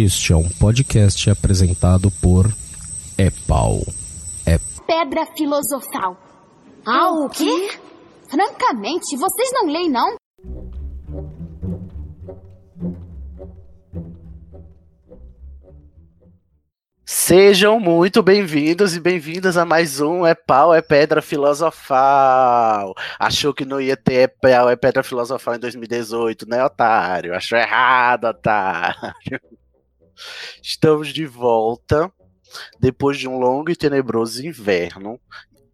Este é um podcast apresentado por Epau. É Pedra filosofal. Ah, o quê? Francamente, vocês não leem, não? Sejam muito bem-vindos e bem-vindas a mais um É Pau, é Pedra Filosofal. Achou que não ia ter É Pau, é Pedra Filosofal em 2018, né, otário? Achou errado, otário. Estamos de volta depois de um longo e tenebroso inverno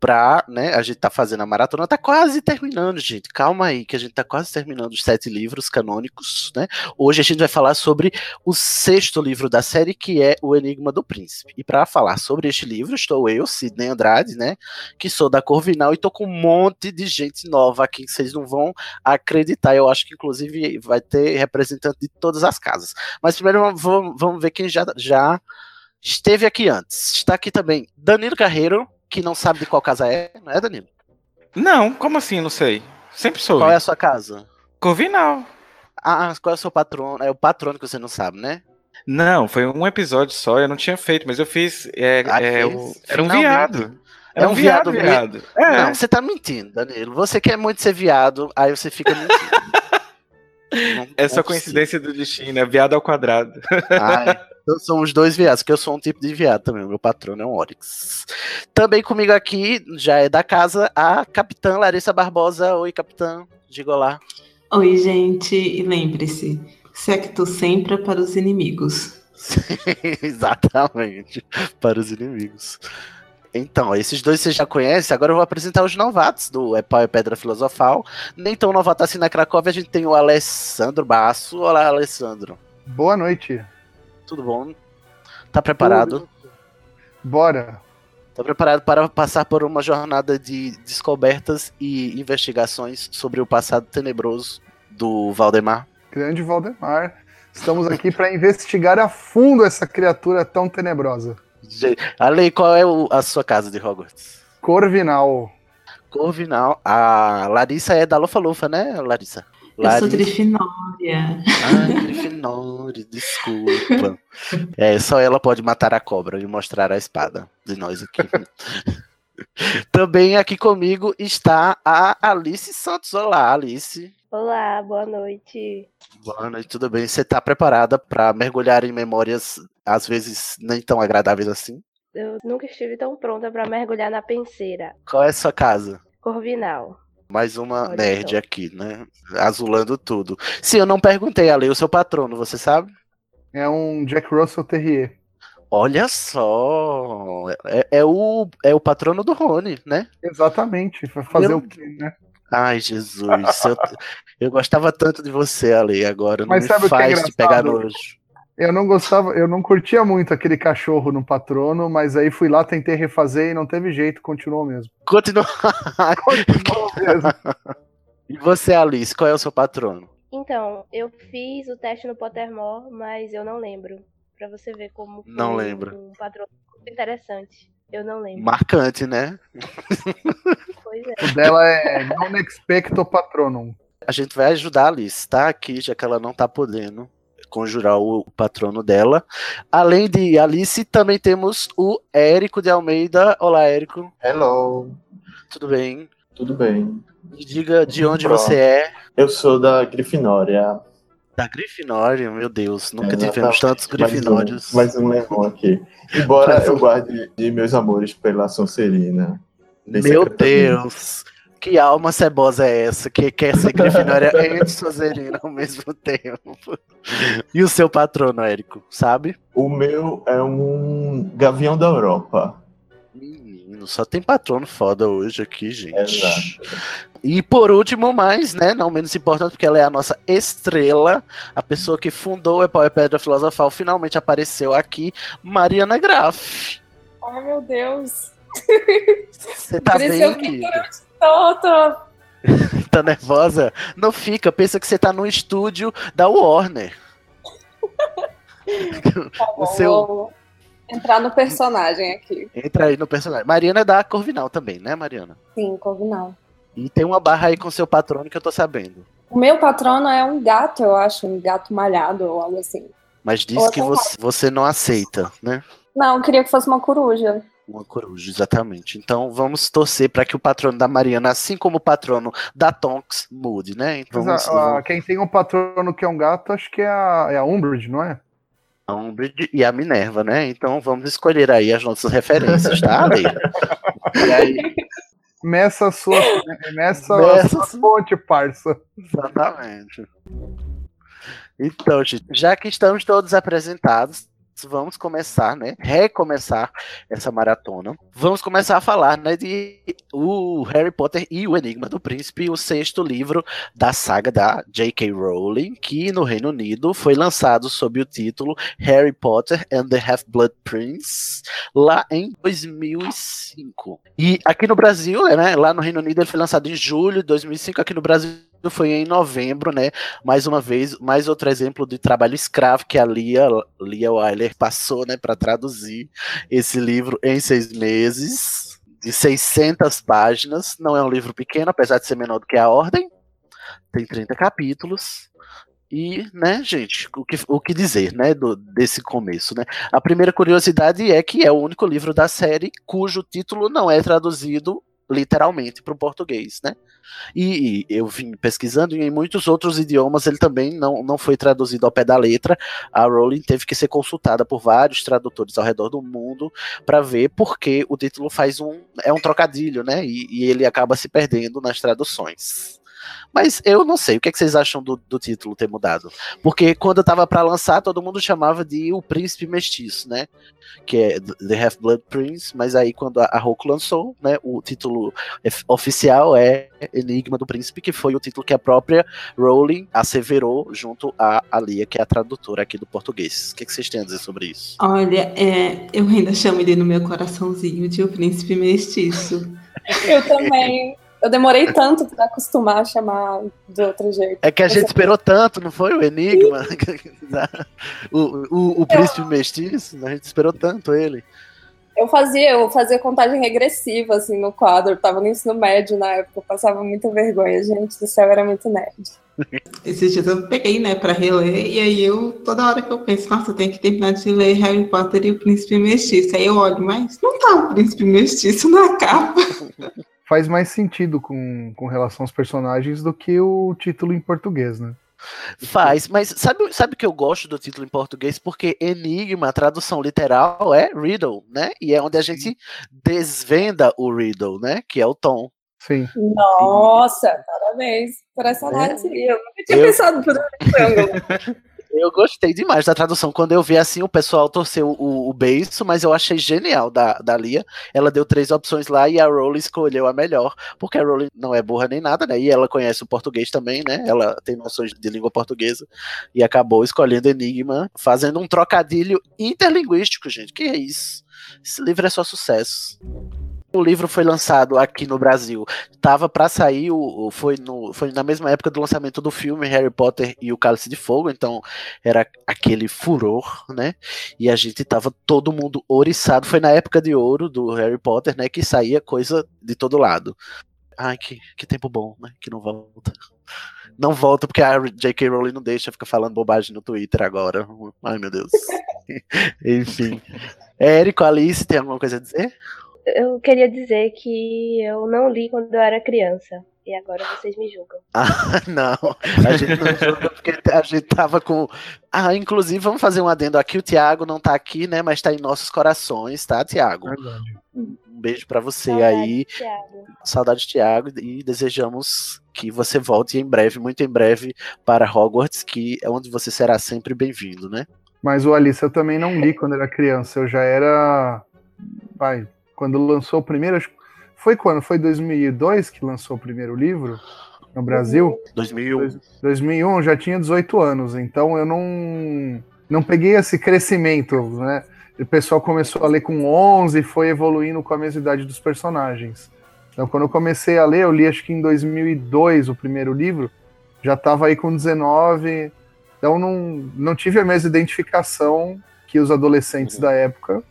pra, né, a gente tá fazendo a maratona, tá quase terminando, gente, calma aí, que a gente tá quase terminando os sete livros canônicos, né, hoje a gente vai falar sobre o sexto livro da série, que é O Enigma do Príncipe, e para falar sobre este livro, estou eu, Sidney Andrade, né, que sou da Corvinal, e tô com um monte de gente nova aqui, que vocês não vão acreditar, eu acho que inclusive vai ter representante de todas as casas, mas primeiro vamos, vamos ver quem já, já esteve aqui antes, está aqui também Danilo Carreiro, que não sabe de qual casa é, não é, Danilo? Não, como assim? Não sei. Sempre soube. Qual é a sua casa? Corvinal. Ah, qual é o seu patrono? É o patrono que você não sabe, né? Não, foi um episódio só, eu não tinha feito, mas eu fiz. É, Ah, é, o- era um viado. Era É um viado mesmo? viado. É. Não, você tá mentindo, Danilo. Você quer muito ser viado, aí você fica mentindo. É só coincidência do destino, é viado ao quadrado. Ai, então são os dois viados, que eu sou um tipo de viado também. O meu patrono é um Oryx. Também comigo aqui, já é da casa, a capitã Larissa Barbosa. Oi, capitã. Diga olá. Oi, gente, e lembre-se, secto sempre para os inimigos. Exatamente. Para os inimigos. Então, esses dois você já conhece. Agora eu vou apresentar os novatos do É Pau e Pedra Filosofal. Nem tão novato assim na Cracóvia. A gente tem o Alessandro Basso. Olá, Alessandro. Boa noite. Tudo bom? Tá preparado? Bora. Tá preparado para passar por uma jornada de descobertas e investigações sobre o passado tenebroso do Valdemar? Grande Valdemar. Estamos aqui para investigar a fundo essa criatura tão tenebrosa. Ale, qual é o- a sua casa de Hogwarts? Corvinal. Corvinal. A Larissa é da Lufa Lufa, né, Larissa? Eu sou Larissa. Trifinória. Ah, Grifinória, desculpa. É, só ela pode matar a cobra e mostrar a espada de nós aqui. Também aqui comigo está a Alice Santos. Olá, Alice. Olá, boa noite. Boa noite, tudo bem? Você está preparada para mergulhar em memórias, às vezes, nem tão agradáveis assim? Eu nunca estive tão pronta para mergulhar na penseira. Qual é a sua casa? Corvinal. Mais uma Olha nerd aqui, né? Azulando tudo. Sim, eu não perguntei, Ale, o seu patrono, você sabe? É um Jack Russell Terrier. Olha só, é, é o, é o patrono do Rony, né? Exatamente. Fazer Meu o quê, né? Ai, Jesus, eu, eu gostava tanto de você, Ale, agora não Mas me sabe o que é faz te pegar nojo. Eu não gostava, eu não curtia muito aquele cachorro no patrono, mas aí fui lá, tentei refazer e não teve jeito, continuou mesmo. Continua. Continuou mesmo. E você, Alice, qual é o seu patrono? Então, eu fiz o teste no Pottermore, mas eu não lembro. Pra você ver como foi Não lembra. um patrão interessante. Eu não lembro. Marcante, né? Pois é. O dela é Non Expecto Patronum. A gente vai ajudar a Alice, tá? Aqui, já que ela não tá podendo conjurar o patrono dela. Além de Alice, também temos o Érico de Almeida. Olá, Érico. Hello, Tudo bem? tudo bem? Me diga de onde Pronto. você é. Eu sou da Grifinória. Da Grifinória, meu Deus, nunca Exatamente. tivemos tantos Mais um- Grifinórios. Mais um leão aqui. Embora eu guarde de meus amores pela Sonserina. Meu. Deus! Que alma cebosa é essa que quer ser Grifinória e Sozerina ao mesmo tempo? E o seu patrono, Érico, sabe? O meu é um gavião da Europa. Menino, só tem patrono foda hoje aqui, gente. Exato. E por último, mas, né, não menos importante, porque ela é a nossa estrela, a pessoa que fundou o Epau e Pedra Filosofal, finalmente apareceu aqui, Mariana Graff. Ai, meu Deus. Você tá Pareceu bem, que- querida? Tô, tô. Tá nervosa? Não fica, pensa que você tá no estúdio da Warner. Tá O bom, seu- vou entrar no personagem aqui. Entra aí no personagem. Mariana é da Corvinal também, né, Mariana? Sim, Corvinal. E tem uma barra aí com seu patrono que eu tô sabendo. O meu patrono é um gato, eu acho, um gato malhado ou algo assim. Mas diz Ou que você, você não aceita, né? Não, eu queria que fosse uma coruja. Uma coruja, exatamente. Então vamos torcer para que o patrono da Mariana, assim como o patrono da Tonks, mude, né? Então, vamos, a- a- quem tem um patrono que é um gato, acho que é a, é a Umbridge, não é? a Umbridge e a Minerva, né? Então vamos escolher aí as nossas referências, tá? E aí, Meça a sua, meça a sua fonte, parça. exatamente. Então, gente, já que estamos todos apresentados, vamos começar, né? Recomeçar essa maratona. Vamos começar a falar, né, de o Harry Potter e o Enigma do Príncipe, o sexto livro da saga da J.K. Rowling, que no Reino Unido foi lançado sob o título Harry Potter and the Half-Blood Prince, lá em 2005. E aqui no Brasil, né, lá no Reino Unido ele foi lançado em julho de 2005, aqui no Brasil foi em novembro, né? Mais uma vez, mais outro exemplo de trabalho escravo que a Lia, Lia Wyler passou, né, para traduzir esse livro em seis meses, de 600 páginas. Não é um livro pequeno, apesar de ser menor do que a Ordem. Tem 30 capítulos. E, né, gente, o que, o que dizer, né, do, desse começo, né? A primeira curiosidade é que é o único livro da série cujo título não é traduzido literalmente para o português, né? E, e eu vim pesquisando e em muitos outros idiomas ele também não, não foi traduzido ao pé da letra. A Rowling teve que ser consultada por vários tradutores ao redor do mundo para ver porque o título faz um é um trocadilho, né? E, e ele acaba se perdendo nas traduções. Mas eu não sei, o que, é que vocês acham do, do título ter mudado? Porque quando eu tava para lançar, todo mundo chamava de O Príncipe Mestiço, né? Que é The Half-Blood Prince, mas aí quando a, a Roku lançou, né, o título oficial é Enigma do Príncipe, que foi o título que a própria Rowling asseverou junto a, a Lia, que é a tradutora aqui do português. O que, é que vocês têm a dizer sobre isso? Olha, é, eu ainda chamo ele no meu coraçãozinho de o príncipe mestiço. Eu também. Eu demorei tanto pra acostumar a chamar de outro jeito. É que a gente esperou tanto, não foi? O Enigma? o, o, o Príncipe Mestiço? A gente esperou tanto ele. Eu fazia, eu fazia contagem regressiva, assim, no quadro. Eu tava no ensino médio na época, eu passava muita vergonha. Gente do céu, era muito nerd. Esses dias eu peguei, né, pra reler, e aí eu, toda hora que eu penso, nossa, eu tenho que terminar de ler Harry Potter e o Príncipe Mestiço. Aí eu olho, mas não tá o Príncipe Mestiço na capa. Faz mais sentido com, com relação aos personagens do que o título em português, né? Faz, mas sabe, sabe que eu gosto do título em português? Porque Enigma, a tradução literal, é Riddle, né? E é onde a gente desvenda o Riddle, né? Que é o Tom. Sim. Nossa, parabéns por essa análise. Eu nunca tinha Eu- pensado por esse ângulo. Eu gostei demais da tradução. Quando eu vi assim, o pessoal torceu o, o beiço, mas eu achei genial da, da Lia. Ela deu três opções lá e a Rowling escolheu a melhor, porque a Rowling não é burra nem nada, né? E ela conhece o português também, né? Ela tem noções de língua portuguesa e acabou escolhendo Enigma, fazendo um trocadilho interlinguístico, gente. Que é isso? Esse livro é só sucesso. O livro foi lançado aqui no Brasil. Tava para sair, o, foi, no, foi na mesma época do lançamento do filme Harry Potter e o Cálice de Fogo, então era aquele furor, né? E a gente tava todo mundo ouriçado. Foi na época de ouro do Harry Potter, né? Que saía coisa de todo lado. Ai, que, que tempo bom, né? Que não volta. Não volta porque a J.K. Rowling não deixa, fica falando bobagem no Twitter agora. Ai, meu Deus. Enfim. Érico, Alice, tem alguma coisa a dizer? Eu queria dizer que eu não li quando eu era criança. E agora vocês me julgam. Ah, não. A gente não julga porque a gente tava com. Ah, inclusive, vamos fazer um adendo aqui. O Thiago não tá aqui, né? Mas tá em nossos corações, tá, Thiago? Verdade. Um beijo pra você Saudades, aí. Thiago. Saudade, Thiago. E desejamos que você volte em breve, muito em breve, para Hogwarts, que é onde você será sempre bem-vindo, né? Mas o Alice eu também não li quando era criança. Eu já era. Vai, quando lançou o primeiro. acho- Foi quando? Foi 2002 que lançou o primeiro livro no Brasil? 2001. 2001 eu já tinha 18 anos, então eu não não peguei esse crescimento, né? O pessoal começou a ler com 11 e foi evoluindo com a mesma idade dos personagens. Então, quando eu comecei a ler, eu li acho que em 2002 o primeiro livro, já estava aí com 19, então não, não tive a mesma identificação que os adolescentes da época,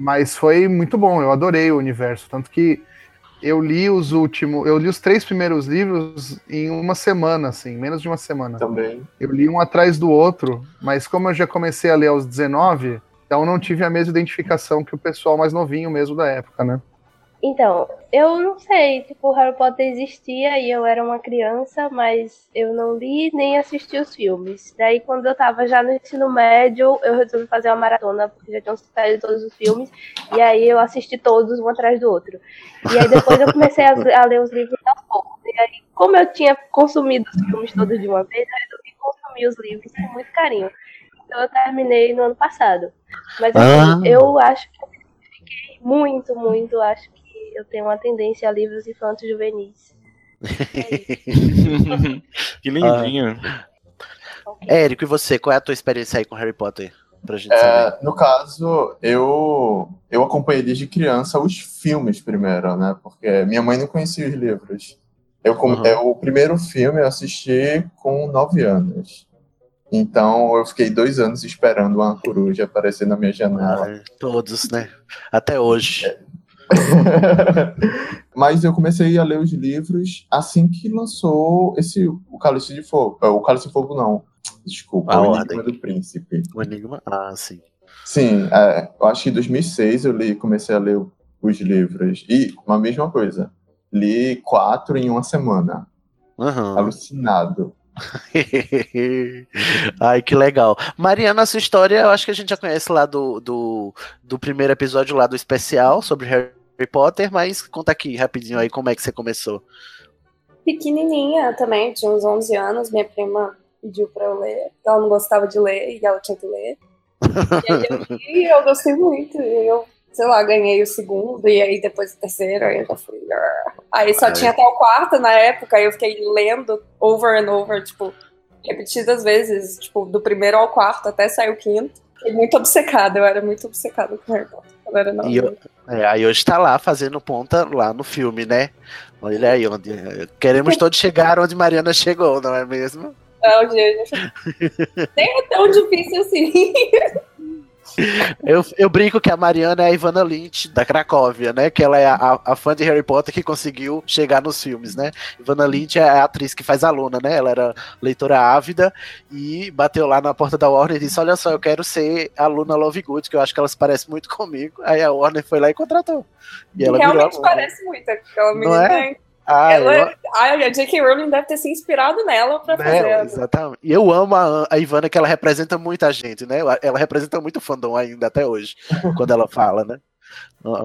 mas foi muito bom, eu adorei o universo, tanto que eu li os últimos, eu li os três primeiros livros em uma semana, assim, menos de uma semana. Também. Eu li um atrás do outro, mas como eu já comecei a ler aos 19, então não tive a mesma identificação que o pessoal mais novinho mesmo da época, né? Então, eu não sei, tipo, Harry Potter existia e eu era uma criança, mas eu não li nem assisti os filmes. Daí, quando eu tava já no ensino médio, eu resolvi fazer uma maratona, porque já tinham saído todos os filmes, e aí eu assisti todos um atrás do outro. E aí depois eu comecei a, a ler os livros aos poucos. E aí, como eu tinha consumido os filmes todos de uma vez, eu resolvi consumir os livros com muito carinho. Então eu terminei no ano passado. Mas assim, Ah. eu acho que eu identifiquei muito, muito, acho que eu tenho uma tendência a livros infantos juvenis. que lindinho. Érico, e você? Qual é a tua experiência aí com Harry Potter? Pra gente saber. É, no caso, eu, eu acompanhei desde criança os filmes primeiro, né? Porque minha mãe não conhecia os livros. Eu, com- Uhum. é, o primeiro filme eu assisti com nove anos. Então eu fiquei dois anos esperando uma coruja aparecer na minha janela. Ah, todos, né? Até hoje. Mas eu comecei a ler os livros assim que lançou esse o Cálice de Fogo. É, O Cálice de Fogo não. Desculpa, A o Ordem. Enigma do Príncipe. O Enigma? Ah, sim. Sim, é, eu acho que em 2006 eu li, comecei a ler os livros. E uma mesma coisa. Li quatro em uma semana. Aham. Alucinado. Ai, que legal. Mariana, essa história eu acho que a gente já conhece lá do, do, do primeiro episódio lá do especial sobre Harry Potter, mas conta aqui rapidinho aí como é que você começou. Pequenininha também, tinha uns 11 anos, minha prima pediu pra eu ler. Ela não gostava de ler e ela tinha que ler. E aí eu li eu gostei muito. E eu, sei lá, ganhei o segundo e aí depois o terceiro, aí eu já fui. "Arr". Aí só Ai. tinha até o quarto na época, aí eu fiquei lendo over and over, tipo, repetidas vezes, tipo, do primeiro ao quarto até sair o quinto. Fiquei muito obcecada, eu era muito obcecada com Harry Potter. Eu era E eu- novinha. é, aí hoje tá lá fazendo ponta lá no filme, né? Olha aí onde. Queremos todos chegar onde Mariana chegou, não é mesmo? Não, gente. Nem é tão difícil assim. Eu, eu brinco que a Mariana é a Ivana Lynch da Cracóvia, né? Que ela é a, a fã de Harry Potter que conseguiu chegar nos filmes, né? Ivana Lynch é a atriz que faz a Luna, né? Ela era leitora ávida e bateu lá na porta da Warner e disse: Olha só, eu quero ser a Luna Lovegood, que eu acho que ela se parece muito comigo. Aí a Warner foi lá e contratou. E ela virou Realmente Luna. parece muito aquela Não menina. é? Ah, ela, eu- Ai, a J.K. Rowling deve ter se inspirado nela pra né? fazer. Exatamente. E eu amo a, a Ivana, que ela representa muita gente, né? Ela representa muito fandom ainda até hoje, quando ela fala, né?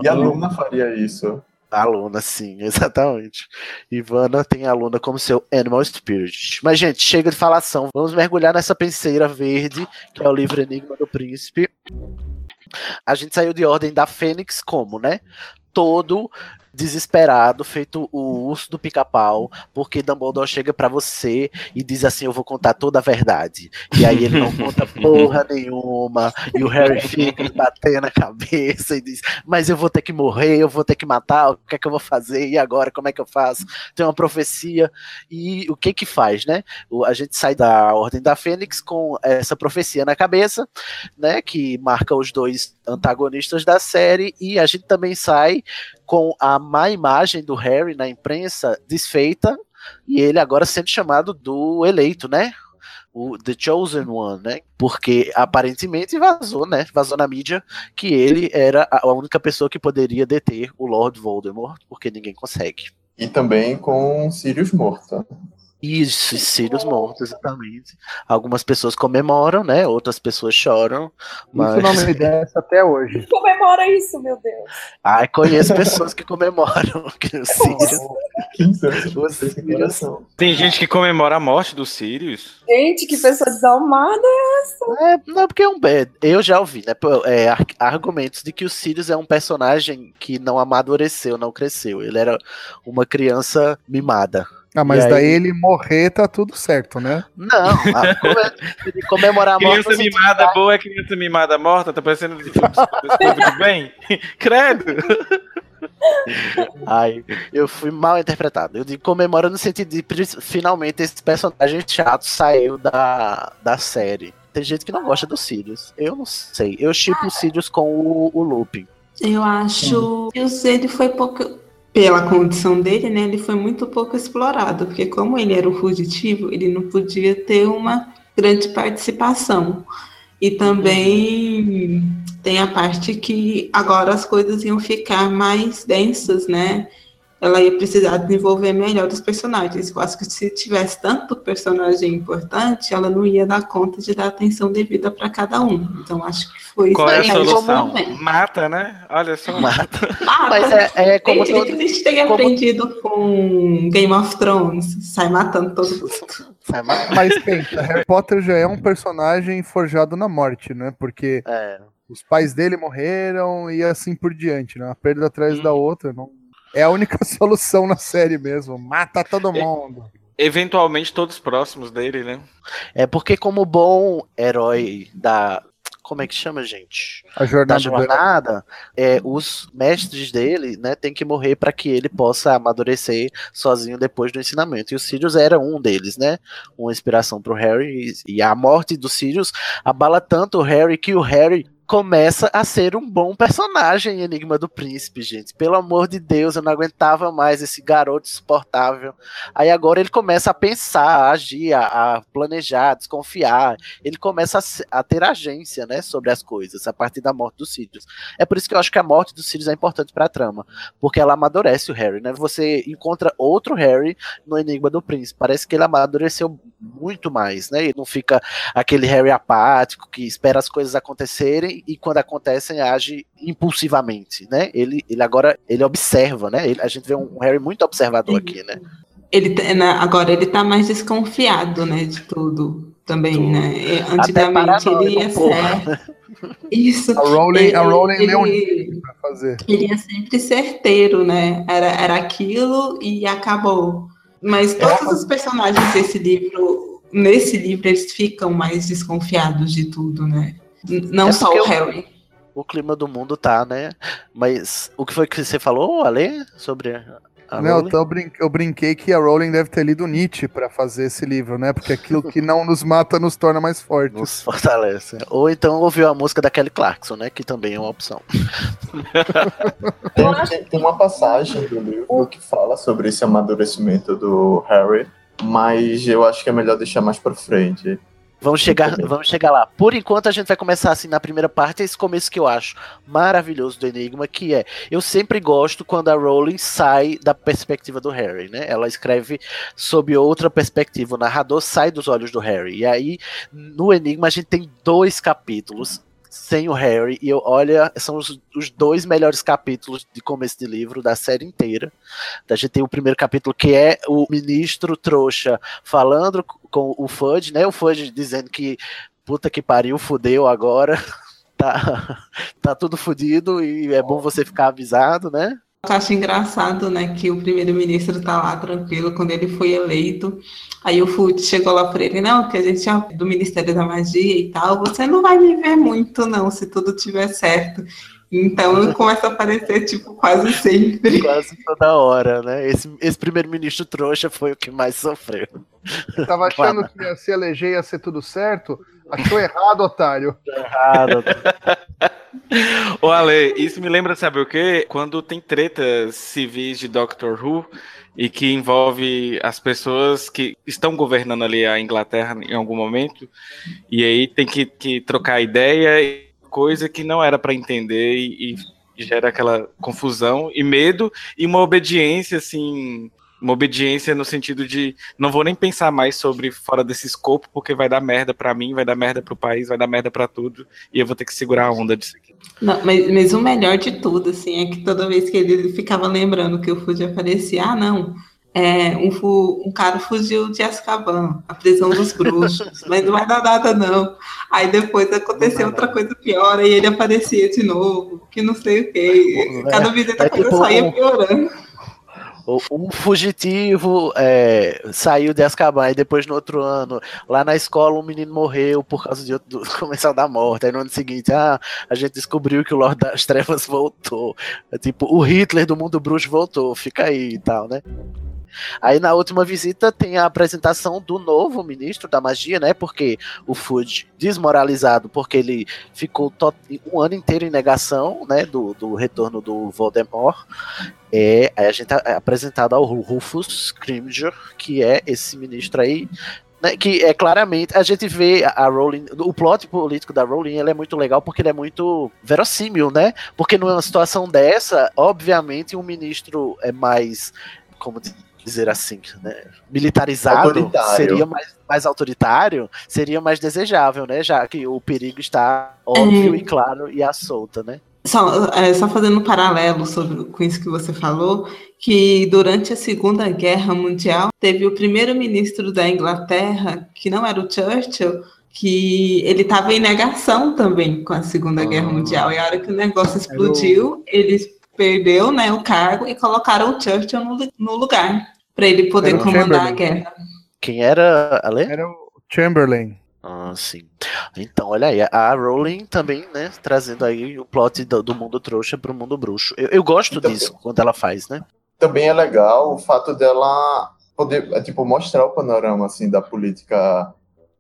E a Luna faria isso. A Luna, sim, exatamente. Ivana tem a Luna como seu Animal Spirit. Mas, gente, chega de falação. Vamos mergulhar nessa penseira verde, que é o livro Enigma do Príncipe. A gente saiu de ordem da Fênix como, né? Todo desesperado, feito o urso do pica-pau, porque Dumbledore chega pra você e diz assim: Eu vou contar toda a verdade. E aí ele não conta porra nenhuma, e o Harry fica batendo a cabeça e diz: Mas eu vou ter que morrer, eu vou ter que matar, o que é que eu vou fazer? E agora, como é que eu faço? Tem uma profecia, e o que que faz, né? O- A gente sai da Ordem da Fênix com essa profecia na cabeça, né? Que marca os dois antagonistas da série, e a gente também sai com a má imagem do Harry na imprensa desfeita e ele agora sendo chamado do eleito, né? O The Chosen One, né? Porque aparentemente vazou, né? Vazou na mídia que ele era a única pessoa que poderia deter o Lord Voldemort, porque ninguém consegue. E também com Sirius morto. Isso, Sirius morto, exatamente. Algumas pessoas comemoram, né? Outras pessoas choram. Mas... Isso não me desce até hoje. Comemora isso, meu Deus. Ai, conheço pessoas que comemoram que o Sirius. Tem gente que comemora a morte do Sirius. Gente, que pessoa desalmada é essa? É, não, porque é um. é, Eu já ouvi, né? é, ar- argumentos de que o Sirius é um personagem que não amadureceu, não cresceu. Ele era uma criança mimada. Ah, mas E aí- daí ele morrer tá tudo certo, né? Não, a, come- comemorar a morte. Criança no sentido- mimada boa é criança mimada morta, tá parecendo de filme de bem? Credo! Ai, eu fui mal interpretado. Eu digo comemora no sentido de finalmente esse personagem chato saiu da, da série. Tem gente que não gosta do Sirius. Eu não sei. Eu chipo o Sirius com o, o Lupin. Eu acho que o Zed foi pouco. Pela condição dele, né, ele foi muito pouco explorado, porque como ele era o fugitivo, ele não podia ter uma grande participação. E também tem a parte que agora as coisas iam ficar mais densas, né? Ela ia precisar desenvolver melhor os personagens. Eu acho que se tivesse tanto personagem importante, ela não ia dar conta de dar atenção devida para cada um. Então acho que foi Qual é a isso aí. solução? Mata, né? Olha só. Mata. Ah, Mas é, é como Gente, todo. que a gente tem como- aprendido com Game of Thrones, sai matando todo mundo. Mas pensa, Harry Potter já é um personagem forjado na morte, né? Porque É, os pais dele morreram e assim por diante, né? Uma perda atrás Hum. da outra. Não... É a única solução na série mesmo. Mata todo mundo. Eventualmente todos próximos dele, né? é porque, como bom herói da. Como é que chama, gente? A da jornada herói. jornada, é, os mestres dele, né, tem que morrer para que ele possa amadurecer sozinho depois do ensinamento. E o Sirius era um deles, né? Uma inspiração pro Harry e, e a morte do Sirius abala tanto o Harry que o Harry começa a ser um bom personagem em Enigma do Príncipe, gente. Pelo amor de Deus, eu não aguentava mais esse garoto insuportável. Aí agora ele começa a pensar, a agir, a, a planejar, a desconfiar. Ele começa a, a ter agência, né, sobre as coisas a partir da morte do Sirius. É por isso que eu acho que a morte do Sirius é importante pra trama, porque ela amadurece o Harry, né? Você encontra outro Harry no Enigma do Príncipe. Parece que ele amadureceu muito mais, né? Ele não fica aquele Harry apático que espera as coisas acontecerem e quando acontecem age impulsivamente, né? Ele, ele agora ele observa, né? Ele- a gente vê um Harry muito observador aqui, né? Ele tá- né, agora ele tá mais desconfiado, né, de tudo também, Tudo. né? Antigamente ele ia ser. Isso. A Rowling, a Ele- Rowling leu um ele- livro pra fazer. Ele ia sempre certeiro, né? Era, era aquilo e acabou. Mas todos os personagens desse livro, nesse livro, eles ficam mais desconfiados de tudo, né? Não É só o Harry. O clima do mundo tá, né? Mas o que foi que você falou, Ale, sobre a Não, Rowling? então eu, brin- eu brinquei que a Rowling deve ter lido Nietzsche pra fazer esse livro, né? Porque aquilo que não nos mata nos torna mais fortes. Nos fortalece. Ou então ouviu a música da Kelly Clarkson, né? Que também é uma opção. Tem, tem- tem uma passagem do livro que fala sobre esse amadurecimento do Harry, mas eu acho que é melhor deixar mais pra frente. Vamos chegar, vamos chegar lá. Por enquanto, a gente vai começar assim na primeira parte, esse começo que eu acho maravilhoso do Enigma, que é eu sempre gosto quando a Rowling sai da perspectiva do Harry, né? Ela escreve sob outra perspectiva. O narrador sai dos olhos do Harry. E aí, no Enigma, a gente tem dois capítulos sem o Harry, e eu, olha, são os, os dois melhores capítulos de começo de livro da série inteira. A gente tem o primeiro capítulo que é o ministro trouxa falando com o Fudge, né? O Fudge dizendo que puta que pariu, fudeu agora. Tá, tá tudo fudido e é bom você ficar avisado, né? Eu acho engraçado, né, que o primeiro-ministro tá lá tranquilo quando ele foi eleito. Aí o Fute chegou lá por ele, não, que a gente é do Ministério da Magia e tal, você não vai me ver muito, não, se tudo tiver certo. Então começa a aparecer, tipo, quase sempre. Quase toda hora, né? Esse, esse primeiro-ministro trouxa foi o que mais sofreu. Tava achando que ia se eleger ia ser tudo certo. Achou errado, otário. Errado. Ô Ale, isso me lembra, sabe o quê? Quando tem tretas civis de Doctor Who e que envolve as pessoas que estão governando ali a Inglaterra em algum momento, e aí tem que, que trocar ideia, coisa que não era para entender e, e gera aquela confusão e medo e uma obediência assim. Uma obediência no sentido de não vou nem pensar mais sobre fora desse escopo, porque vai dar merda pra mim, vai dar merda pro país, vai dar merda pra tudo, e eu vou ter que segurar a onda disso aqui. Não, mas, mas o melhor de tudo, assim, é que toda vez que ele ficava lembrando que o Fudge aparecia, ah, não, é, um, fu- um cara fugiu de Azkaban, a prisão dos bruxos, mas não vai dar nada, não. Aí depois aconteceu outra coisa pior, aí ele aparecia de novo, que não sei o quê. Cada visita é a coisa tipo só ia um- piorando. Um fugitivo é, saiu de Azkaban e depois no outro ano, lá na escola, um menino morreu por causa de outro, do Comensal da Morte. Aí no ano seguinte, ah, a gente descobriu que o Lorde das Trevas voltou. É tipo, o Hitler do mundo bruxo voltou, fica aí e tal, né? Aí na última visita tem a apresentação do novo ministro da magia, né? Porque o Fudge, desmoralizado, porque ele ficou um ano inteiro em negação, né? Do, do retorno do Voldemort. É, a gente é apresentado ao Rufus Scrimger, que é esse ministro aí né, que é claramente a gente vê a Rowling, o plot político da Rowling, ele é muito legal porque ele é muito verossímil, né? Porque numa situação dessa, obviamente um ministro é mais como dizer assim, né, militarizado seria mais, mais autoritário, seria mais desejável, né? Já que o perigo está óbvio é. e claro e à solta, né? Só, é, só fazendo um paralelo sobre, com isso que você falou, que durante a Segunda Guerra Mundial teve o primeiro-ministro da Inglaterra, que não era o Churchill, que ele estava em negação também com a Segunda ah. Guerra Mundial. E a hora que o negócio explodiu, eles perdeu né, o cargo e colocaram o Churchill no, no lugar para ele poder comandar a guerra. Quem era, Ale? Era o Chamberlain. Ah, sim. Então, olha aí, a Rowling também, né, trazendo aí o plot do, do mundo trouxa para o mundo bruxo. Eu, eu gosto então, disso quando ela faz, né? Também é legal o fato dela poder, é, tipo, mostrar o panorama, assim, da política,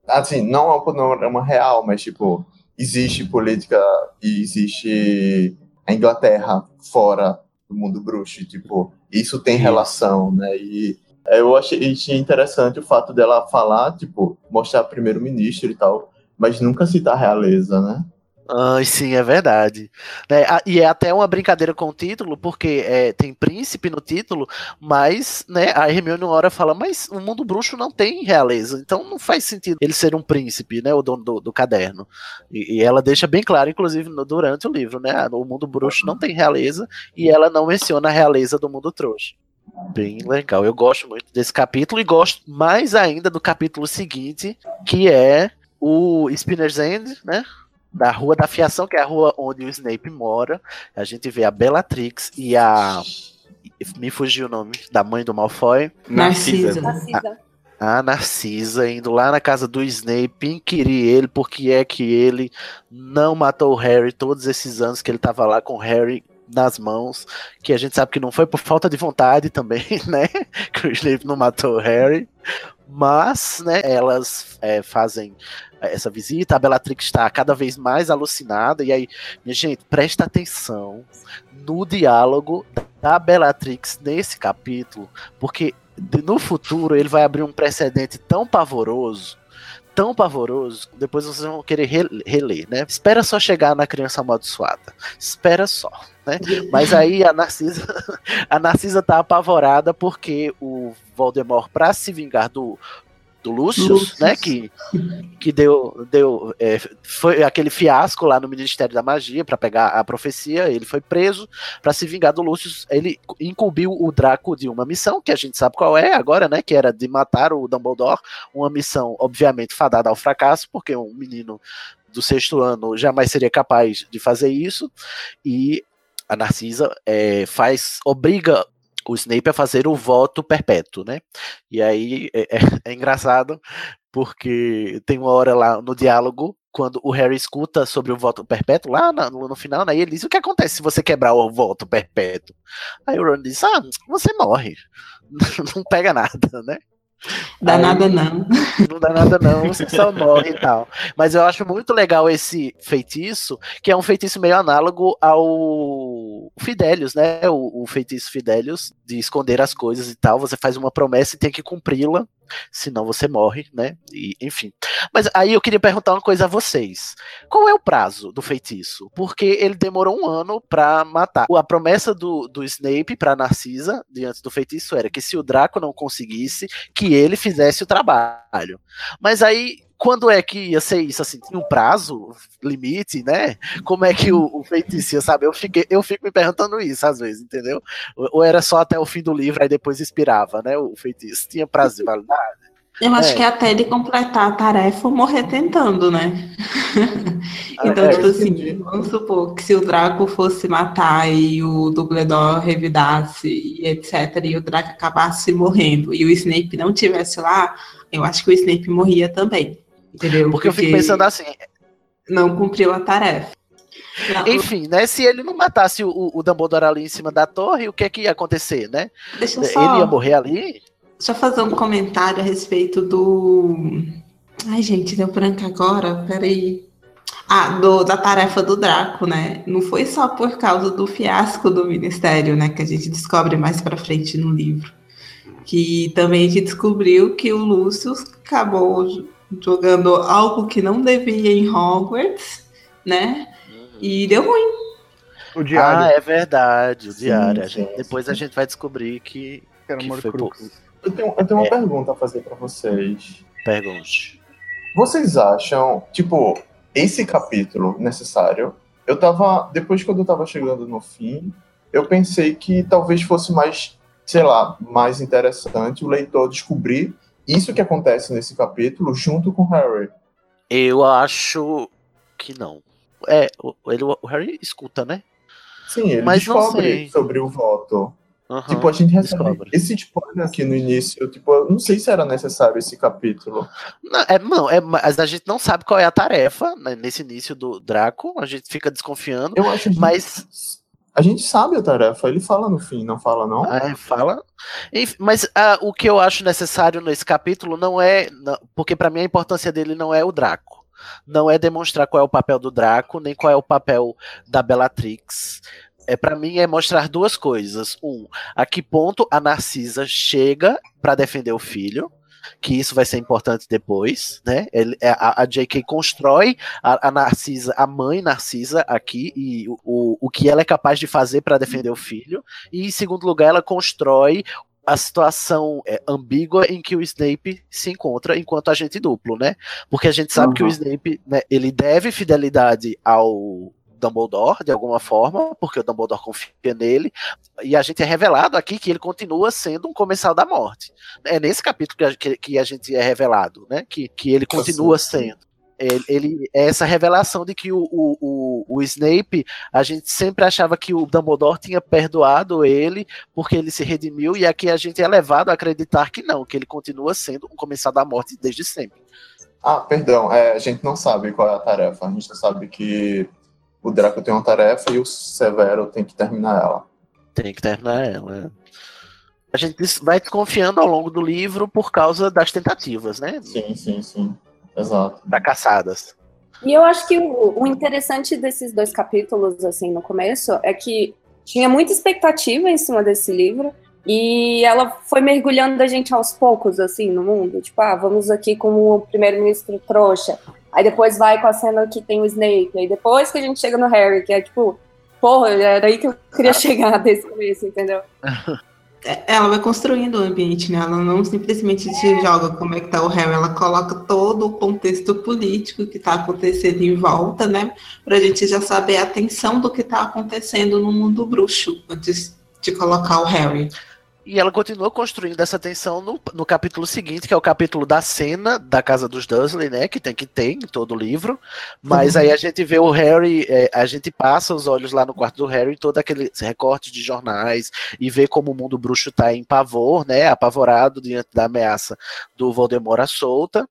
assim, não é um panorama real, mas, tipo, existe política e existe a Inglaterra fora do mundo bruxo, tipo, isso tem relação, né, e eu achei, interessante o fato dela falar, tipo, mostrar primeiro-ministro e tal, mas nunca citar realeza, né? Ah, sim, é verdade. É, e é até uma brincadeira com o título, porque é, tem príncipe no título, mas né, a Hermione uma hora fala, mas o mundo bruxo não tem realeza, então não faz sentido ele ser um príncipe, né, o dono do, do caderno. E, e, ela deixa bem claro, inclusive, no, durante o livro, né, o mundo bruxo não tem realeza, e ela não menciona a realeza do mundo trouxa. Bem legal. Eu gosto muito desse capítulo e gosto mais ainda do capítulo seguinte, que é o Spinner's End, né? Da Rua da Fiação, que é a rua onde o Snape mora. A gente vê a Bellatrix e a. Me fugiu o nome da mãe do Malfoy. Narcisa. Narcisa. A, a Narcisa indo lá na casa do Snape inquirir ele porque é que ele não matou o Harry todos esses anos que ele estava lá com o Harry nas mãos, que a gente sabe que não foi por falta de vontade também, né? Que o Snape não matou o Harry. Mas, né, elas é, fazem essa visita, a Bellatrix está cada vez mais alucinada, e aí, minha gente, presta atenção no diálogo da Bellatrix nesse capítulo, porque no futuro ele vai abrir um precedente tão pavoroso tão pavoroso, depois vocês vão querer reler, né? Espera só chegar na criança amaldiçoada. Espera só. Né? Mas aí a Narcisa, a Narcisa tá apavorada porque o Voldemort, para se vingar do, do Lucius, né, que, que deu, deu é, foi aquele fiasco lá no Ministério da Magia para pegar a profecia, ele foi preso para se vingar do Lucius, ele incumbiu o Draco de uma missão, que a gente sabe qual é agora, né, que era de matar o Dumbledore, uma missão obviamente fadada ao fracasso, porque um menino do sexto ano jamais seria capaz de fazer isso, e a Narcisa é, faz obriga o Snape a fazer o voto perpétuo, né? E aí é, é, é, engraçado porque tem uma hora lá no diálogo quando o Harry escuta sobre o voto perpétuo lá no, no final, né? E ele diz o que acontece se você quebrar o voto perpétuo? Aí o Ron diz ah você morre, não pega nada, né? Dá Aí, nada não. Não dá nada não, você só morre e tal. Mas eu acho muito legal esse feitiço, que é um feitiço meio análogo ao Fidelius, né? O, o feitiço Fidelius, de esconder as coisas e tal. Você faz uma promessa e tem que cumpri-la senão você morre, né? E, enfim. Mas aí eu queria perguntar uma coisa a vocês. Qual é o prazo do feitiço? Porque ele demorou um ano para matar. A promessa do, do Snape para Narcisa, diante do feitiço, era que se o Draco não conseguisse, que ele fizesse o trabalho. Mas aí quando é que ia ser isso? Assim, tinha um prazo, limite, né? Como é que o, o feitiço ia saber? Eu, fiquei, eu fico me perguntando isso às vezes, entendeu? Ou, ou, era só até o fim do livro, aí depois expirava, né? O feitiço. Tinha prazo de validade. Eu acho é. que até ele completar a tarefa morrer tentando, né? então, é, tipo assim, vamos supor que se o Draco fosse matar e o Dumbledore revidasse e etc, e o Draco acabasse morrendo e o Snape não tivesse lá, eu acho que o Snape morria também. Entendeu? Porque, Porque eu fico pensando assim. Não cumpriu a tarefa. Não, Enfim, né? Se ele não matasse o, o Dumbledore ali em cima da torre, o que é que ia acontecer, né? Deixa eu Ele só. ia morrer ali? Deixa eu fazer um comentário a respeito do. Ai, gente, deu branco agora, peraí. Ah, do, da tarefa do Draco, né? Não foi só por causa do fiasco do Ministério, né? Que a gente descobre mais pra frente no livro. Que também a gente descobriu que o Lúcio acabou jogando algo que não devia em Hogwarts, né? E deu ruim. O diário. Ah, é verdade, o Sim, diário. A sim, gente- depois a sim. gente vai descobrir que. que era que foi pouco. Eu tenho, eu tenho uma É. pergunta a fazer pra vocês. Pergunte. Vocês acham, tipo, esse capítulo necessário? Eu tava, depois quando eu tava chegando no fim, eu pensei que talvez fosse mais, sei lá, mais interessante o leitor descobrir isso que acontece nesse capítulo junto com Harry. Eu acho que não. É, o, ele, o Harry escuta, né? Sim, ele Mas descobre sobre o voto. Aham, tipo, a gente recebe descobre. esse spoiler aqui no início. Tipo, eu não sei se era necessário esse capítulo. Não, é, não, é, mas a gente não sabe qual é a tarefa né, nesse início do Draco. A gente fica desconfiando. Eu acho que Mas a gente sabe a tarefa. Ele fala no fim, não fala não? É, fala. Mas ah, o que eu acho necessário nesse capítulo não é. não- porque pra mim a importância dele não é o Draco. Não é demonstrar qual é o papel do Draco, nem qual é o papel da Bellatrix. É, para mim é mostrar duas coisas. Um, a que ponto a Narcisa chega pra defender o filho. Que isso vai ser importante depois, né? Ele- é, a, a J.K. constrói a, a Narcisa, a mãe Narcisa aqui, e o, o, o que ela é capaz de fazer pra defender o filho. E em segundo lugar, ela constrói a situação é, ambígua em que o Snape se encontra enquanto agente duplo, né? Porque a gente sabe que o Uhum. Snape, né, ele deve fidelidade ao Dumbledore, de alguma forma, porque o Dumbledore confia nele, e a gente é revelado aqui que ele continua sendo um comensal da morte. É nesse capítulo que a, que, que a gente é revelado, né? Que, que ele continua sendo. Ele, ele- é essa revelação de que o, o, o, o Snape, a gente sempre achava que o Dumbledore tinha perdoado ele porque ele se redimiu, e aqui a gente é levado a acreditar que não, que ele continua sendo um comensal da morte desde sempre. Ah, perdão, é, a gente não sabe qual é a tarefa. A gente só sabe que o Draco tem uma tarefa e o Severo tem que terminar ela. Tem que terminar ela. é. A gente vai desconfiando ao longo do livro por causa das tentativas, né? Sim, sim, sim. Exato. Fracassadas. E eu acho que o, o interessante desses dois capítulos, assim, no começo, é que tinha muita expectativa em cima desse livro e ela foi mergulhando a gente aos poucos, assim, no mundo. Tipo, ah, vamos aqui com o primeiro-ministro trouxa. Aí depois vai com a cena que tem o Snape. Aí depois que a gente chega no Harry, que é tipo, porra, era aí que eu queria chegar desse começo, entendeu? É, Ela vai construindo o ambiente, né? Ela não simplesmente te joga como é que tá o Harry, ela coloca todo o contexto político que tá acontecendo em volta, né? Pra gente já saber a tensão do que tá acontecendo no mundo bruxo antes de colocar o Harry. E ela continua construindo essa tensão no, no capítulo seguinte, que é o capítulo da cena da casa dos Dursley, né? Que tem que ter em todo o livro. Mas Uhum. aí a gente vê o Harry, é, a gente passa os olhos lá no quarto do Harry, todo aqueles recortes de jornais, e vê como o mundo bruxo tá em pavor, né? Apavorado diante da ameaça do Voldemort à solta.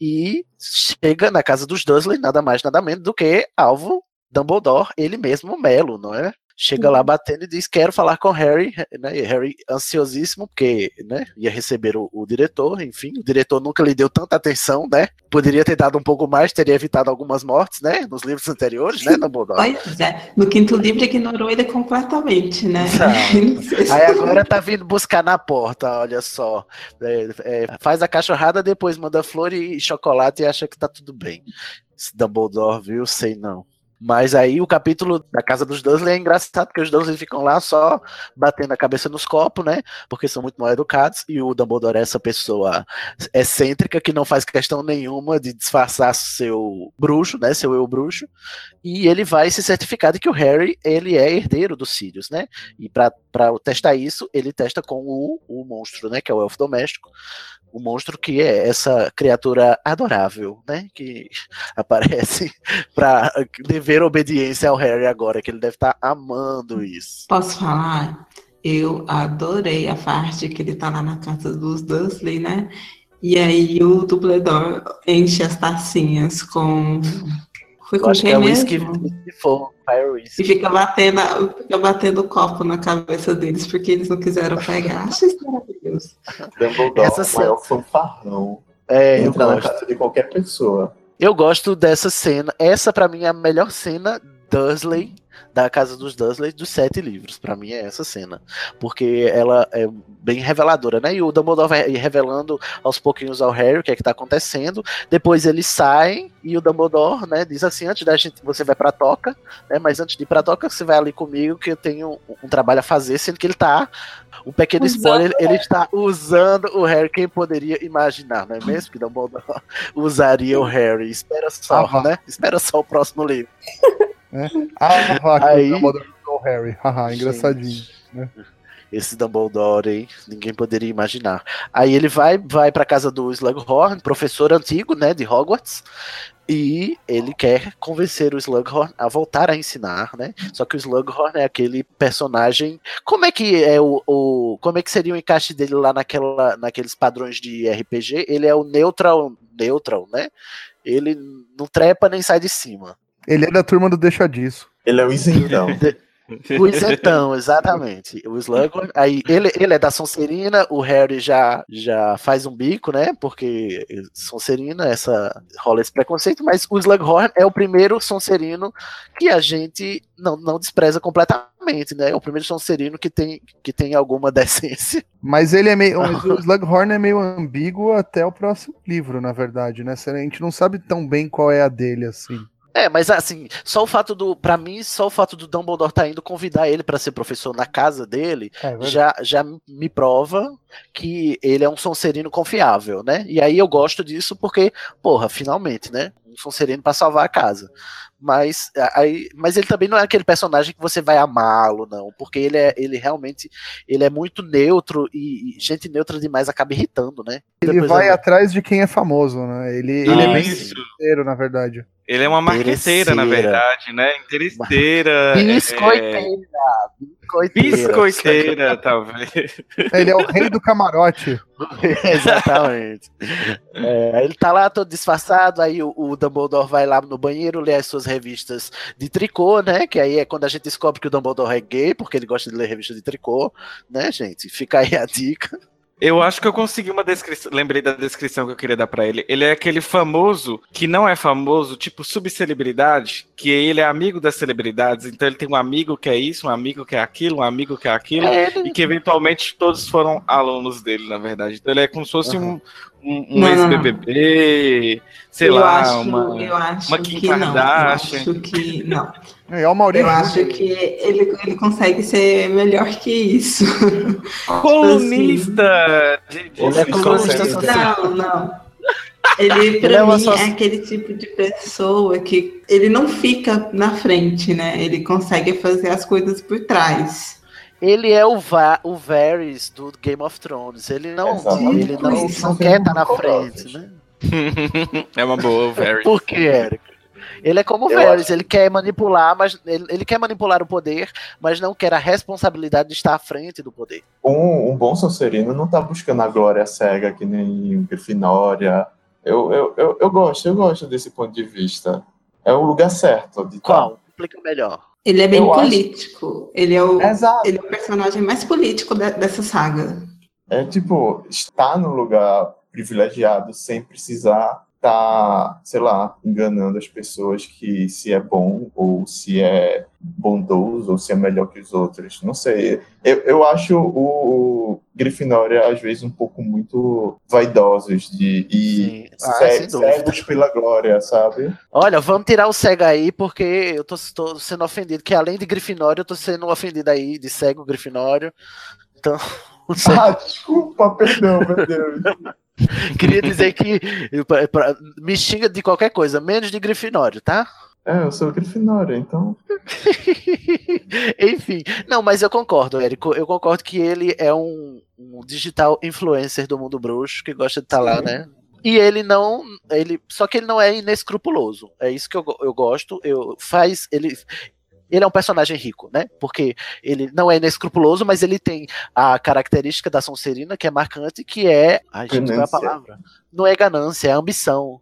E chega na casa dos Dursley, nada mais, nada menos do que alvo Dumbledore, ele mesmo, Melo, não é? Chega lá batendo e diz: Quero falar com o Harry, né? E Harry ansiosíssimo, porque né, ia receber o, o diretor, enfim, o diretor nunca lhe deu tanta atenção, né? Poderia ter dado um pouco mais, teria evitado algumas mortes, né? Nos livros anteriores, né, Dumbledore? Pois é, no quinto livro ignorou ele completamente, né? Não. Aí agora tá vindo buscar na porta, olha só. É, é, faz a cachorrada, depois manda flor e chocolate e acha que tá tudo bem. Esse Dumbledore, viu? Sei não. Mas aí o capítulo da casa dos Dursley é engraçado, porque os Dursley ficam lá só batendo a cabeça nos copos, né? Porque são muito mal educados, e o Dumbledore é essa pessoa excêntrica que não faz questão nenhuma de disfarçar seu bruxo, né? Seu eu bruxo. E ele vai se certificar de que o Harry, ele é herdeiro dos Sirius, né? E para testar isso, ele testa com o, o monstro, né? Que é o elfo doméstico. O monstro que é essa criatura adorável, né? Que aparece para dever obediência ao Harry agora, que ele deve estar amando isso. Posso falar? Eu adorei a parte que ele tá lá na casa dos Dursley, né? E aí o dublador enche as tacinhas com Foi com que quem é mesmo? E fica batendo, fica batendo copo na cabeça deles porque eles não quiseram pegar. Acho isso maravilhoso. Dumbledore Essa é o maior fanfarrão. É, eu Entra na casa de qualquer pessoa. Eu gosto dessa cena. Essa, pra mim, é a melhor cena Dursley, da Casa dos Dursley, dos sete livros. Pra mim, é essa cena. Porque ela é bem reveladora, né? E o Dumbledore vai revelando aos pouquinhos ao Harry o que é que tá acontecendo. Depois eles saem e o Dumbledore, né, diz assim: antes da gente, você vai pra toca, né? Mas antes de ir pra toca, você vai ali comigo que eu tenho um, trabalho a fazer, sendo que ele tá. Um pequeno Usando spoiler, ele está usando o Harry. Quem poderia imaginar, não é mesmo? Que Dumbledore usaria o Harry. Espera só, Ah, né? Espera só o próximo livro. Ah, lá, que Aí- Dumbledore o Harry. Haha, engraçadinho. Esse Dumbledore, hein? Ninguém poderia imaginar. Aí ele vai, vai para casa do Slughorn, professor antigo, né, de Hogwarts, e ele quer convencer o Slughorn a voltar a ensinar, né? Só que o Slughorn é aquele personagem. Como é que é o, o- como é que seria o encaixe dele lá naquela, naqueles padrões de RPG? Ele é o neutral, neutral, né? Ele não trepa nem sai de cima. Ele é da turma do Deixa Disso. Ele é o isentão. O isentão, exatamente. O Slughorn, aí ele, ele é da Sonserina, o Harry já, já faz um bico, né? Porque Sonserina, essa rola esse preconceito, mas o Slughorn é o primeiro Sonserino que a gente não, não despreza completamente, né? É o primeiro Sonserino que tem, que tem alguma decência. Mas ele é meio. O Slughorn é meio ambíguo até o próximo livro, na verdade, né? A gente não sabe tão bem qual é a dele, assim. É, mas assim, só o fato do. Pra mim, só o fato do Dumbledore tá indo convidar ele pra ser professor na casa dele É verdade. já, já me prova que ele é um Sonserino confiável, né? E aí eu gosto disso porque, porra, finalmente, né? Um Sonserino pra salvar a casa. Mas, aí, mas ele também não é aquele personagem que você vai amá-lo, não. Porque ele é ele realmente ele é muito neutro e, e gente neutra demais acaba irritando, né? Ele Depois vai eu- atrás de quem é famoso, né? Ele, ele é bem Isso. sincero, na verdade. Ele é uma marqueteira, na verdade, né? Interesseira. é- Biscoiteira! Biscoiteira! Biscoiteira, talvez. Ele é o rei do camarote. Exatamente. É, ele tá lá todo disfarçado, aí o, o Dumbledore vai lá no banheiro ler as suas revistas de tricô, né? Que aí é quando a gente descobre que o Dumbledore é gay, porque ele gosta de ler revista de tricô, né, gente? Fica aí a dica. Eu acho que eu consegui uma descrição. Lembrei da descrição que eu queria dar pra ele. Ele é aquele famoso que não é famoso, tipo subcelebridade, que ele é amigo das celebridades. Então ele tem um amigo que é isso, um amigo que é aquilo, um amigo que é aquilo, É, ele- e que eventualmente todos foram alunos dele, na verdade. Então ele é como se fosse um, um, um Não, não, não. ex-BBB, sei eu lá, acho, uma. eu acho uma Kim que não. Eu Kardashian. acho que não. É o Maurício. Eu acho que ele, ele consegue ser melhor que isso. Colunista Ele é colunista social. Não, não. Ele, pra Ele é mim, soci- é aquele tipo de pessoa que ele não fica na frente, né? Ele consegue fazer as coisas por trás. Ele é o, Va o Varys do Game of Thrones. Ele não, Exatamente. ele não, Isso, não quer estar na covardes. frente, né? é uma boa, very. Por que, Érico? Ele é como o Varys, ele quer manipular, mas ele, ele quer manipular o poder, mas não quer a responsabilidade de estar à frente do poder. Um, um bom Sonserino não tá buscando a glória cega que nem o Grifinória. Eu, eu, eu, eu gosto, eu gosto desse ponto de vista. É o lugar certo de tá. Qual? Explica melhor. Ele é bem Eu acho- político. Ele é o, Exato. ele é o personagem mais político de- dessa saga. É tipo, estar no lugar privilegiado sem precisar estar, sei lá, enganando as pessoas que se é bom ou se é bondoso ou se é melhor que os outros. Não sei. Eu, eu acho o, o Grifinória, às vezes, um pouco muito vaidosos de, e. Ah, ce- sem dúvida. cegos pela glória, sabe? Olha, vamos tirar o cego aí, porque eu tô, tô sendo ofendido. Que além de Grifinório, eu tô sendo ofendido aí de cego Grifinório. Então, o cego- Ah, desculpa, perdão, meu Deus. queria dizer que pra- pra- me xinga de qualquer coisa, menos de Grifinório, tá? É, eu sou Grifinória, então. Enfim, não, mas eu concordo, Érico. Eu concordo que ele é um, um digital influencer do mundo bruxo que gosta de estar lá, né? E ele não, ele, só que ele não é inescrupuloso. É isso que eu, eu gosto. Eu faz ele ele é um personagem rico, né? Porque ele não é inescrupuloso, mas ele tem a característica da Sonserina que é marcante, que é, ai, gente, qual é a palavra? Não é ganância, é ambição.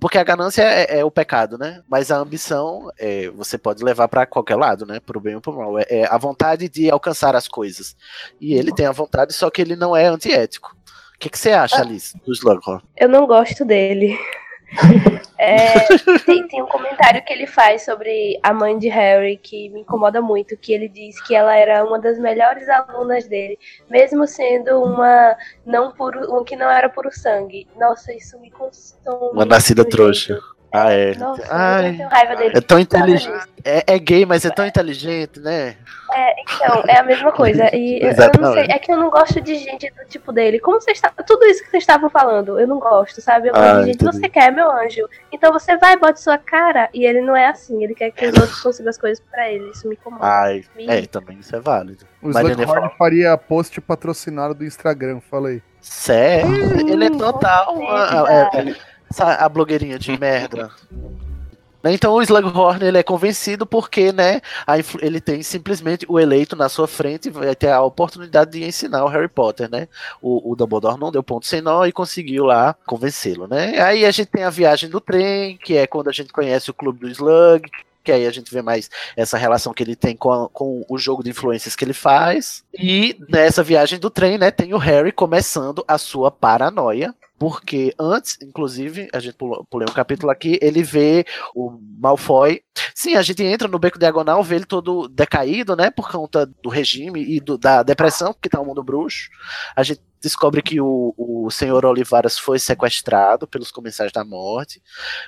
Porque a ganância é, é o pecado, né? Mas a ambição é, você pode levar para qualquer lado, né? Pro bem ou pro mal. É, é a vontade de alcançar as coisas. E ele tem a vontade, só que ele não é antiético. O que, que você acha, Alice, do Slughorn? Eu não gosto dele. É, tem, tem um comentário que ele faz sobre a mãe de Harry que me incomoda muito, que ele diz que ela era uma das melhores alunas dele, mesmo sendo uma não puro, uma que não era puro sangue. Nossa, isso me consome. Uma nascida um trouxa. jeito. Ah, é. Nossa, Ai, eu tenho raiva dele. é tão inteligente. É, é gay, mas é tão inteligente, né? É, então, é a mesma coisa. E eu, eu não sei, é que eu não gosto de gente do tipo dele. Como você está. Tudo isso que vocês estavam falando, eu não gosto, sabe? Eu gosto Ah, de gente, entendi. você quer, meu anjo. Então você vai, bote sua cara. E ele não é assim. Ele quer que os outros consigam as coisas pra ele. Isso me incomoda. Ai, Me é, também isso é válido. O Slughorn fala. faria post patrocinado do Instagram, fala aí. Sério? Ele é total com a, certeza. A- blogueirinha de merda. Então o Slughorn ele é convencido porque, né, ele tem simplesmente o eleito na sua frente vai ter a oportunidade de ensinar o Harry Potter, né? O, o Dumbledore não deu ponto sem nó e conseguiu lá convencê-lo, né? Aí a gente tem a viagem do trem, que é quando a gente conhece o clube do Slug, que aí a gente vê mais essa relação que ele tem com, a- com o jogo de influências que ele faz. E nessa viagem do trem, né, tem o Harry começando a sua paranoia. Porque antes, inclusive, a gente pulou, pulei um capítulo aqui, ele vê o Malfoy. Sim, a gente entra no beco diagonal, vê ele todo decaído, né? Por conta do regime e do- da depressão que tá o mundo bruxo. A gente descobre que o, o senhor Olivaras foi sequestrado pelos comensais da morte.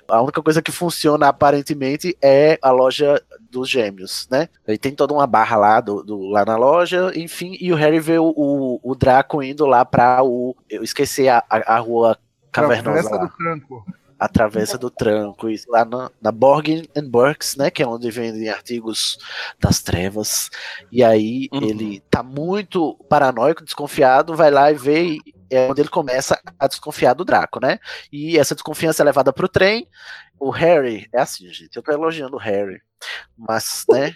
A única coisa que funciona aparentemente é a loja dos gêmeos, né? Aí tem toda uma barra lá, do, do- lá na loja, enfim, e o Harry vê o, o, o Draco indo lá pra o. Eu esqueci a, a, a rua cavernosa. Travessa do tranco. A travessa do tranco, isso lá na, na Borgin and Burks, né, que é onde vendem artigos das trevas. E aí Uhum. ele tá muito paranoico, desconfiado, vai lá e vê e é onde ele começa a desconfiar do Draco, né? E essa desconfiança é levada pro trem. O Harry, é assim, gente, eu tô elogiando o Harry, mas, né,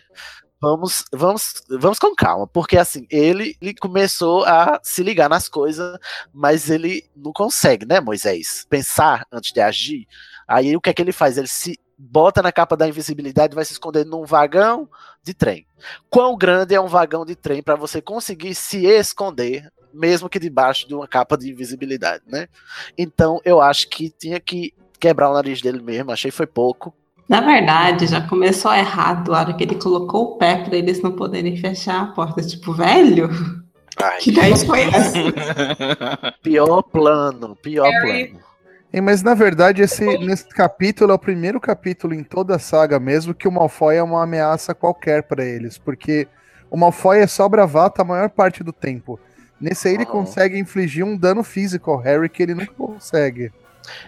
vamos, vamos, vamos com calma, porque assim, ele, ele começou a se ligar nas coisas, mas ele não consegue, né, Moisés? Pensar antes de agir. Aí o que é que ele faz? Ele se bota na capa da invisibilidade e vai se esconder num vagão de trem. Quão grande é um vagão de trem para você conseguir se esconder, mesmo que debaixo de uma capa de invisibilidade, né? Então eu acho que tinha que quebrar o nariz dele mesmo, achei foi pouco. Na verdade, já começou errado a hora que ele colocou o pé pra eles não poderem fechar a porta. Tipo, velho, Ai, que daí foi essa? pior plano, pior Harry. plano. Mas na verdade, esse, nesse capítulo é o primeiro capítulo em toda a saga mesmo que o Malfoy é uma ameaça qualquer pra eles, porque o Malfoy é só bravata a maior parte do tempo. Nesse aí ele Uhum. consegue infligir um dano físico ao Harry que ele nunca consegue.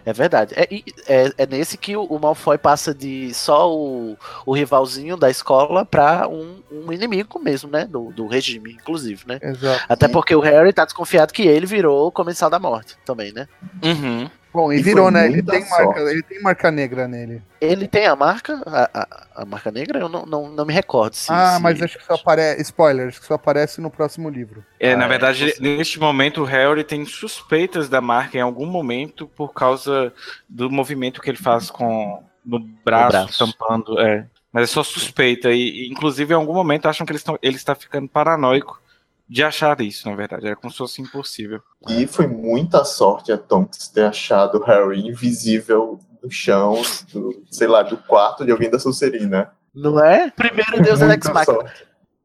É verdade. É, é, é nesse que o, o Malfoy passa de só o, o rivalzinho da escola pra um, um inimigo mesmo, né? Do, do regime, inclusive, né? Exato. Até porque o Harry tá desconfiado que ele virou o comensal da morte também, né? Uhum. Bom, e, E virou, né? Ele tem, marca, ele tem marca negra nele. Ele tem a marca, a, a, a marca negra? Eu não, não, não me recordo. Se, ah, se- mas acho que só aparece. Spoiler, acho que só aparece no próximo livro. É, Ah, na é, verdade, você- neste momento o Harry tem suspeitas da marca em algum momento por causa do movimento que ele faz com no braço, braço. tampando, é. Mas é só suspeita e, inclusive em algum momento acham que eles tão, ele está ficando paranoico de achar isso, na verdade, era como se fosse impossível. E foi muita sorte a Tonks ter achado o Harry invisível no chão, do, sei lá, do quarto de alguém da Sonserina. Não é? Primeiro Deus é Ex Machina.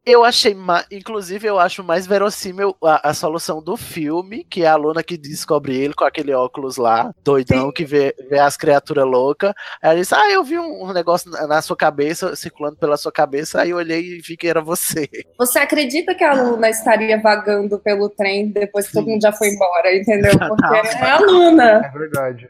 Eu achei, ma- inclusive, eu acho mais verossímil a, a solução do filme, que é a Luna que descobre ele com aquele óculos lá, doidão, que vê, vê as criaturas loucas. Aí ela diz: Ah, eu vi um, um negócio na, na sua cabeça, circulando pela sua cabeça, aí eu olhei e vi que era você. Você acredita que a Luna estaria vagando pelo trem depois que todo Sim. mundo já foi embora, entendeu? Porque tava. é a Luna. É verdade.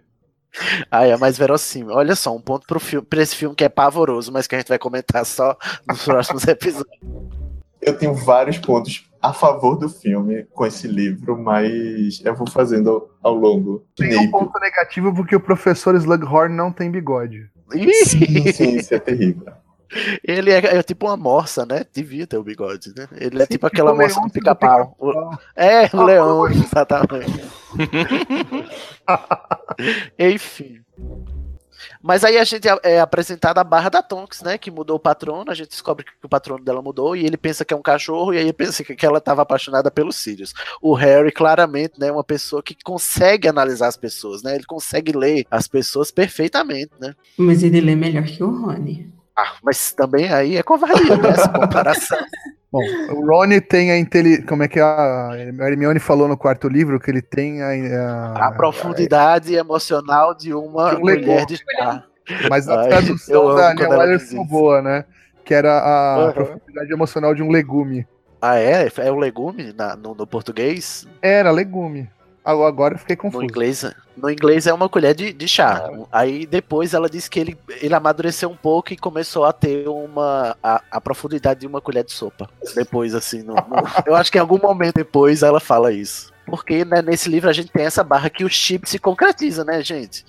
Aí é mais verossímil. Olha só, um ponto pra esse filme que é pavoroso, mas que a gente vai comentar só nos próximos episódios. Eu tenho vários pontos a favor do filme com esse livro, mas eu vou fazendo ao, ao longo. Tem um ponto negativo porque o professor Slughorn não tem bigode. Sim, sim, isso é terrível. ele é, é tipo uma morsa, né? Devia ter o bigode, né? Ele é tipo aquela o morsa do pica-pau. É, o leão, exatamente. Enfim. Mas aí a gente é, é apresentado a barra da Tonks, né? Que mudou o patrono. A gente descobre que o patrono dela mudou e ele pensa que é um cachorro e aí pensa que, que ela estava apaixonada pelos Sirius. O Harry, claramente, né? É uma pessoa que consegue analisar as pessoas, né? Ele consegue ler as pessoas perfeitamente, né? Mas ele lê melhor que o Rony. Ah, mas também aí é covardia, né? Essa comparação. Bom, o Rony tem a inteligência. Como é que a Hermione falou no quarto livro? Que ele tem a. A, a profundidade a... emocional de uma um mulher de chá. Mas a tradução da Neil Weiler ficou boa, né? Que era a uhum. profundidade emocional de um legume. Ah, é? É o legume na, no, no português? Era legume. Agora eu fiquei confuso. No inglês, no inglês é uma colher de, de chá. Ah. Aí depois ela disse que ele, ele amadureceu um pouco e começou a ter uma a, a profundidade de uma colher de sopa. Depois, assim, no, no, eu acho que em algum momento depois ela fala isso. Porque né, nesse livro a gente tem essa barra que o chip se concretiza, né, gente?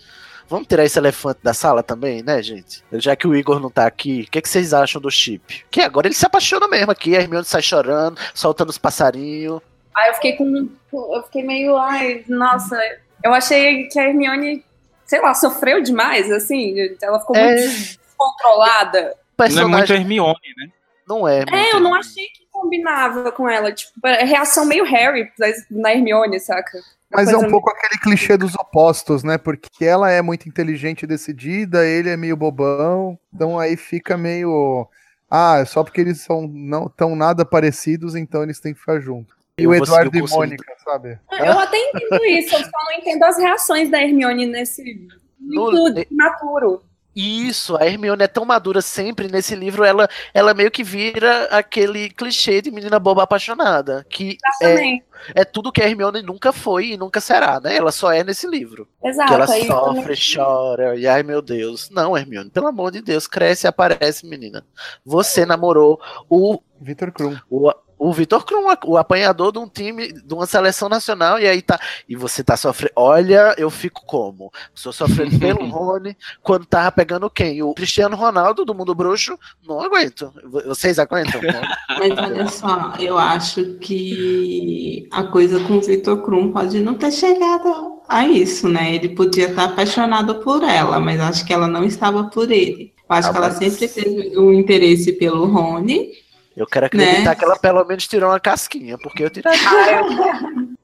Vamos tirar esse elefante da sala também, né, gente? Já que o Igor não tá aqui, o que, que vocês acham do chip? Que agora ele se apaixona mesmo aqui, a Hermione sai chorando, soltando os passarinhos. Aí eu fiquei com. Eu fiquei meio, ai, nossa. Eu achei que a Hermione, sei lá, sofreu demais, assim. Ela ficou é... muito descontrolada. Não é muito Hermione, né? Não é. É, eu não achei que combinava com ela. Tipo, a reação meio Harry na Hermione, saca? Mas é um pouco aquele clichê dos opostos, né? Porque ela é muito inteligente e decidida, ele é meio bobão. Então aí fica meio. Ah, só porque eles são não tão nada parecidos, então eles têm que ficar juntos. E o Eduardo e Mônica, sabe? Eu até entendo isso, eu só não entendo as reações da Hermione nesse. No, tudo, maturo. Isso, a Hermione é tão madura sempre nesse livro, ela, ela meio que vira aquele clichê de menina boba apaixonada, que é, é, tudo que a Hermione nunca foi e nunca será, né? Ela só é nesse livro. Exato. Que ela sofre, chora, e ai meu Deus. Não, Hermione, pelo amor de Deus, cresce e aparece, menina. Você namorou o Vitor Krum. O, o Vitor Krum, o apanhador de um time, de uma seleção nacional, e aí tá. E você tá sofrendo. Olha, eu fico como? Estou sofrendo pelo Rony quando tava pegando quem? O Cristiano Ronaldo do Mundo Bruxo? Não aguento. Vocês aguentam? Mas olha só, eu acho que a coisa com o Vitor Krum pode não ter chegado a isso, né? Ele podia estar apaixonado por ela, mas acho que ela não estava por ele. Eu acho ah, que ela sempre teve um interesse pelo Rony eu quero acreditar né? que ela pelo menos tirou uma casquinha, porque eu tiraria.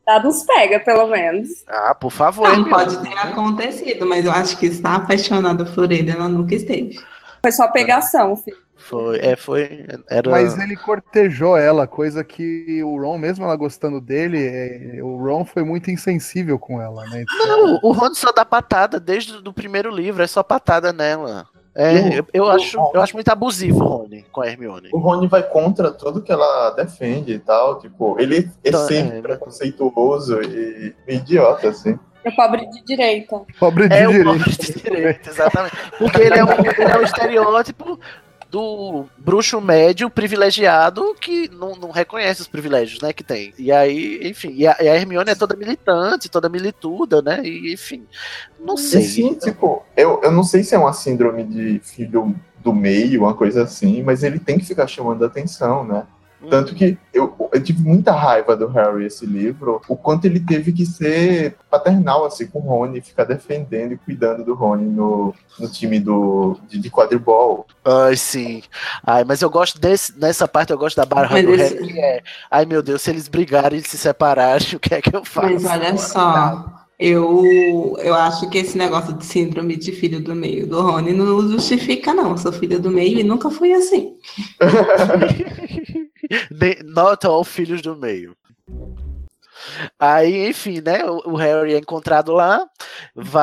Dá nos pega, pelo menos. Ah, por favor. Não pode ter acontecido, mas eu acho que está apaixonada por ele, ela nunca esteve. Foi só pegação, filho. Foi, é, foi. Era... Mas ele cortejou ela, coisa que o Ron, mesmo ela gostando dele, é, o Ron foi muito insensível com ela, né? Então... Não, o Ron só dá patada desde o primeiro livro, é só patada nela. É, eu, eu, acho, eu acho muito abusivo o Rony com a Hermione. O Rony vai contra tudo que ela defende e tal. Tipo, ele é então, sempre é, preconceituoso e idiota, assim. É pobre de direita. Pobre de é direita. Pobre de direita, exatamente. Porque ele é, um, ele é um estereótipo do bruxo médio privilegiado que não, não, reconhece os privilégios, né, que tem. E aí, enfim, e a, e a, Hermione é toda militante, toda milituda, né, e enfim, não sei. Sim, tipo, eu, eu não sei se é uma síndrome de filho do meio, uma coisa assim, mas ele tem que ficar chamando a atenção, né. Tanto que eu, eu, tive muita raiva do Harry esse livro, o quanto ele teve que ser paternal assim com o Rony, ficar defendendo e cuidando do Rony no, no time do, de, de quadribol. Ai, sim. Ai, mas eu gosto desse, nessa parte, eu gosto da barra mas do esse... Harry, é, ai meu Deus, se eles brigarem e se separarem, o que é que eu faço? Mas olha só, eu, eu acho que esse negócio de síndrome de filho do meio do Rony não justifica, não. Eu sou filho do meio e nunca fui assim. Not all filhos do meio. Aí, enfim, né? O, Harry é encontrado lá.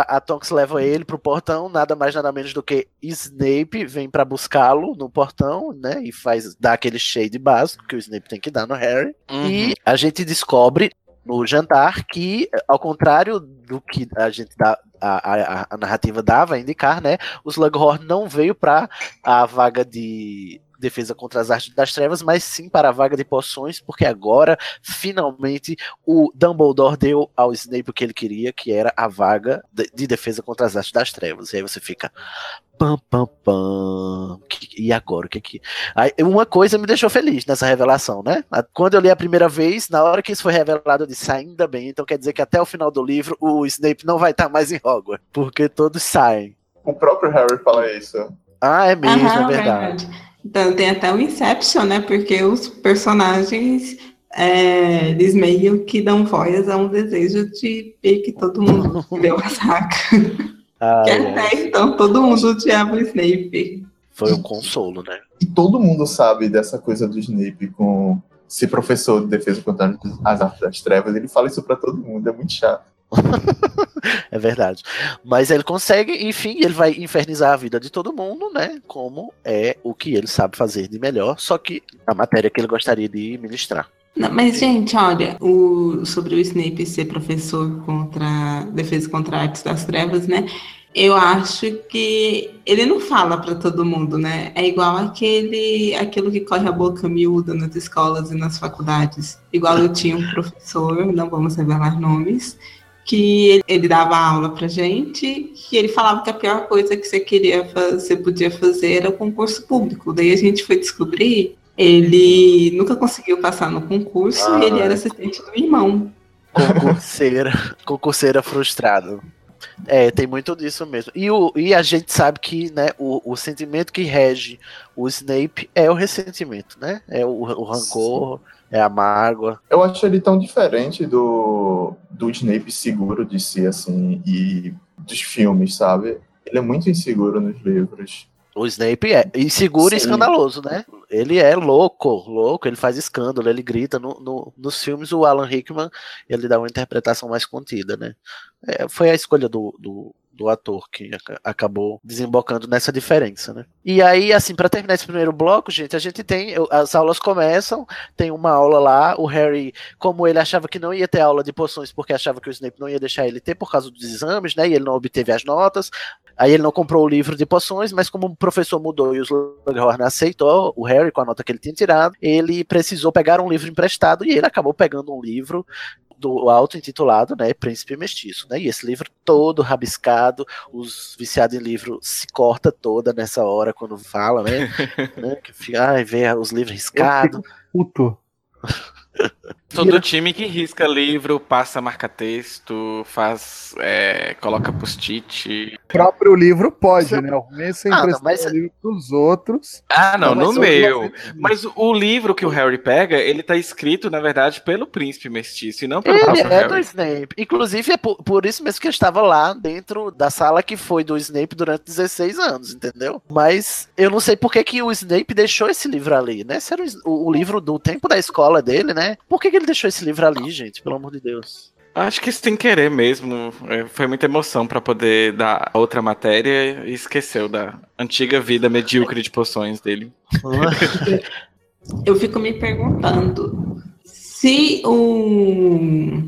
A Tonks leva ele pro portão, nada mais nada menos do que Snape vem para buscá-lo no portão, né? E faz dá aquele shade básico que o Snape tem que dar no Harry. Uhum. E a gente descobre no jantar que, ao contrário do que a gente dá, a, a, a narrativa dava a indicar, né? O Slughorn não veio para a vaga de defesa contra as artes das trevas, mas sim para a vaga de poções, porque agora, finalmente, o Dumbledore deu ao Snape o que ele queria, que era a vaga de, de defesa contra as artes das trevas. E aí você fica. Pam, pam, pam. E agora? O que que. Aí, uma coisa me deixou feliz nessa revelação, né? Quando eu li a primeira vez, na hora que isso foi revelado, eu disse: ainda bem. Então quer dizer que até o final do livro o Snape não vai estar mais em Hogwarts, porque todos saem. O próprio Harry fala isso. Ah, é mesmo, é verdade. Então tem até o Inception, né? Porque os personagens é, eles meio que dão voz a um desejo de ver que todo mundo deu a saca. Ah, Que é. até então todo mundo odiava o Snape. Foi um consolo, né? E todo mundo sabe dessa coisa do Snape com ser professor de defesa contra as artes das trevas. Ele fala isso pra todo mundo, é muito chato. É verdade. Mas ele consegue, enfim, ele vai infernizar a vida de todo mundo, né? Como é o que ele sabe fazer de melhor, só que a matéria que ele gostaria de ministrar. Não, mas, gente, olha, o, sobre o Snape ser professor contra defesa contra artes das trevas, né? Eu acho que ele não fala para todo mundo, né? É igual aquele, aquilo que corre a boca miúda nas escolas e nas faculdades. Igual eu tinha um professor, não vamos revelar nomes, que ele, ele dava aula pra gente, que ele falava que a pior coisa que você queria fazer, você podia fazer era o concurso público. Daí a gente foi descobrir, ele nunca conseguiu passar no concurso Ah. e ele era assistente do irmão. Concurseira, concurseira frustrado. É, tem muito disso mesmo. E, o, e a gente sabe que né, o, o sentimento que rege o Snape é o ressentimento, né? É o, o rancor, é a mágoa. Eu acho ele tão diferente do, do Snape seguro de si, assim, e dos filmes, sabe? Ele é muito inseguro nos livros. O Snape é inseguro e Sim. escandaloso, né? Ele é louco, louco, ele faz escândalo, ele grita. No, no- nos filmes, o Alan Rickman, ele dá uma interpretação mais contida, né? É, foi a escolha do, do, do ator que aca- acabou desembocando nessa diferença, né? E aí, assim, para terminar esse primeiro bloco, gente, a gente tem, as aulas começam, tem uma aula lá, o Harry, como ele achava que não ia ter aula de poções porque achava que o Snape não ia deixar ele ter por causa dos exames, né? E ele não obteve as notas, Aí ele não comprou o livro de poções, mas como o professor mudou e o Slughorn aceitou o Harry com a nota que ele tinha tirado, ele precisou pegar um livro emprestado e ele acabou pegando um livro do auto-intitulado, né, Príncipe Mestiço, né, e esse livro todo rabiscado, os viciados em livro se corta toda nessa hora quando fala, né, né que fica, ai, vê os livros riscados. Puto. Todo time que risca livro, passa marca-texto, faz. é, coloca post-it. O próprio livro pode, né? O mês sem Ah, não, mas- o livro pros outros. Ah, não, no meu. Mas o livro que o Harry pega, ele tá escrito, na verdade, pelo príncipe mestiço e não pelo Ele próprio é do Harry. Snape. Inclusive, é por, por isso mesmo que eu estava lá dentro da sala que foi do Snape durante 16 anos, entendeu? Mas eu não sei por que, que o Snape deixou esse livro ali, né? Se era o- o livro do tempo da escola dele, né? Por que, que ele deixou esse livro ali, gente? Pelo amor de Deus. Acho que sem querer mesmo. é, Foi muita emoção pra poder dar outra matéria e esqueceu da antiga vida medíocre de poções dele. Eu fico me perguntando se o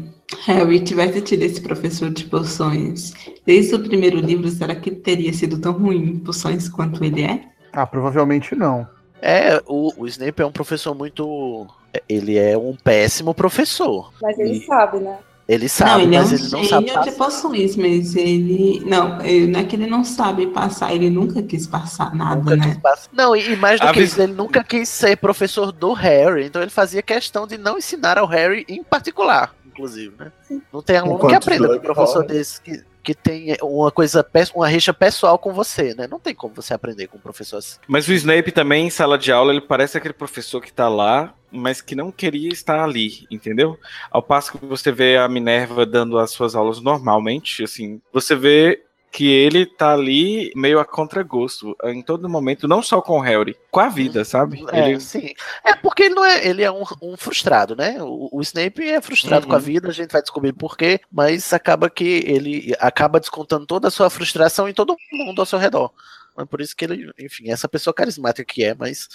Harry tivesse tido esse professor de poções desde o primeiro livro, será que ele teria sido tão ruim em poções quanto ele é? Ah, provavelmente não. É, o, o Snape é um professor muito. Ele é um péssimo professor. Mas ele E- sabe, né? Ele sabe, não, ele é mas um ele não sabe. gênio de passar. poções, mas ele. Não, eh, não é que ele não sabe passar, ele nunca quis passar nada, Nunca né? quis passar. Não, e, e mais do A que isso, ele nunca quis ser professor do Harry, então ele fazia questão de não ensinar ao Harry em particular, inclusive, né? Não tem aluno que Enquanto aprenda com um professor desse que, que tem uma coisa, uma rixa pessoal com você, né? Não tem como você aprender com um professor assim. Mas o Snape também, em sala de aula, ele parece aquele professor que tá lá, mas que não queria estar ali, entendeu? Ao passo que você vê a Minerva dando as suas aulas normalmente, assim, você vê que ele tá ali meio a contragosto, em todo momento, não só com o Harry, com a vida, sabe? É, Ele, sim. É porque ele não é, ele é um, um frustrado, né? O, o Snape é frustrado Uhum. com a vida, a gente vai descobrir por quê, mas acaba que ele acaba descontando toda a sua frustração em todo mundo ao seu redor. É por isso que ele, enfim, essa pessoa carismática que é, mas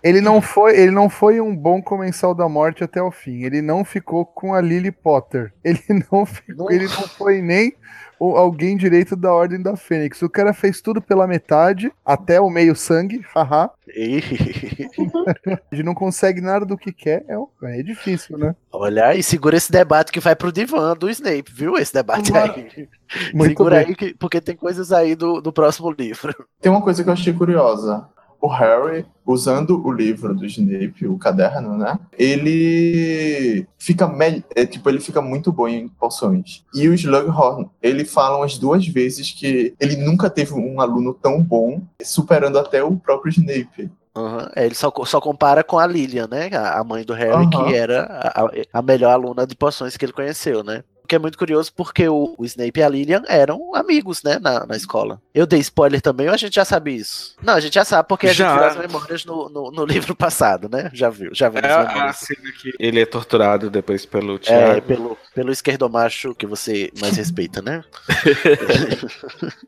Ele não foi, ele não foi um bom comensal da morte até o fim. Ele não ficou com a Lily Potter. Ele não ficou, ele não foi nem alguém direito da Ordem da Fênix. O cara fez tudo pela metade, até o meio sangue, haha. Ele não consegue nada do que quer. É, é difícil, né? Olha, e segura esse debate que vai pro divã do Snape, viu? Esse debate aí. Muito segura bem. aí, que- porque tem coisas aí do, do próximo livro. Tem uma coisa que eu achei curiosa. O Harry, usando o livro do Snape, o caderno, né? Ele fica me... é, tipo, ele fica muito bom em poções. E o Slughorn, ele fala umas duas vezes que ele nunca teve um aluno tão bom, superando até o próprio Snape. Uhum. Ele só, só compara com a Lilian, né? A, a mãe do Harry, Uhum. que era a, a melhor aluna de poções que ele conheceu, né? Que é muito curioso porque o, o Snape e a Lilian eram amigos, né, na, na escola. Eu dei spoiler também ou a gente já sabe isso? Não, a gente já sabe porque a Já. gente viu as memórias no, no, no livro passado, né? Já viu, já viu É a, cena que ele é torturado depois pelo É, Thiago. pelo, pelo esquerdomacho que você mais respeita, né?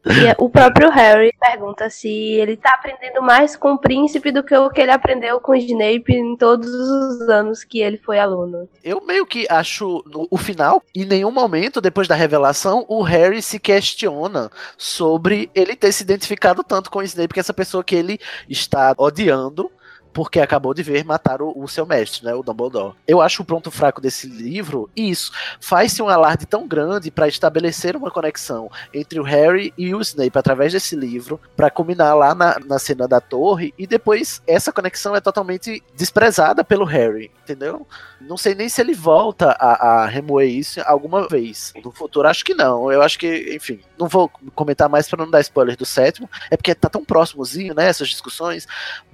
E o próprio Harry pergunta se ele tá aprendendo mais com o príncipe do que o que ele aprendeu com o Snape em todos os anos que ele foi aluno. Eu meio que acho no o final, em nenhum momento, depois da revelação, o Harry se questiona sobre ele ter se identificado tanto com o Snape, que é essa pessoa que ele está odiando. Porque acabou de ver matar o, o seu mestre, né, o Dumbledore. Eu acho o ponto fraco desse livro isso. Faz-se um alarde tão grande para estabelecer uma conexão entre o Harry e o Snape através desse livro, para culminar lá na, na cena da torre, e depois essa conexão é totalmente desprezada pelo Harry, entendeu? Não sei nem se ele volta a, a remoer isso alguma vez. No futuro, acho que não. Eu acho que, enfim, não vou comentar mais para não dar spoiler do sétimo. É porque tá tão próximozinho, né? Essas discussões.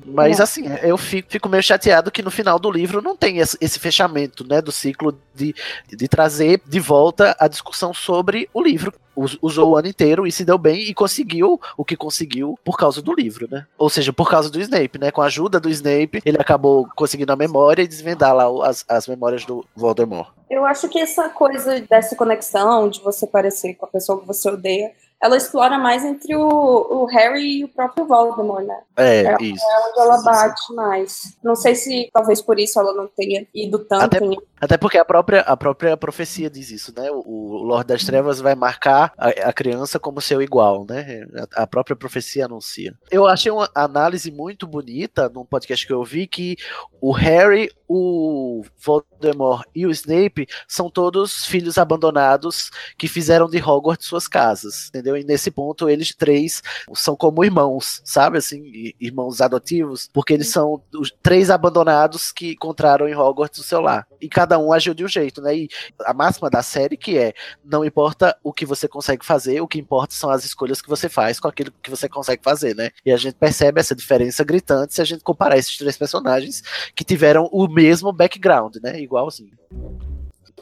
Mas, É. assim, eu fico, fico meio chateado que no final do livro não tem esse, esse fechamento, né? Do ciclo de, de trazer de volta a discussão sobre o livro. Us- Usou o ano inteiro e se deu bem e conseguiu o que conseguiu por causa do livro, né? Ou seja, por causa do Snape, né? Com a ajuda do Snape, ele acabou conseguindo a memória e desvendar lá as, as memórias do Voldemort. Eu acho que essa coisa dessa conexão, de você parecer com a pessoa que você odeia, ela explora mais entre o, o Harry e o próprio Voldemort, né? É, É, isso. Onde ela bate mais. Não sei se talvez por isso ela não tenha ido tanto Até- em Até porque a própria, a própria profecia diz isso, né? O, o Lorde das Trevas vai marcar a, a criança como seu igual, né? A, a própria profecia anuncia. Eu achei uma análise muito bonita num podcast que eu vi que o Harry, o Voldemort e o Snape são todos filhos abandonados que fizeram de Hogwarts suas casas, entendeu? E nesse ponto eles três são como irmãos, sabe? Assim, irmãos adotivos, porque eles são os três abandonados que encontraram em Hogwarts o seu lar. E cada um agiu de um jeito, né? E a máxima da série que é, não importa o que você consegue fazer, o que importa são as escolhas que você faz com aquilo que você consegue fazer, né? E a gente percebe essa diferença gritante se a gente comparar esses três personagens que tiveram o mesmo background, né? Igualzinho.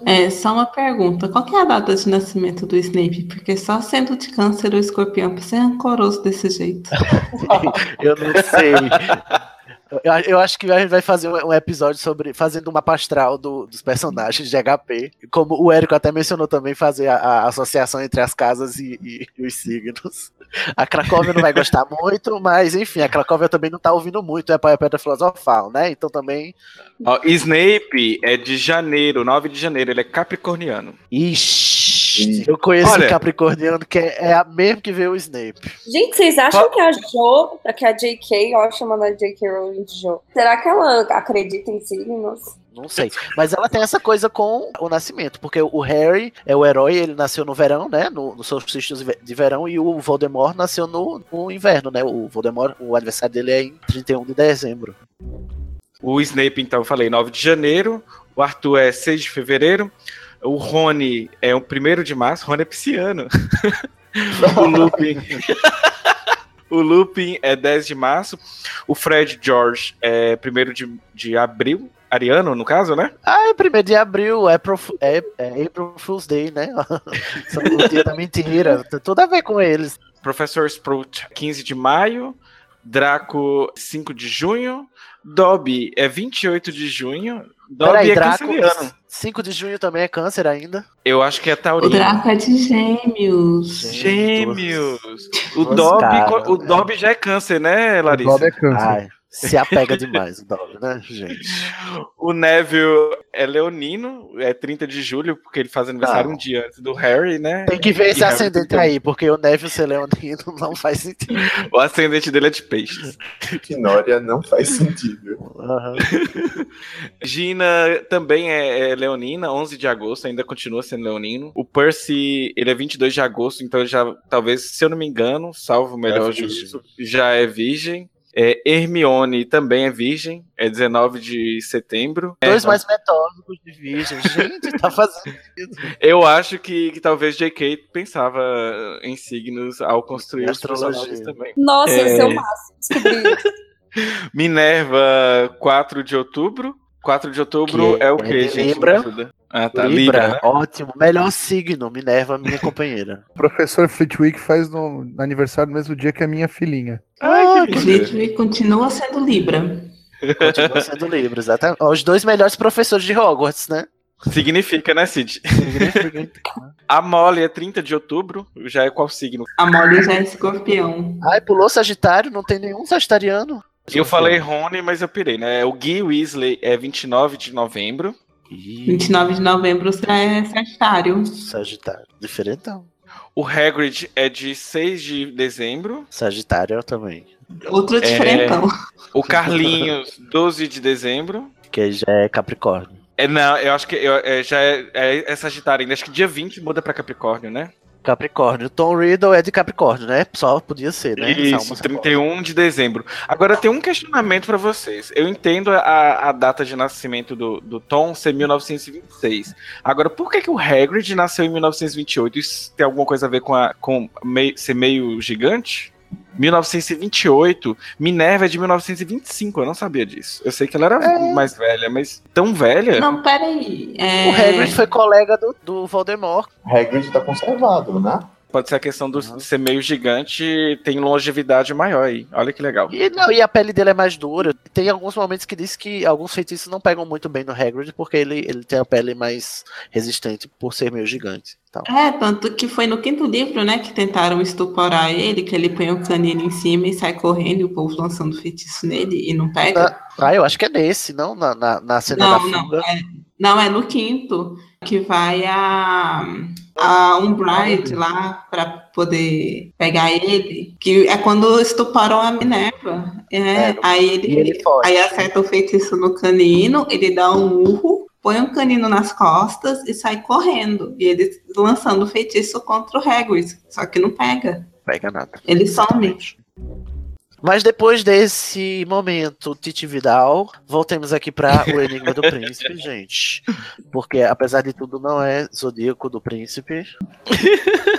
É, só uma pergunta. Qual é a data de nascimento do Snape? Porque só sendo de câncer ou escorpião pra ser rancoroso desse jeito. Eu não sei. Eu, eu acho que a gente vai fazer um, episódio sobre fazendo uma pastral do- dos personagens de HP. Como o Érico até mencionou também, fazer a, a associação entre as casas e, e- e os signos. A Cracóvia não vai gostar muito, mas enfim, a Cracóvia também não tá ouvindo muito, é para Pedra Filosofal, né? Então também. Ó, Snape é de janeiro, 9 de janeiro, ele é capricorniano. Ixi, eu conheço Olha. o Capricorniano que é, é a mesmo que vê o Snape. Gente, vocês acham que a Jo, que a JK, ó, chamando a JK Rowling de Jo, será que ela acredita em signos? Não sei. Mas ela tem essa coisa com o nascimento, porque o Harry é o herói, ele nasceu no verão, né? No, no solstício de verão, e o Voldemort nasceu no, no inverno, né? O Voldemort, o aniversário dele é em 31 de dezembro. O Snape, então, eu falei 9 de janeiro. O Arthur é 6 de fevereiro. O Rony é o 1 de março. Rony é pisciano. o Lupin. o Lupin é 10 de março. O Fred George é 1 de, de abril. Ariano, no caso, né? Ah, é 1 de abril, é, Pro, é, é April Fool's Day, né? São o dia da mentira. Tem tudo a ver com eles. Professor Sprout, 15 de maio. Draco, 5 de junho. Dobby é 28 de junho. Dobby Peraí, é Draco, canceriano. 5 de junho também é câncer ainda. Eu acho que é O taurino. Draco é de gêmeos. Gêmeos. O Dobby, o? Dobby já é câncer, né, O Larissa? Bob é câncer. Ai, se apega demais o Dobby, né, gente? O Neville é leonino, é 30 de julho, porque ele faz aniversário Ah. um dia antes do Harry, né? Tem que ver esse E Harry ascendente aí, porque o Neville ser leonino não faz sentido. O ascendente dele é de peixes. Quinória não faz sentido. Aham. Gina também é, é leonina, 11 de agosto, ainda continua sendo leonino. O Percy, ele é 22 de agosto, então ele já, talvez, se eu não me engano, salvo o melhor É juízo, já é virgem. É, Hermione também é virgem, é 19 de setembro. Dois É, mais metódicos de virgem. Gente, tá fazendo. Eu acho que, que talvez J.K. pensava em signos ao construir os personagens também. Nossa, É. esse é o máximo. Descobri. Minerva, 4 de outubro. 4 de outubro Que é o é que, de gente? Libra. Ah, tá. Libra, Libra, né? ótimo. Melhor signo, Minerva, minha companheira. O professor Flitwick faz no aniversário no mesmo dia que a minha filhinha. Ai, Flitwick continua sendo Libra. Continua sendo Libra, exatamente. Ó, Os dois melhores professores de Hogwarts, né? Significa, né, Cid? A Molly é 30 de outubro. Já é qual signo? A Molly já é escorpião. Ai, pulou Sagitário, não tem nenhum Sagitariano. Eu falei Rony, mas eu pirei, né? O Gui Weasley é 29 de novembro. Ih, 29 de novembro é Sagitário. Sagitário. Diferentão. O Hagrid é de 6 de dezembro. Sagitário também. Outro diferentão. O Carlinhos, 12 de dezembro. Que já é Capricórnio. É, não, eu acho que eu- é, já é, é, é Sagitário ainda. Acho que dia 20 muda pra Capricórnio, né? Capricórnio. Tom Riddle é de Capricórnio, né? Só podia ser, né? Isso, Salma 31 de dezembro. Agora tem um questionamento pra vocês. Eu entendo a, a data de nascimento do, do Tom ser 1926. Agora, por que, que o Hagrid nasceu em 1928? Isso tem alguma coisa a ver com, a, com meio- ser meio gigante? 1928, Minerva é de 1925, eu não sabia disso. Eu sei que ela era mais velha, mas tão velha? Não, peraí. É... O Hagrid foi colega do, do Voldemort. Hagrid tá conservado, né? Pode ser a questão do, de ser meio gigante, tem longevidade maior aí. Olha que legal. E, não, e a pele dele é mais dura. Tem alguns momentos que diz que alguns feitiços não pegam muito bem no Hagrid, porque ele, ele tem a pele mais resistente por ser meio gigante. Então, É, tanto que foi no quinto livro, né, que tentaram estuporar ele, que ele põe o canino em cima e sai correndo e o povo lançando feitiço nele e não pega. ah, eu acho que é nesse, não? Na, na, na cena Não, da não, fuga. é, não, é no quinto, que vai a, a Umbright lá pra poder pegar ele, que é quando estuparam a Minerva. É, É, aí ele, ele aí acerta o feitiço no canino, ele dá um urro, põe um canino nas costas e sai correndo. E ele lançando o feitiço contra o Hagrid, só que não pega. Pega nada. Ele some. Mas depois desse momento, Titi Vidal, voltemos aqui para o Enigma do Príncipe, gente. Porque, apesar de tudo, não é Zodíaco do Príncipe.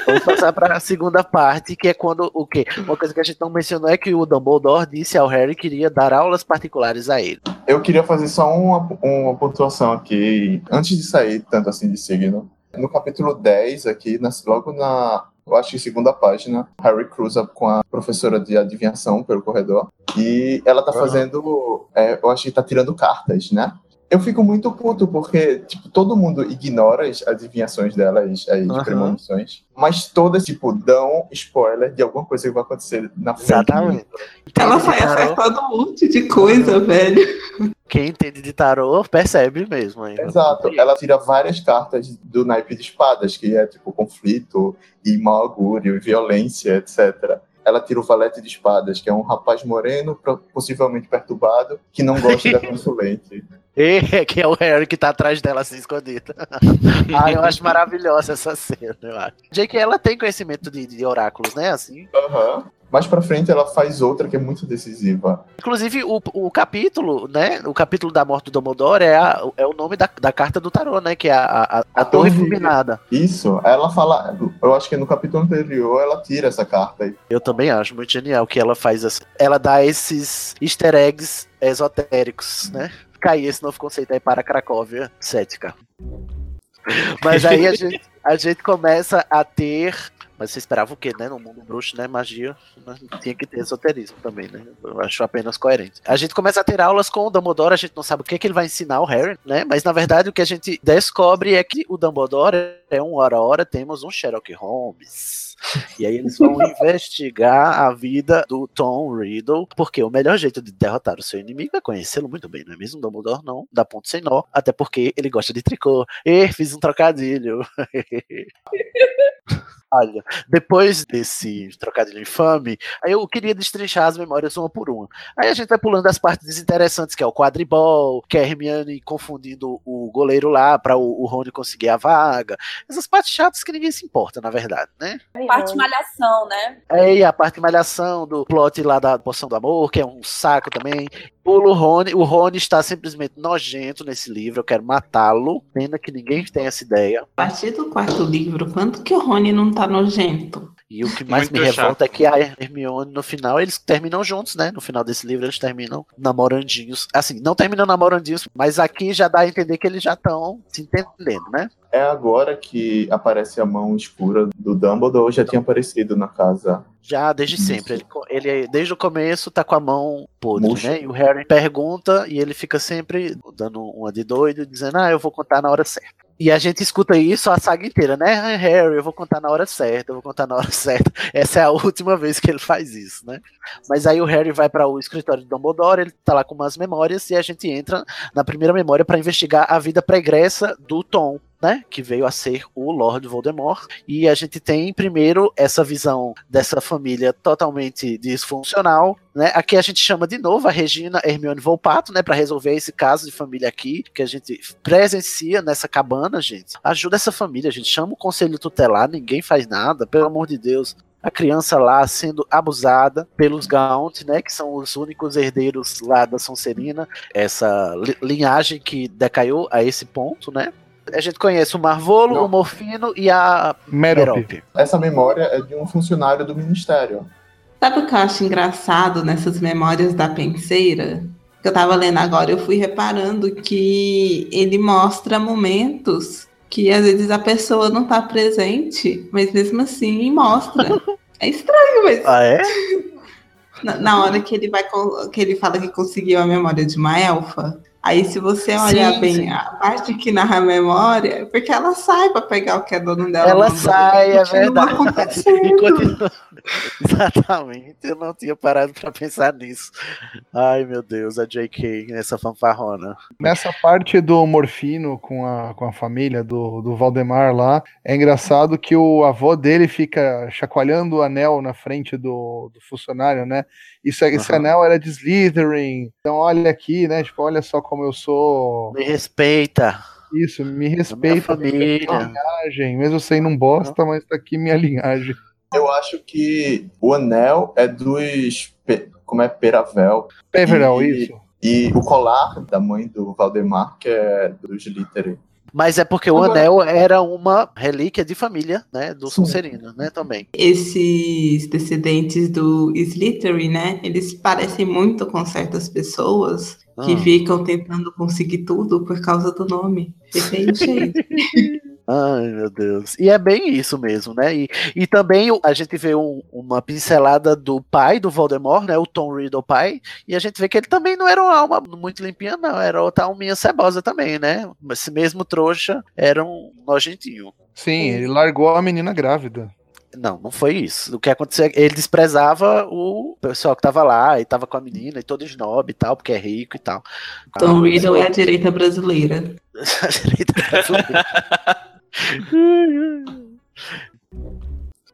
Vamos passar para a segunda parte, que é quando o quê? Uma coisa que a gente não mencionou é que o Dumbledore disse ao Harry que iria dar aulas particulares a ele. Eu queria fazer só uma, uma pontuação aqui, antes de sair tanto assim de signo. No capítulo 10, aqui, logo na, eu acho que segunda página, Harry cruza com a professora de adivinhação pelo corredor. E ela tá fazendo, é, eu acho que tá tirando cartas, né? Eu fico muito puto porque, tipo, todo mundo ignora as adivinhações delas de Aham. premonições, mas todas, tipo, dão spoiler de alguma coisa que vai acontecer na frente. Exatamente. Ela tarô? acertando um monte de coisa, velho. Quem entende de tarô percebe mesmo ainda. Exato. Ela tira várias cartas do naipe de espadas, que é tipo conflito e mau augúrio, violência, etc. Ela tira o valete de espadas, que é um rapaz moreno, possivelmente perturbado, que não gosta da consulente. E, que é o Harry que tá atrás dela assim escondido. ah, eu acho maravilhosa essa cena, eu acho. Jake, ela tem conhecimento de, de oráculos, né? Assim. Aham. Mais pra frente ela faz outra que é muito decisiva. Inclusive, o, o capítulo, né? O capítulo da morte do Dumbledore é, a- é o nome da, da carta do tarô, né? Que é a, a, a Torre Torre. Fulminada. Isso, ela fala. Eu acho que no capítulo anterior ela tira essa carta aí. Eu também acho muito genial que ela faz assim. Ela dá esses easter eggs esotéricos, né? Cair esse novo conceito aí para a Cracóvia cética. Mas aí a gente, a gente começa a ter. Mas você esperava o quê, né? No mundo bruxo, né? Magia. né, Tinha que ter esoterismo também, né? Eu acho apenas coerente. A gente começa a ter aulas com o Dumbledore, a gente não sabe o que, que ele vai ensinar ao Harry, né? Mas na verdade o que a gente descobre é que o Dumbledore é um hora hora, temos um Sherlock Holmes. E aí eles vão investigar a vida do Tom Riddle, porque o melhor jeito de derrotar o seu inimigo é conhecê-lo muito bem, não é mesmo? Dumbledore não dá ponto sem nó, até porque ele gosta de tricô. E fiz um trocadilho. Olha, depois desse trocadilho infame, aí eu queria destrinchar as memórias uma por uma. Aí a gente vai pulando as partes desinteressantes, que é o quadribol, que é a Hermione confundindo o goleiro lá para o, o Rony conseguir a vaga. Essas partes chatas que ninguém se importa, na verdade, né? Parte malhação, né? É, e a parte de malhação do plot lá da poção do amor, que é um saco também. Pula o Rony. O Rony está simplesmente nojento nesse livro. Eu quero matá-lo. Pena que ninguém tem essa ideia. A partir do quarto livro, quanto que o Rony não tá nojento? E o que mais Muito me chato. revolta é que a Hermione, no final, eles terminam juntos, né? No final desse livro, eles terminam namorandinhos. Assim, não terminam namorandinhos, mas aqui já dá a entender que eles já estão se entendendo, né? É agora que aparece a mão escura do Dumbledore ou já tinha aparecido na casa? Já desde sempre. Ele, ele, desde o começo, tá com a mão podre, Murcha. né? E o Harry pergunta e ele fica sempre dando uma de doido, dizendo, ah, eu vou contar na hora certa. E a gente escuta isso a saga inteira, né? "Ah, Harry, eu vou contar na hora certa, eu vou contar na hora certa. Essa é a última vez que ele faz isso, né? Mas aí o Harry vai para o escritório de Dumbledore, ele tá lá com umas memórias e a gente entra na primeira memória para investigar a vida pregressa do Tom, né? Que veio a ser o Lord Voldemort. E a gente tem primeiro essa visão dessa família totalmente disfuncional, né? Aqui a gente chama de novo a Regina Hermione Volpato, né, para resolver esse caso de família aqui que a gente presencia nessa cabana, gente. Ajuda essa família, a gente chama o conselho tutelar, ninguém faz nada, pelo amor de Deus. A criança lá sendo abusada pelos Gaunt, né, que são os únicos herdeiros lá da Sonserina, essa li- linhagem que decaiu a esse ponto, né? A gente conhece o Marvolo, Não. o Morfino e a Merope. Merope. Essa memória é de um funcionário do ministério. Sabe o que eu acho engraçado nessas memórias da penseira? Que eu tava lendo agora, eu fui reparando que ele mostra momentos que às vezes a pessoa não tá presente, mas mesmo assim mostra. É estranho, mas Ah, é? na, na hora que ele vai que ele fala que conseguiu a memória de uma elfa, aí se você olhar Sim, bem sim. a parte que narra a memória, é porque ela sai pra pegar o que a dona dela Ela sai, é verdade. acontecendo. E continua- Exatamente, eu não tinha parado pra pensar nisso. Ai meu Deus, a JK, essa fanfarrona. Nessa parte do Morfino com a, com a família do, do Valdemar lá, é engraçado que o avô dele fica chacoalhando o anel na frente do, do funcionário, né? Isso, esse anel era de Slytherin. Então olha aqui, né? Tipo, olha só como eu sou. Me respeita, Isso, me a minha respeita. família. linhagem, mesmo sendo bosta, mas tá aqui minha linhagem. Eu acho que o anel é dos. Como é? Peravel. E- isso. E o colar da mãe do Valdemar, que é dos Slytherin. Mas é porque o Agora- anel era uma relíquia de família, né? Do Sim. Sonserino, né? Também. esses descendentes do Slytherin, né? Eles parecem muito com certas pessoas que Ah. ficam tentando conseguir tudo por causa do nome. Depende aí. Ai, meu Deus. E é bem isso mesmo, né? E, e também a gente vê um- uma pincelada do pai do Voldemort, né? O Tom Riddle pai. E a gente vê que ele também não era uma alma muito limpinha, não. Era outra alminha cebosa também, né? Esse mesmo trouxa era um nojentinho. Sim, ele largou a menina grávida. Não, não foi isso. O que aconteceu é que ele desprezava o pessoal que tava lá e tava com a menina e todo snob e tal, porque é rico e tal. Tom Riddle é a direita brasileira. A direita brasileira.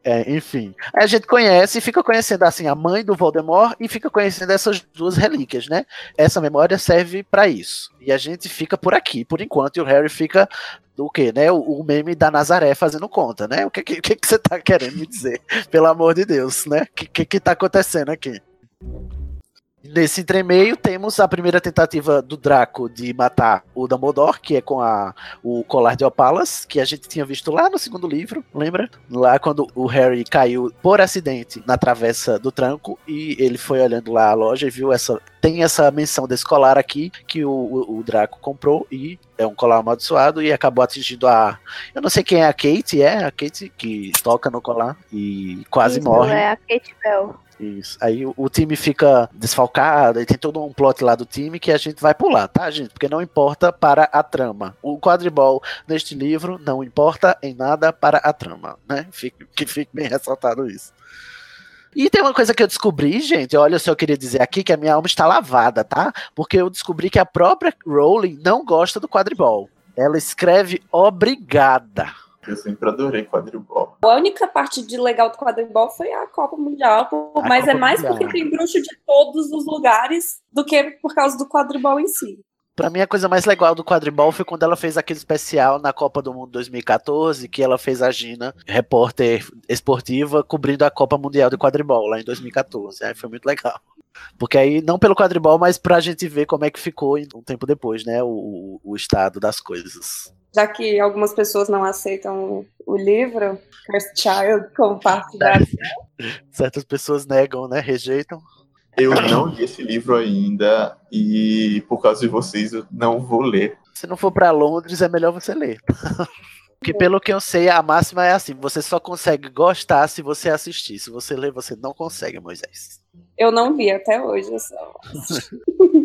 É, enfim. A gente conhece e fica conhecendo assim a mãe do Voldemort e fica conhecendo essas duas relíquias, né? Essa memória serve pra isso. E a gente fica por aqui, por enquanto, e o Harry fica do quê, né? O, o meme da Nazaré fazendo conta, né? O que, que, que você tá querendo me dizer? Pelo amor de Deus, né? O que, que, que tá acontecendo aqui? Nesse entremeio, temos a primeira tentativa do Draco de matar o Dumbledore, que é com a, o colar de opalas, que a gente tinha visto lá no segundo livro, lembra? Lá quando o Harry caiu por acidente na travessa do tranco e ele foi olhando lá a loja e viu essa. Tem essa menção desse colar aqui que o, o, o Draco comprou e é um colar amaldiçoado e acabou atingindo a. Eu não sei quem é a Kate, é a Kate que toca no colar e quase Isso, morre. É a Kate Bell. Isso. Aí o, o time fica desfalcado, e tem todo um plot lá do time que a gente vai pular, tá, gente? Porque não importa para a trama. O quadribol neste livro não importa em nada para a trama, né? Fique, que fique bem ressaltado isso. E tem uma coisa que eu descobri, gente. Olha, eu só queria dizer aqui que a minha alma está lavada, tá? Porque eu descobri que a própria Rowling não gosta do quadribol. Ela escreve obrigada. Eu sempre adorei quadribol. A única parte de legal do quadribol foi a Copa Mundial, A mas Copa é mais Mundial. porque tem bruxo de todos os lugares do que por causa do quadribol em si. Pra mim, a coisa mais legal do quadribol foi quando ela fez aquele especial na Copa do Mundo 2014, que ela fez a Gina, repórter esportiva, cobrindo a Copa Mundial de Quadribol lá em 2014. Aí foi muito legal. Porque aí, não pelo quadribol, mas pra gente ver como é que ficou um tempo depois, né? O, o estado das coisas. Já que algumas pessoas não aceitam o livro, Cursed Child, como parte da. Certas pessoas negam, né? Rejeitam. Eu não li esse livro ainda e por causa de vocês eu não vou ler. Se não for pra Londres, é melhor você ler. Porque pelo que eu sei, a máxima é assim: você só consegue gostar se você assistir. Se você ler, você não consegue, Moisés. Eu não vi até hoje. Eu só...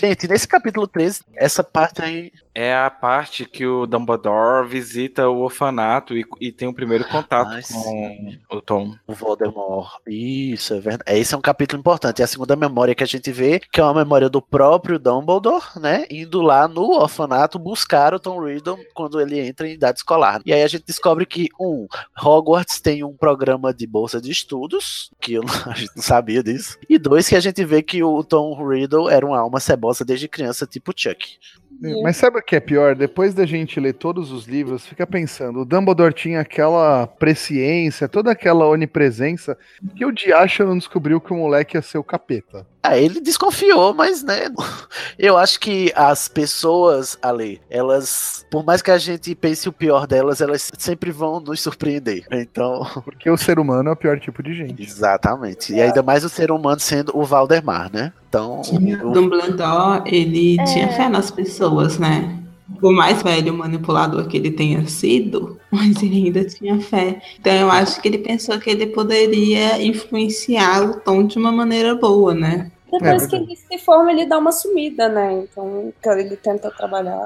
Gente, nesse capítulo 13, essa parte aí. É a parte que o Dumbledore visita o orfanato e, e tem o primeiro contato Ah, com sim. o Tom. O Voldemort. Isso, é verdade. Esse é um capítulo importante. É a segunda memória que a gente vê, que é uma memória do próprio Dumbledore, né? Indo lá no orfanato buscar o Tom Riddle quando ele entra em idade escolar. E aí a gente descobre que, um, Hogwarts tem um programa de bolsa de estudos, que eu a gente não sabia disso. E dois, que a gente vê que o Tom Riddle era uma alma cebosa desde criança, tipo Chuck. Mas sabe o que é pior? Depois da gente ler todos os livros, fica pensando, o Dumbledore tinha aquela presciência, toda aquela onipresença, que o Diacha não descobriu que o moleque ia ser o capeta. Ah, ele desconfiou, mas né, eu acho que as pessoas ali, elas, por mais que a gente pense o pior delas, elas sempre vão nos surpreender. Então, Porque o ser humano é o pior tipo de gente. exatamente. E ainda mais o ser humano sendo o Valdemar, né? Então, Tinha o- Dumbledore, ele É. tinha fé nas pessoas, né? Por mais velho manipulador que ele tenha sido, mas ele ainda tinha fé. Então eu acho que ele pensou que ele poderia influenciar o Tom de uma maneira boa, né? Depois É que ele se forma, ele dá uma sumida, né? Então, ele tenta trabalhar.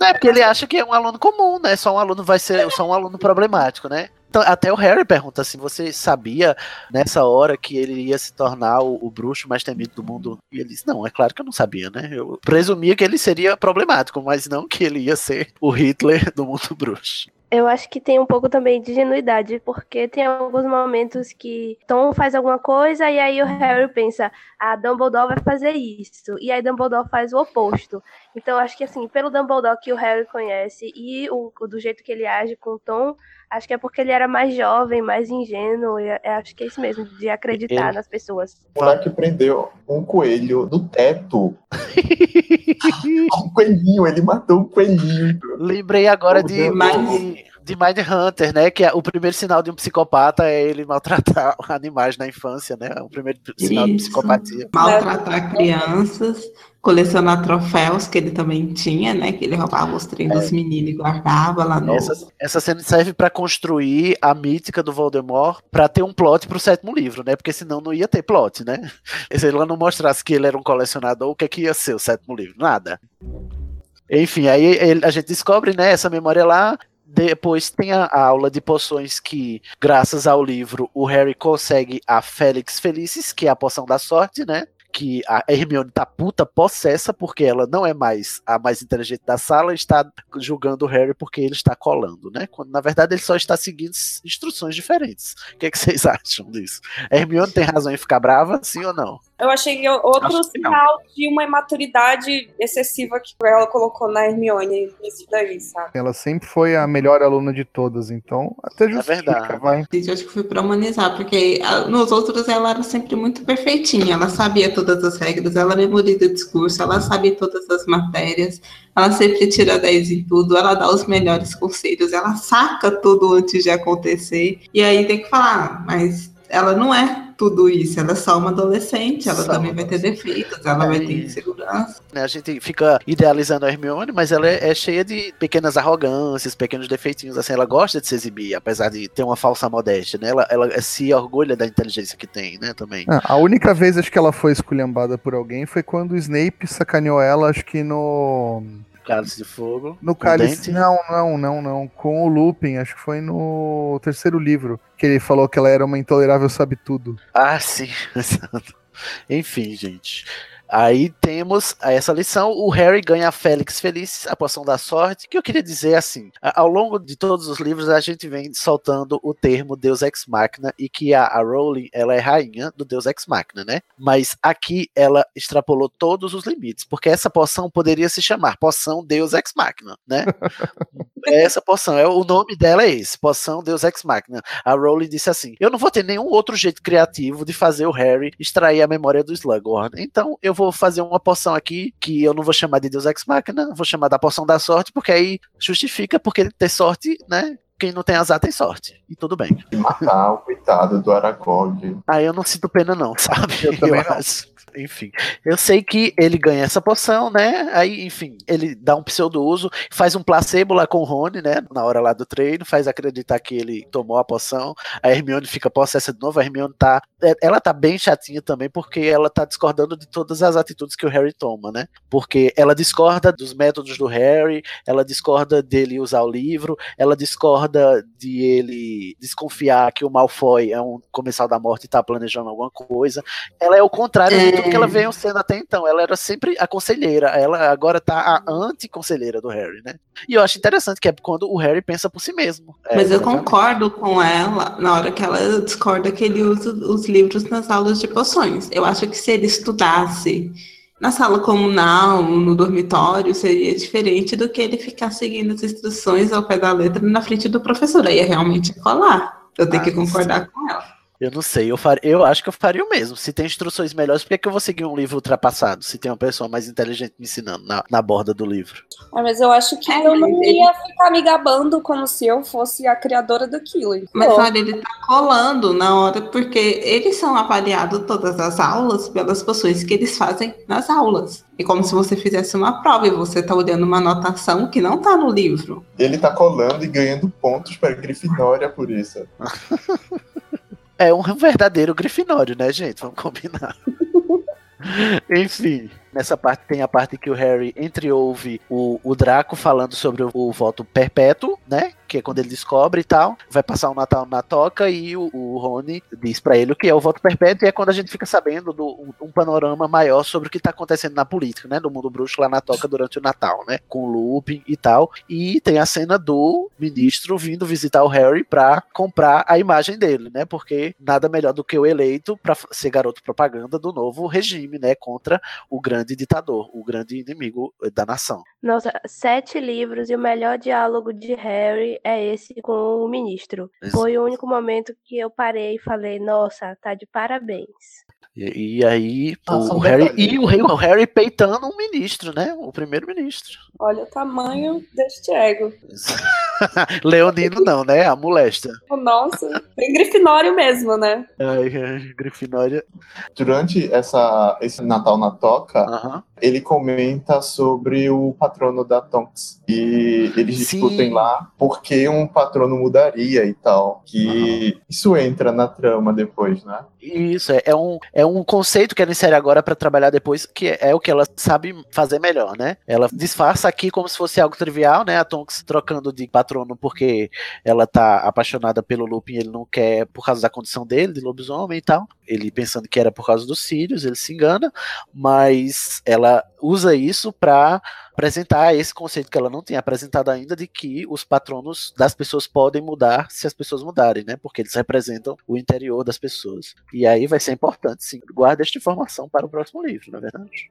é porque ele acha que é um aluno comum, né? Só um aluno vai ser, só um aluno problemático, né? Então, até o Harry pergunta assim: você sabia nessa hora que ele ia se tornar o, o bruxo mais temido do mundo? E ele disse: Não, é claro que eu não sabia, né? Eu presumia que ele seria problemático, mas não que ele ia ser o Hitler do mundo bruxo. Eu acho que tem um pouco também de ingenuidade, porque tem alguns momentos que Tom faz alguma coisa e aí o Harry pensa, ah, Dumbledore vai fazer isso. E aí Dumbledore faz o oposto. Então acho que assim, pelo Dumbledore que o Harry conhece e o, do jeito que ele age com Tom, acho que é porque ele era mais jovem, mais ingênuo. E eu acho que é isso mesmo, de acreditar Ele- nas pessoas. O moleque prendeu um coelho no teto. um coelhinho, ele matou um coelhinho. Lembrei agora de, Mas- de, de Mind Hunter, né? Que é, o primeiro sinal de um psicopata é ele maltratar animais na infância, né? O primeiro sinal de Isso. psicopatia. Maltratar crianças, colecionar troféus que ele também tinha, né? Que ele roubava os trem dos meninos e guardava lá no. Essa, essa cena serve pra construir a mítica do Voldemort pra ter um plot pro sétimo livro, né? Porque senão não ia ter plot, né? Se ele não mostrasse que ele era um colecionador, o que, é que ia ser o sétimo livro? Nada. Enfim, aí ele- a gente descobre, né, essa memória lá. Depois tem a, aula de poções que, graças ao livro, o Harry consegue a Félix Felicis, que é a poção da sorte, né? Que a Hermione tá puta possessa, porque ela não é mais a mais inteligente da sala, está julgando o Harry porque ele está colando, né? Quando na verdade ele só está seguindo instruções diferentes. O que, é que vocês acham disso? A Hermione tem razão em ficar brava, sim ou não? Eu achei outro Acho que não. sinal de uma imaturidade excessiva que ela colocou na Hermione nisso daí, sabe? Ela sempre foi a melhor aluna de todas, então até justifica, verdade. vai. Gente, acho que foi pra humanizar, porque a- nos outros ela era sempre muito perfeitinha, ela sabia todas as regras, ela memoriza o discurso, ela sabe todas as matérias, ela sempre tira 10 em tudo, ela dá os melhores conselhos, ela saca tudo antes de acontecer, e aí tem que falar, mas ela não é tudo isso, ela é só uma adolescente, ela Só também vai ter defeitos, ela vai ter É. insegurança. Né, A gente fica idealizando a Hermione, mas ela é, é cheia de pequenas arrogâncias, pequenos defeitinhos, assim, ela gosta de se exibir, apesar de ter uma falsa modéstia, né? Ela, ela se orgulha da inteligência que tem, né, também. Ah, a única vez acho que ela foi esculhambada por alguém foi quando o Snape sacaneou ela, acho que no. Cálice de fogo. No cálice. Não, não, não, não. Com o Lupin, acho que foi no terceiro livro. Que ele falou que ela era uma intolerável sabe tudo. Ah, sim, exato. Enfim, gente. Aí temos essa lição, o Harry ganha a Félix Feliz, a poção da sorte, que eu queria dizer assim, ao longo de todos os livros a gente vem soltando o termo Deus Ex Machina e que a, a Rowling, ela é rainha do Deus Ex Machina, né? Mas aqui ela extrapolou todos os limites, porque essa poção poderia se chamar poção Deus Ex Machina, né? essa poção, é o nome dela é esse, poção Deus Ex Machina. A Rowling disse assim: "Eu não vou ter nenhum outro jeito criativo de fazer o Harry extrair a memória do Slughorn. Então eu vou fazer uma poção aqui que eu não vou chamar de Deus Ex Machina, vou chamar da poção da sorte, porque aí justifica porque ele ter sorte, né? Quem não tem azar tem sorte. E tudo bem. Matar o coitado do Aragog. Aí eu não sinto pena, não, sabe? Eu também não. acho. Enfim, eu sei que ele ganha essa poção, né? Aí, enfim, ele dá um pseudo uso, faz um placebo lá com o Rony, né? Na hora lá do treino, faz acreditar que ele tomou a poção. A Hermione fica possessa de novo. A Hermione tá. é, Ela tá bem chatinha também, porque ela tá discordando de todas as atitudes que o Harry toma, né? Porque ela discorda dos métodos do Harry, ela discorda dele usar o livro, ela discorda de ele desconfiar que o Malfoy é um comensal da morte e tá planejando alguma coisa. Ela é o contrário de tudo que ela veio sendo até então. Ela era sempre a conselheira, ela agora tá a anti-conselheira do Harry, né? E eu acho interessante que é quando o Harry pensa por si mesmo. É, Mas eu concordo com ela na hora que ela discorda que ele usa os livros nas aulas de poções. Eu acho que se ele estudasse na sala comunal, no dormitório, seria diferente do que ele ficar seguindo as instruções ao pé da letra na frente do professor. Aí é realmente colar. Eu tenho Ah, que concordar com ela. Eu não sei, eu, far... eu acho que eu faria o mesmo. Se tem instruções melhores, por que, que eu vou seguir um livro ultrapassado? Se tem uma pessoa mais inteligente me ensinando na, na borda do livro. Ah, mas eu acho que É, eu não mas ele- ia ficar me gabando como se eu fosse a criadora daquilo. Mas Pô, olha, ele tá colando na hora, porque eles são avaliados todas as aulas pelas poções que eles fazem nas aulas. É como se você fizesse uma prova e você tá olhando uma anotação que não tá no livro. Ele tá colando e ganhando pontos pra Grifinória por isso. É um verdadeiro grifinório, né, gente? Vamos combinar. Enfim, nessa parte tem a parte que o Harry entreouve o, o Draco falando sobre o, o voto perpétuo, né? Que é quando ele descobre e tal. Vai passar o Natal na toca e o, o Rony diz pra ele o que é o voto perpétuo. E é quando a gente fica sabendo do um, um panorama maior sobre o que tá acontecendo na política, né? Do mundo bruxo lá na toca durante o Natal, né? Com o Lupin e tal. E tem a cena do ministro vindo visitar o Harry pra comprar a imagem dele, né? Porque nada melhor do que o eleito pra f- ser garoto propaganda do novo regime, né? Contra o grande ditador, o grande inimigo eh, da nação. Nossa, sete livros e o melhor diálogo de Harry é esse com o ministro. Foi o único momento que eu parei e falei, nossa, tá de parabéns. E, e aí, o, Harry. E o, o Harry peitando um ministro, né? O primeiro-ministro. Olha o tamanho deste ego. Leonino não, né? A molesta. Nossa, bem grifinório mesmo, né? Ai, Grifinória. Durante essa, esse Natal na Toca, Aham. ele comenta sobre o patrono da Tonks. E eles Sim. discutem lá por que um patrono mudaria e tal. Que isso entra na trama depois, né? Isso, é, é um, é um conceito que ela insere agora pra trabalhar depois, que é, é o que ela sabe fazer melhor, né? Ela disfarça aqui como se fosse algo trivial, né? A Tonks trocando de patrono porque ela tá apaixonada pelo Lupin, ele não quer por causa da condição dele, de lobisomem e tal. Ele pensando que era por causa dos Sirius, ele se engana, mas ela usa isso pra apresentar esse conceito que ela não tinha apresentado ainda de que os patronos das pessoas podem mudar se as pessoas mudarem, né? Porque eles representam o interior das pessoas. E aí vai ser importante, sim. Guarda esta informação para o próximo livro, na é verdade.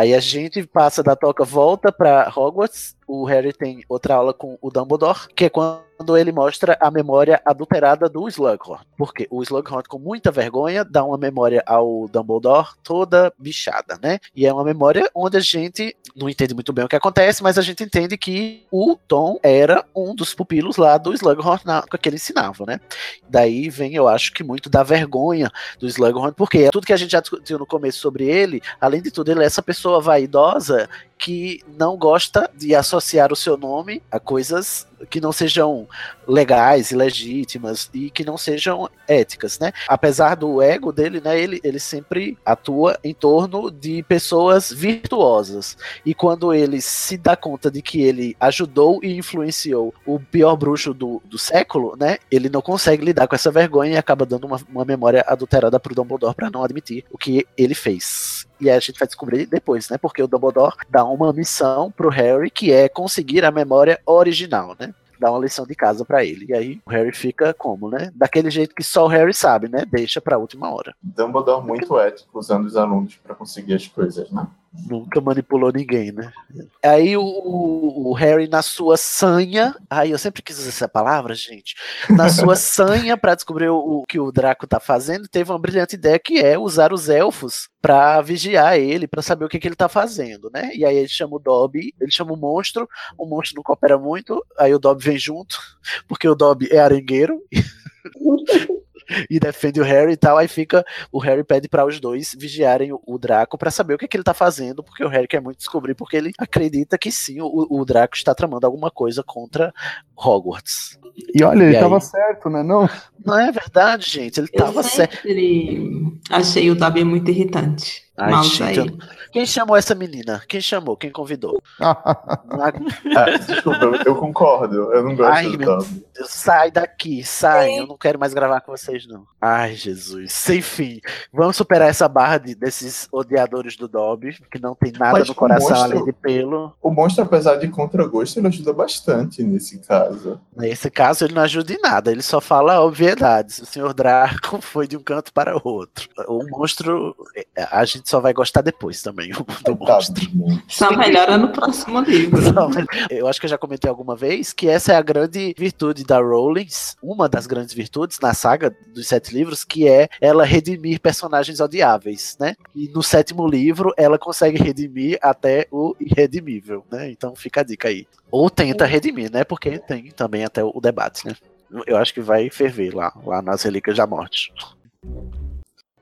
Aí a gente passa da toca, volta para Hogwarts. O Harry tem outra aula com o Dumbledore, que é quando ele mostra a memória adulterada do Slughorn. Porque o Slughorn, com muita vergonha, dá uma memória ao Dumbledore toda bichada, né? E é uma memória onde a gente não entende muito bem o que acontece, mas a gente entende que o Tom era um dos pupilos lá do Slughorn na época que ele ensinava, né? Daí vem, eu acho que muito da vergonha do Slughorn, porque tudo que a gente já discutiu no começo sobre ele, além de tudo, ele é essa pessoa vaidosa que não gosta de associar associar o seu nome a coisas que não sejam legais, ilegítimas e que não sejam éticas, né? Apesar do ego dele, né, ele, ele sempre atua em torno de pessoas virtuosas. E quando ele se dá conta de que ele ajudou e influenciou o pior bruxo do, do século, né, ele não consegue lidar com essa vergonha e acaba dando uma, uma memória adulterada pro Dumbledore para não admitir o que ele fez. E aí a gente vai descobrir depois, né? Porque o Dumbledore dá uma missão pro Harry que é conseguir a memória original, né? Dá uma lição de casa para ele. E aí o Harry fica como, né? Daquele jeito que só o Harry sabe, né? Deixa pra última hora. Dumbledore muito ético usando os alunos para conseguir as coisas, né? Nunca manipulou ninguém, né? Aí o, o, o Harry, na sua sanha. Ai, eu sempre quis usar essa palavra, gente. Na sua sanha para descobrir o, o, que o Draco tá fazendo, teve uma brilhante ideia que é usar os elfos para vigiar ele, para saber o que, que ele tá fazendo, né? E aí ele chama o Dobby, ele chama o monstro, o monstro não coopera muito, aí o Dobby vem junto, porque o Dobby é arengueiro. e defende o Harry e tal. Aí fica. O Harry pede para os dois vigiarem o, o Draco para saber o que, que, ele tá fazendo, porque o Harry quer muito descobrir, porque ele acredita que sim, o, o Draco está tramando alguma coisa contra Hogwarts. E olha, ele E tava aí? certo, né? Não? Não é verdade, gente. Ele Eu tava certo. sempre achei o Dobby muito irritante. Ai, Mal gente, Quem chamou essa menina? Quem chamou? Quem convidou? Ah, desculpa, eu, eu concordo. Eu não gosto Ai, do meu. Deus, sai daqui, sai. Eu não quero mais gravar com vocês, não. Ai, Jesus. Enfim, vamos superar essa barra de- desses odiadores do Dobby, que não tem nada Mas no coração monstro- além de pelo. O monstro, apesar de contragosto, ele ajuda bastante nesse caso. Nesse caso, ele não ajuda em nada, ele só fala obviedades. O senhor Draco foi de um canto para o outro. O monstro, é, a gente só vai gostar depois também, o- do monstro. Só melhora no próximo livro. Não, Eu acho que eu já comentei alguma vez que essa é a grande virtude da Rowling, uma das grandes virtudes na saga dos sete livros, que é ela redimir personagens odiáveis, né? E no sétimo livro ela consegue redimir até o irredimível, né? Então fica a dica aí. Ou tenta redimir, né? Porque tem também até o debate, né? Eu acho que vai ferver lá, lá nas Relíquias da Morte.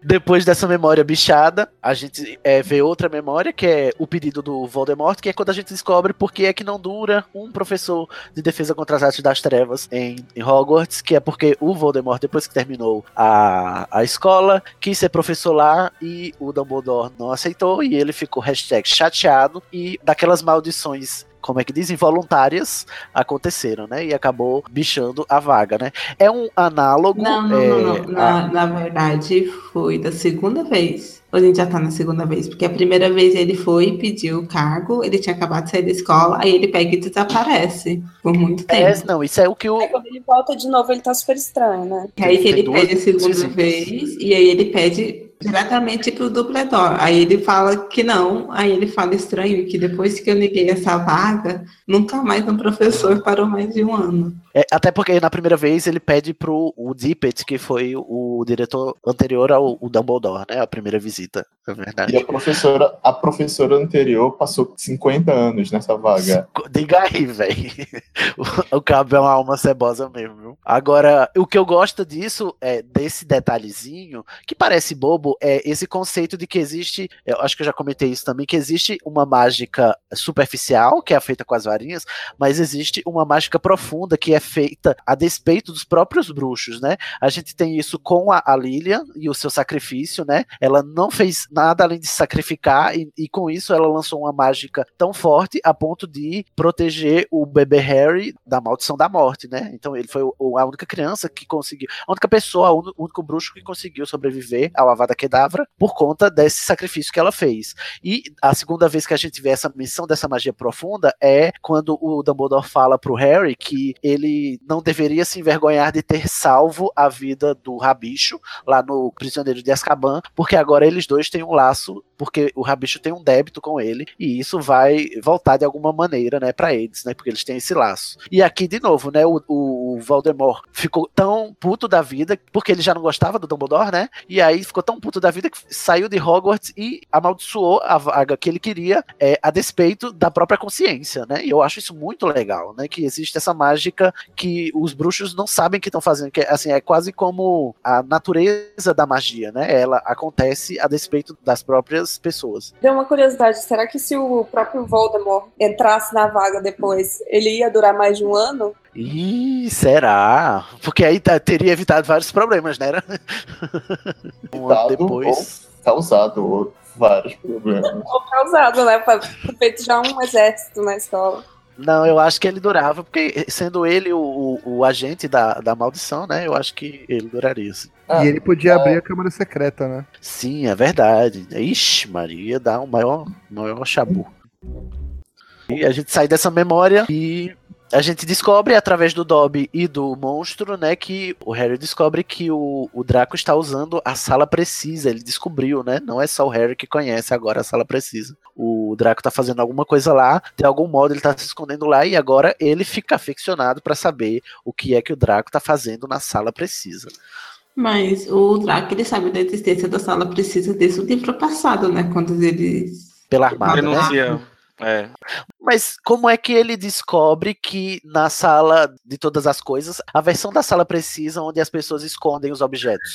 Depois dessa memória bichada, a gente é, vê outra memória, que é o pedido do Voldemort, que é quando a gente descobre por que é que não dura um professor de defesa contra as artes das trevas em, em Hogwarts, que é porque o Voldemort, depois que terminou a, a escola, quis ser professor lá e o Dumbledore não aceitou e ele ficou chateado e daquelas maldições como é que diz, involuntárias aconteceram, né? E acabou bichando a vaga, né? É um análogo. Não, não, é, não, não. a- Na, na verdade, foi da segunda vez. Ou a gente já tá na segunda vez? Porque a primeira vez ele foi e pediu o cargo, ele tinha acabado de sair da escola, aí ele pega e desaparece por muito É, tempo. não, isso é o que o. Aí quando ele volta de novo, ele tá super estranho, né? E aí que ele pede a segunda visitas. vez, e aí ele pede diretamente pro Dumbledore. Aí ele fala que não, aí ele fala estranho, que depois que eu neguei essa vaga, nunca mais um professor parou mais de um ano. É, até porque na primeira vez ele pede pro o Dippet, que foi o, diretor anterior ao Dumbledore, né? A primeira visita, é verdade. E a professora, a professora anterior passou 50 anos nessa vaga. Diga aí, velho. O, o Cabo é uma alma cebosa mesmo, viu? Agora, o que eu gosto disso é desse detalhezinho, que parece bobo, é esse conceito de que existe, eu acho que eu já comentei isso também, que existe uma mágica superficial, que é feita com as varinhas, mas existe uma mágica profunda que é feita a despeito dos próprios bruxos, né? A gente tem isso com a, a Lilian e o seu sacrifício, né? Ela não fez nada além de sacrificar e, e com isso ela lançou uma mágica tão forte a ponto de proteger o bebê Harry da maldição da morte, né? Então ele foi o- a única criança que conseguiu, a única pessoa, o único bruxo que conseguiu sobreviver ao Avada Kedavra por conta desse sacrifício que ela fez. E a segunda vez que a gente vê essa missão dessa magia profunda é quando o Dumbledore fala pro Harry que ele não deveria se envergonhar de ter salvo a vida do Rabicho lá no Prisioneiro de Azkaban, porque agora eles dois têm um laço, porque o Rabicho tem um débito com ele, e isso vai voltar de alguma maneira, né, para eles, né, porque eles têm esse laço. E aqui, de novo, né, o, o Voldemort ficou tão puto da vida, porque ele já não gostava do Dumbledore, né? E aí ficou tão puto da vida que saiu de Hogwarts e amaldiçoou a vaga que ele queria é, a despeito da própria consciência, né? E eu acho isso muito legal, né? Que existe essa mágica que os bruxos não sabem que estão fazendo, que assim, é quase como a natureza da magia, né? Ela acontece a despeito das próprias pessoas. Deu uma curiosidade, será que se o próprio Voldemort entrasse na vaga depois, ele ia durar mais de um ano? Ih, será? Porque aí tá- teria evitado vários problemas, né? Um ano depois. Causado vários problemas. Ou causado, né? Feito já um exército na escola. Não, eu acho que ele durava, porque sendo ele o, o, o agente da, da maldição, né? Eu acho que ele duraria. Assim. Ah, e ele podia abrir a câmara secreta, né? Sim, é verdade. Ixi, Maria, dá um maior, maior chabu. E a gente sai dessa memória e a gente descobre através do Dobby e do monstro, né, que o Harry descobre que o, o Draco está usando a sala precisa. Ele descobriu, né? Não é só o Harry que conhece agora a sala precisa. O Draco tá fazendo alguma coisa lá, de algum modo ele tá se escondendo lá e agora ele fica aficionado para saber o que é que o Draco tá fazendo na sala precisa. Mas o Draco, ele sabe da existência da sala precisa desde o livro passado, né? Quando eles... Pela armada, né? É. Mas como é que ele descobre que na sala de todas as coisas, a versão da sala precisa onde as pessoas escondem os objetos,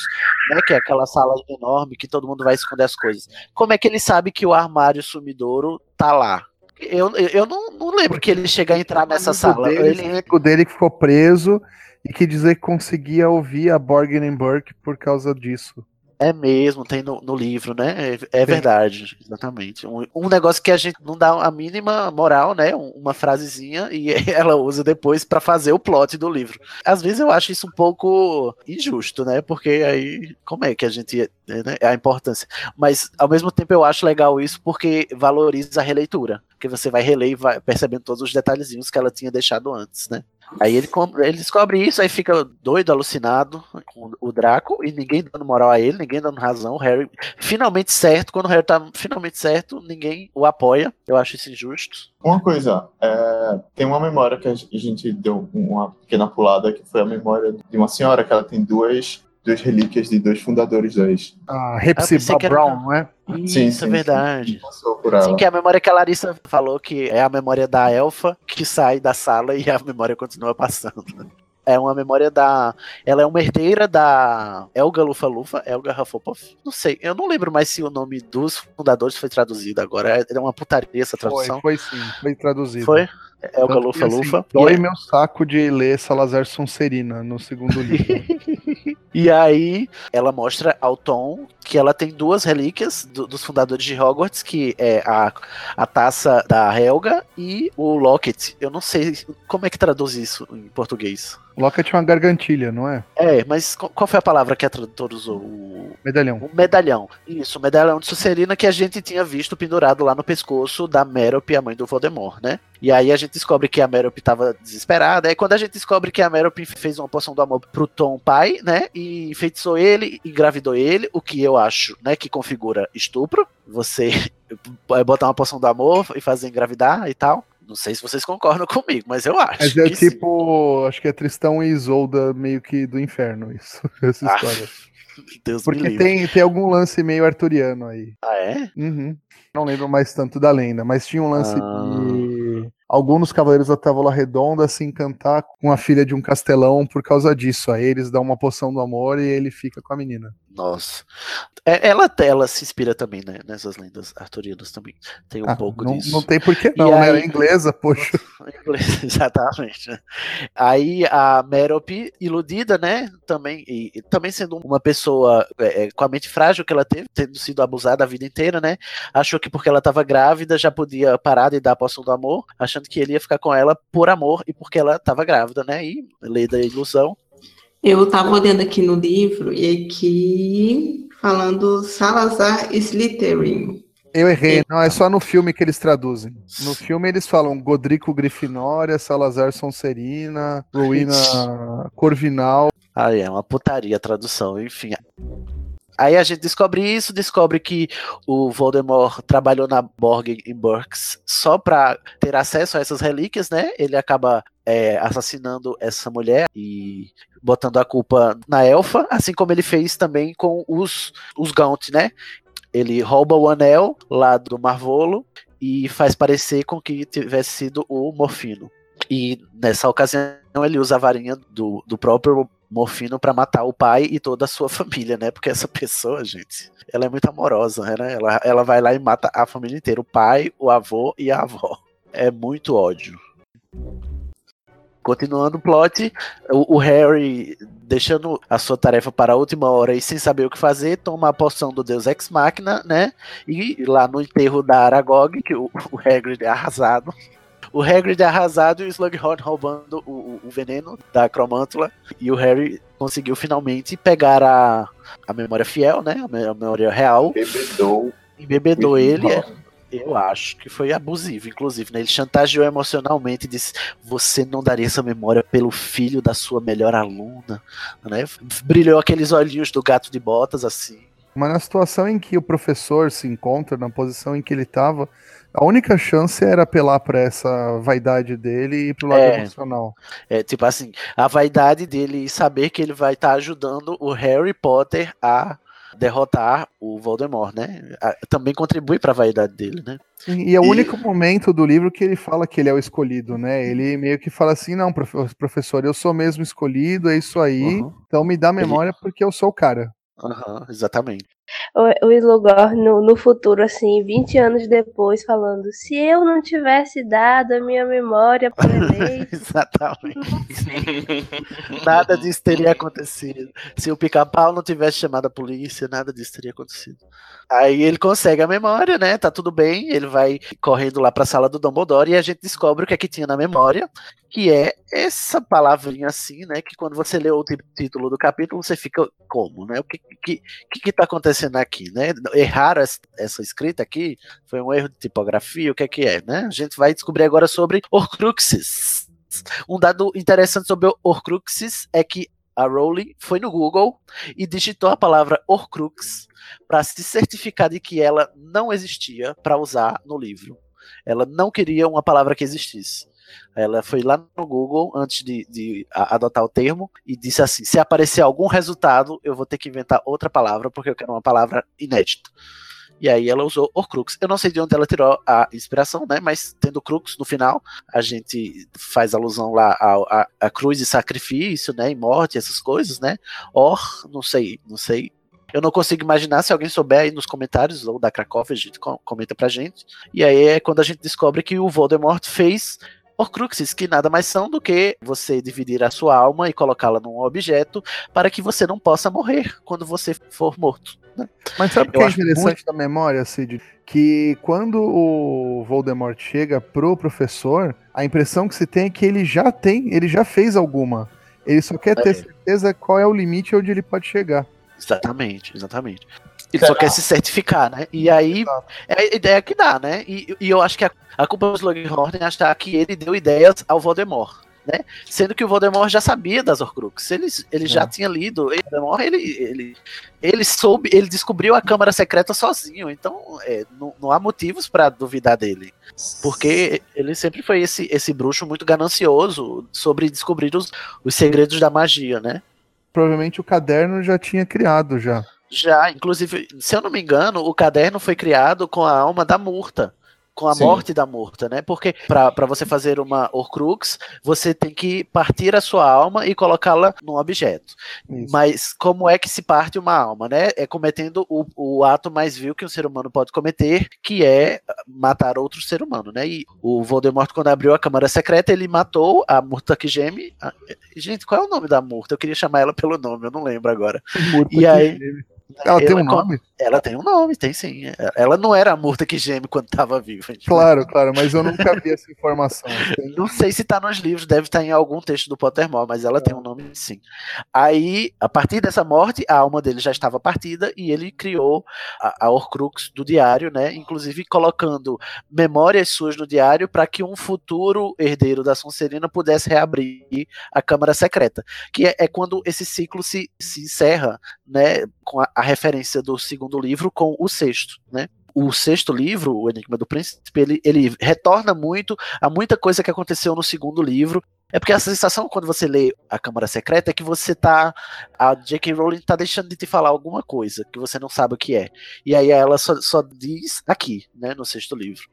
né? Que é aquela sala enorme que todo mundo vai esconder as coisas. Como é que ele sabe que o armário sumidouro tá lá? Eu, eu, não, não lembro que ele chega a entrar nessa amigo sala. Dele, Ele, amigo dele que ficou preso e que dizer que conseguia ouvir a Borgin Burke por causa disso. É mesmo, tem no, no livro, né? É, é verdade, exatamente. Um, um negócio que a gente não dá a mínima moral, né? Um- Uma frasezinha e ela usa depois pra fazer o plot do livro. Às vezes eu acho isso um pouco injusto, né? Porque aí, como é que a gente. Né? A importância. Mas ao mesmo tempo eu acho legal isso porque valoriza a releitura. Porque você vai reler e vai percebendo todos os detalhezinhos que ela tinha deixado antes, né? Aí ele, ele descobre isso, aí fica doido, alucinado com o Draco, e ninguém dando moral a ele, ninguém dando razão. O Harry finalmente certo, quando o Harry tá finalmente certo, ninguém o apoia. Eu acho isso injusto. Uma coisa, é, tem uma memória que a gente deu uma pequena pulada, que foi a memória de uma senhora que ela tem duas, duas relíquias de dois fundadores da ex. A Ah, Hepzibah era- Brown, não é? Isso é verdade. Passou por ela. Sim, que é a memória que a Larissa falou que é a memória da elfa que sai da sala e a memória continua passando. É uma memória da. Ela é uma herdeira da Elga Lufa Lufa, Elga Hufflepuff. Não sei, eu não lembro mais se o nome dos fundadores foi traduzido agora. É uma putaria essa Foi, tradução. foi sim, foi traduzido. Foi? Elga Tanto que, Lufa assim, Lufa. Dói é- meu saco de ler Salazar Sonserina no segundo livro. e aí ela mostra ao Tom que ela tem duas relíquias do- dos fundadores de Hogwarts, que é a, a taça da Helga e o Locket. Eu não sei como é que traduz isso em português. Locket é uma gargantilha, não é? É, mas qual qual foi a palavra que a tradutora usou? O, Medalhão. o medalhão. Isso, o medalhão de Sucerina que a gente tinha visto pendurado lá no pescoço da Merope, a mãe do Voldemort, né? E aí a gente descobre que a Merope tava desesperada. Aí quando a gente descobre que a Merope fez uma poção do amor pro Tom pai, né? E enfeitiçou ele, engravidou ele, o que eu acho, né? Que configura estupro. Você botar uma poção do amor e fazer engravidar e tal. Não sei se vocês concordam comigo, mas eu acho. Mas é que sim. tipo, acho que é Tristão e Isolda meio que do inferno, isso, essa Ah, história. Deus Porque tem, tem algum lance meio arturiano aí. Ah, é? Uhum. Não lembro mais tanto da lenda, mas tinha um lance Ah. de alguns Cavaleiros da Távola Redonda se encantar com a filha de um castelão por causa disso. Aí eles dão uma poção do amor e ele fica com a menina. Nossa. É, ela, ela se inspira também, né? Nessas lendas arturianas também. Tem um Ah, pouco não, disso. não tem porquê E não, né? aí- Ela é inglesa, poxa. Em inglês, Exatamente. né? Aí a Merope, iludida, né? Também, e, e também sendo uma pessoa é, é, com a mente frágil que ela teve, tendo sido abusada a vida inteira, né? Achou que porque ela estava grávida já podia parar de dar a poção do amor, achando que ele ia ficar com ela por amor e porque ela estava grávida, né? E lei da ilusão. Eu tava olhando aqui no livro e aqui falando Salazar Slytherin. Eu errei, não, é só no filme que eles traduzem. No filme eles falam Godrico Grifinória, Salazar Sonserina, Rowena Corvinal. Aí é uma putaria a tradução, enfim. Aí a gente descobre isso, descobre que o Voldemort trabalhou na Borg em Burks só para ter acesso a essas relíquias, né? Ele acaba é, assassinando essa mulher e botando a culpa na elfa, assim como ele fez também com os, os Gaunt, né? Ele rouba o anel lá do Marvolo e faz parecer com que tivesse sido o Morfino. E nessa ocasião ele usa a varinha do, do próprio Morfino para matar o pai e toda a sua família, né? Porque essa pessoa, gente, ela é muito amorosa, né? Ela, ela vai lá e mata a família inteira, o pai, o avô e a avó. É muito ódio. Continuando o plot, o, o, Harry, deixando a sua tarefa para a última hora e sem saber o que fazer, toma a poção do Deus Ex Machina, né? E lá no enterro da Aragog, que o, o Hagrid é arrasado, o Hagrid é arrasado e o Slughorn roubando o, o, veneno da Cromântula. E o Harry conseguiu finalmente pegar a, a memória fiel, né? A memória real. Embebedou. Embebedou ele. É, eu acho que foi abusivo, inclusive, né? Ele chantageou emocionalmente e disse: Você não daria essa memória pelo filho da sua melhor aluna, né? Brilhou aqueles olhinhos do gato de botas, assim. Mas na situação em que o professor se encontra, na posição em que ele estava, a única chance era apelar para essa vaidade dele e pro lado é, emocional. É, tipo assim, a vaidade dele saber que ele vai estar tá ajudando o Harry Potter a derrotar o Voldemort, né? Também contribui para a vaidade dele, né? E é o e... único momento do livro que ele fala que ele é o escolhido, né? Ele meio que fala assim: não, professor, eu sou mesmo escolhido, é isso aí, uhum. então me dá memória ele... porque eu sou o cara. Uhum, exatamente o, Slugor no, no futuro, assim, 20 anos depois, falando: se eu não tivesse dado a minha memória para ele. Exatamente. nada disso teria acontecido. Se o pica-pau não tivesse chamado a polícia, nada disso teria acontecido. Aí ele consegue a memória, né? Tá tudo bem. Ele vai correndo lá pra sala do Dumbledore e a gente descobre o que é que tinha na memória, que é essa palavrinha assim, né? Que quando você lê o título do capítulo, você fica como, né? O que que, que, que tá acontecendo aqui, né? Erraram essa escrita aqui? Foi um erro de tipografia? O que é que é, né? A gente vai descobrir agora sobre Horcruxes. Um dado interessante sobre Horcruxes é que a Rowling foi no Google e digitou a palavra Horcrux para se certificar de que ela não existia para usar no livro. Ela não queria uma palavra que existisse. Ela foi lá no Google antes de, de adotar o termo e disse assim: se aparecer algum resultado, eu vou ter que inventar outra palavra porque eu quero uma palavra inédita. E aí ela usou Horcrux. Eu não sei de onde ela tirou a inspiração, né? Mas tendo Crux no final, a gente faz alusão lá à, cruz e sacrifício, né? E morte, essas coisas, né? Or, não sei, não sei. Eu não consigo imaginar, se alguém souber aí nos comentários, ou da Cracóvia, a gente comenta pra gente. E aí é quando a gente descobre que o Voldemort fez Horcruxes, que nada mais são do que você dividir a sua alma e colocá-la num objeto para que você não possa morrer quando você for morto. Né? Mas sabe o que é interessante muito... da memória, Cid? Que quando o Voldemort chega pro professor, a impressão que se tem é que ele já tem, ele já fez alguma. Ele só quer ter é. certeza qual é o limite onde ele pode chegar. Exatamente, exatamente. Ele Será? só quer se certificar, né? E aí é a ideia que dá, né? E, e eu acho que a, a culpa do Slughorn é achar que ele deu ideias ao Voldemort. Né? Sendo que o Voldemort já sabia das Horcruxes, ele, ele é. já tinha lido, ele, ele, ele soube, ele descobriu a Câmara Secreta sozinho, então é, não, não há motivos para duvidar dele, porque ele sempre foi esse, esse bruxo muito ganancioso sobre descobrir os, os segredos da magia, né? Provavelmente o caderno já tinha criado já. Já, inclusive, se eu não me engano, o caderno foi criado com a alma da Murta com a Sim. morte da Murta, né? Porque para você fazer uma Horcrux, você tem que partir a sua alma e colocá-la num objeto. Isso. Mas como é que se parte uma alma, né? É cometendo o, o ato mais vil que um ser humano pode cometer, que é matar outro ser humano, né? E o Voldemort, quando abriu a Câmara Secreta, ele matou a Murta que geme. Gente, qual é o nome da Murta? Eu queria chamar ela pelo nome, eu não lembro agora. Murta e aí. Geme. Ela, ela tem um nome? Ela tem um nome, tem sim. Ela não era a Murta que geme quando estava viva. Claro, claro, mas eu nunca vi essa informação. não sei se está nos livros, deve estar tá em algum texto do Pottermore, mas ela é. tem um nome sim. Aí, a partir dessa morte, a alma dele já estava partida e ele criou a, a Horcrux do diário, né? Inclusive colocando memórias suas no diário para que um futuro herdeiro da Sonserina pudesse reabrir a Câmara Secreta, que é, é quando esse ciclo se, se encerra, né? Com a, a referência do segundo livro com o sexto, né? O sexto livro, O Enigma do Príncipe, ele, ele retorna muito a muita coisa que aconteceu no segundo livro. É porque a sensação quando você lê A Câmara Secreta é que você tá. A J.K. Rowling tá deixando de te falar alguma coisa que você não sabe o que é. E aí ela só, só diz aqui, né, no sexto livro.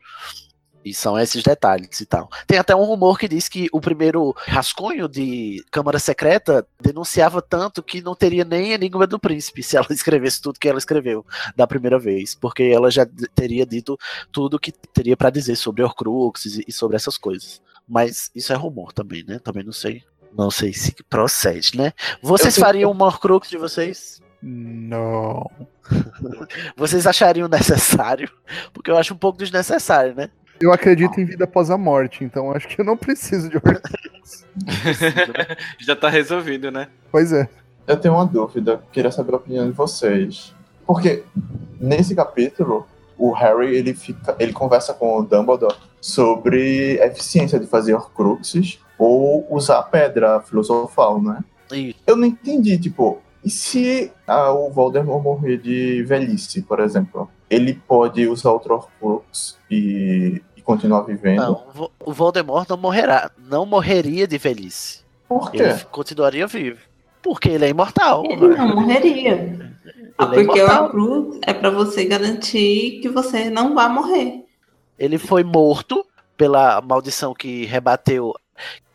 E são esses detalhes e tal. Tem até um rumor que diz que o primeiro rascunho de Câmara Secreta denunciava tanto que não teria nem Enigma do Príncipe se ela escrevesse tudo que ela escreveu da primeira vez, porque ela já teria dito tudo que teria para dizer sobre Horcruxes e sobre essas coisas. Mas isso é rumor também, né? Também não sei. Não sei se procede, né? Vocês Eu fariam uma Horcrux de vocês? Não. Vocês achariam necessário? Porque eu acho um pouco desnecessário, né? Eu acredito em vida após a morte, então acho que eu não preciso de Horcrux. Já tá resolvido, né? Pois é. Eu tenho uma dúvida, queria saber a opinião de vocês. Porque nesse capítulo, o Harry ele fica, ele conversa com o Dumbledore sobre a eficiência de fazer Horcruxes ou usar a pedra filosofal, né? E Eu não entendi, tipo, e se ah, o Voldemort morrer de velhice, por exemplo? Ele pode usar outro Horcrux e, e continuar vivendo? não, o Vo- o Voldemort não morrerá, não morreria de velhice. Por quê? Ele continuaria vivo. Porque ele é imortal. Ele não morreria. Ah, é porque o imortal. Horcrux é pra você garantir que você não vai morrer. Ele foi morto pela maldição que rebateu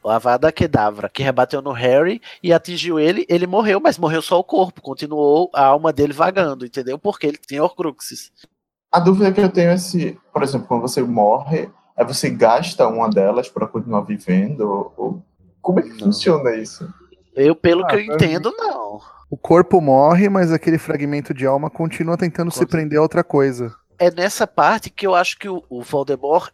a Vada Kedavra, que rebateu no Harry e atingiu ele. Ele morreu, mas morreu só o corpo. Continuou a alma dele vagando, entendeu? Porque ele tinha Horcruxes. A dúvida que eu tenho é se, por exemplo, quando você morre, aí você gasta uma delas para continuar vivendo? Ou, como é que Não. funciona isso? Eu, pelo Ah, que eu entendo, não. O corpo morre, mas aquele fragmento de alma continua tentando se prender a outra coisa. é nessa parte que eu acho que o, o Voldemort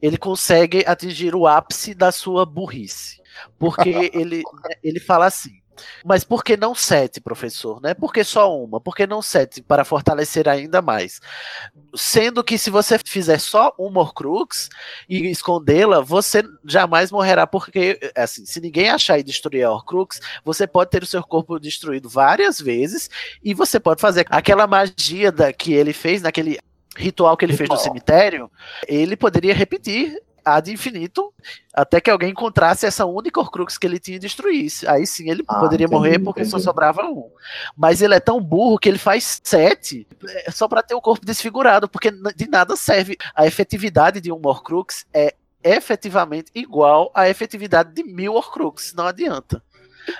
ele consegue atingir o ápice da sua burrice. Porque ele, ele fala assim. Mas por que não sete, professor? Né? Por que só uma? Por que não sete para fortalecer ainda mais? Sendo que se você fizer só uma Horcrux e escondê-la, você jamais morrerá, porque assim, se ninguém achar e destruir a Horcrux, você pode ter o seu corpo destruído várias vezes e você pode fazer aquela magia da, que ele fez naquele ritual que ele fez no Ritual. cemitério, ele poderia repetir ad infinito até que alguém encontrasse essa única Horcrux que ele tinha e destruísse. Aí sim ele Ah, poderia entendi, morrer porque só entendi. sobrava um. Mas ele é tão burro que ele faz sete é, só para ter o corpo desfigurado, porque de nada serve. A efetividade de um Horcrux é efetivamente igual à efetividade de mil Horcrux, não adianta.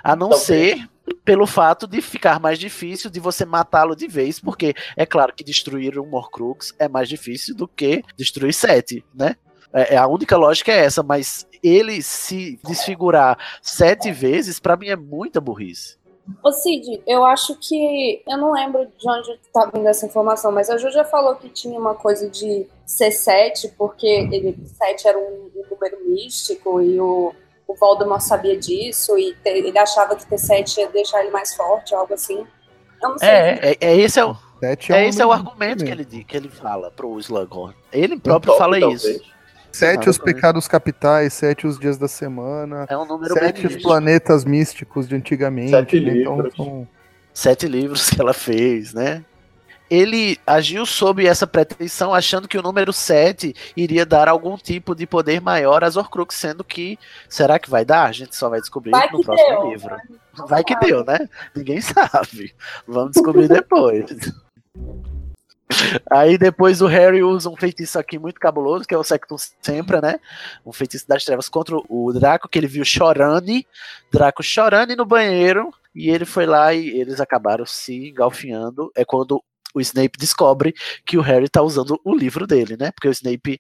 A não ser pelo fato de ficar mais difícil de você matá-lo de vez, porque é claro que destruir um Horcrux é mais difícil do que destruir sete, né? É, é- a única lógica é essa, mas ele se desfigurar sete vezes, pra mim é muita burrice. Ô Cid, eu acho que. Eu não lembro de onde tá vindo essa informação, mas a Ju já falou que tinha uma coisa de ser 7, porque ele 7 era um, um número místico e o, o Voldemort sabia disso e te- ele achava que ter 7 ia deixar ele mais forte, algo assim. Eu não sei. É, é, é esse é o, é um esse é o argumento que ele, que ele fala pro Slughorn. Ele próprio top, fala talvez. Sete os pecados capitais, sete os dias da semana, É um número sete bem os místico. planetas místicos de antigamente. Sete né? Então, livros. são- sete livros que ela fez, né? Ele agiu sob essa pretensão, achando que o número 7 iria dar algum tipo de poder maior às Horcrux, sendo que será que vai dar? A gente só vai descobrir Vai no próximo deu. livro. Vai que deu, né? Ninguém sabe. Vamos descobrir depois. Aí depois o Harry usa um feitiço aqui muito cabuloso, que é o Sectum Sempra, né? Um feitiço das trevas contra o Draco, que ele viu chorando, Draco chorando no banheiro, e ele foi lá e eles acabaram se engalfinhando. É quando o Snape descobre que o Harry tá usando o livro dele, né? Porque o Snape,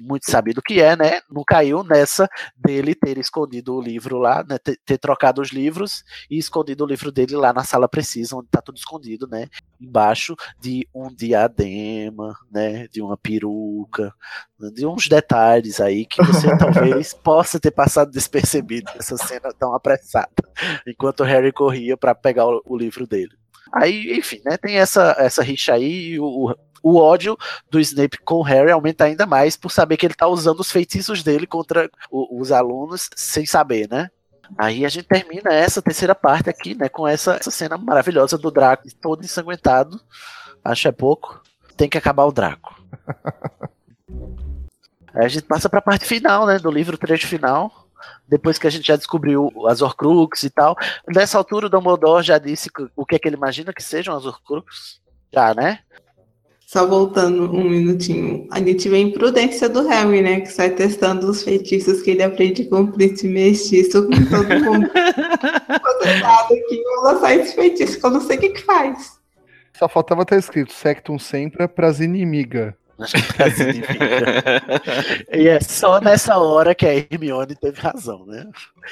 muito sabido que é, né? Não caiu nessa dele ter escondido o livro lá, né? Ter, ter trocado os livros e escondido o livro dele lá na sala precisa, onde tá tudo escondido, né? Embaixo de um diadema, né? De uma peruca, de uns detalhes aí que você talvez possa ter passado despercebido nessa cena tão apressada, enquanto o Harry corria para pegar o, o livro dele. Aí, enfim, né? Tem essa, essa rixa aí e o, o, ódio do Snape com o Harry aumenta ainda mais por saber que ele tá usando os feitiços dele contra o- os alunos sem saber, né? Aí a gente termina essa terceira parte aqui, né, com essa, essa cena maravilhosa do Draco todo ensanguentado. Acho é pouco. Tem que acabar o Draco. Aí a gente passa para a parte final, né, do livro, trecho final. Depois que a gente já descobriu as Horcrux e tal. Nessa altura, o Dumbledore já disse que- o que é que ele imagina que sejam as Horcrux. Já, né? Só voltando um minutinho, a gente vê a imprudência do Harry, né? Que sai testando os feitiços que ele aprende com o príncipe mestiço com todo mundo. Nada aqui, vou lançar esse feitiço, que eu não sei o que que faz. Só faltava estar escrito Sectum sempre pras inimiga. E é só nessa hora que a Hermione teve razão, né?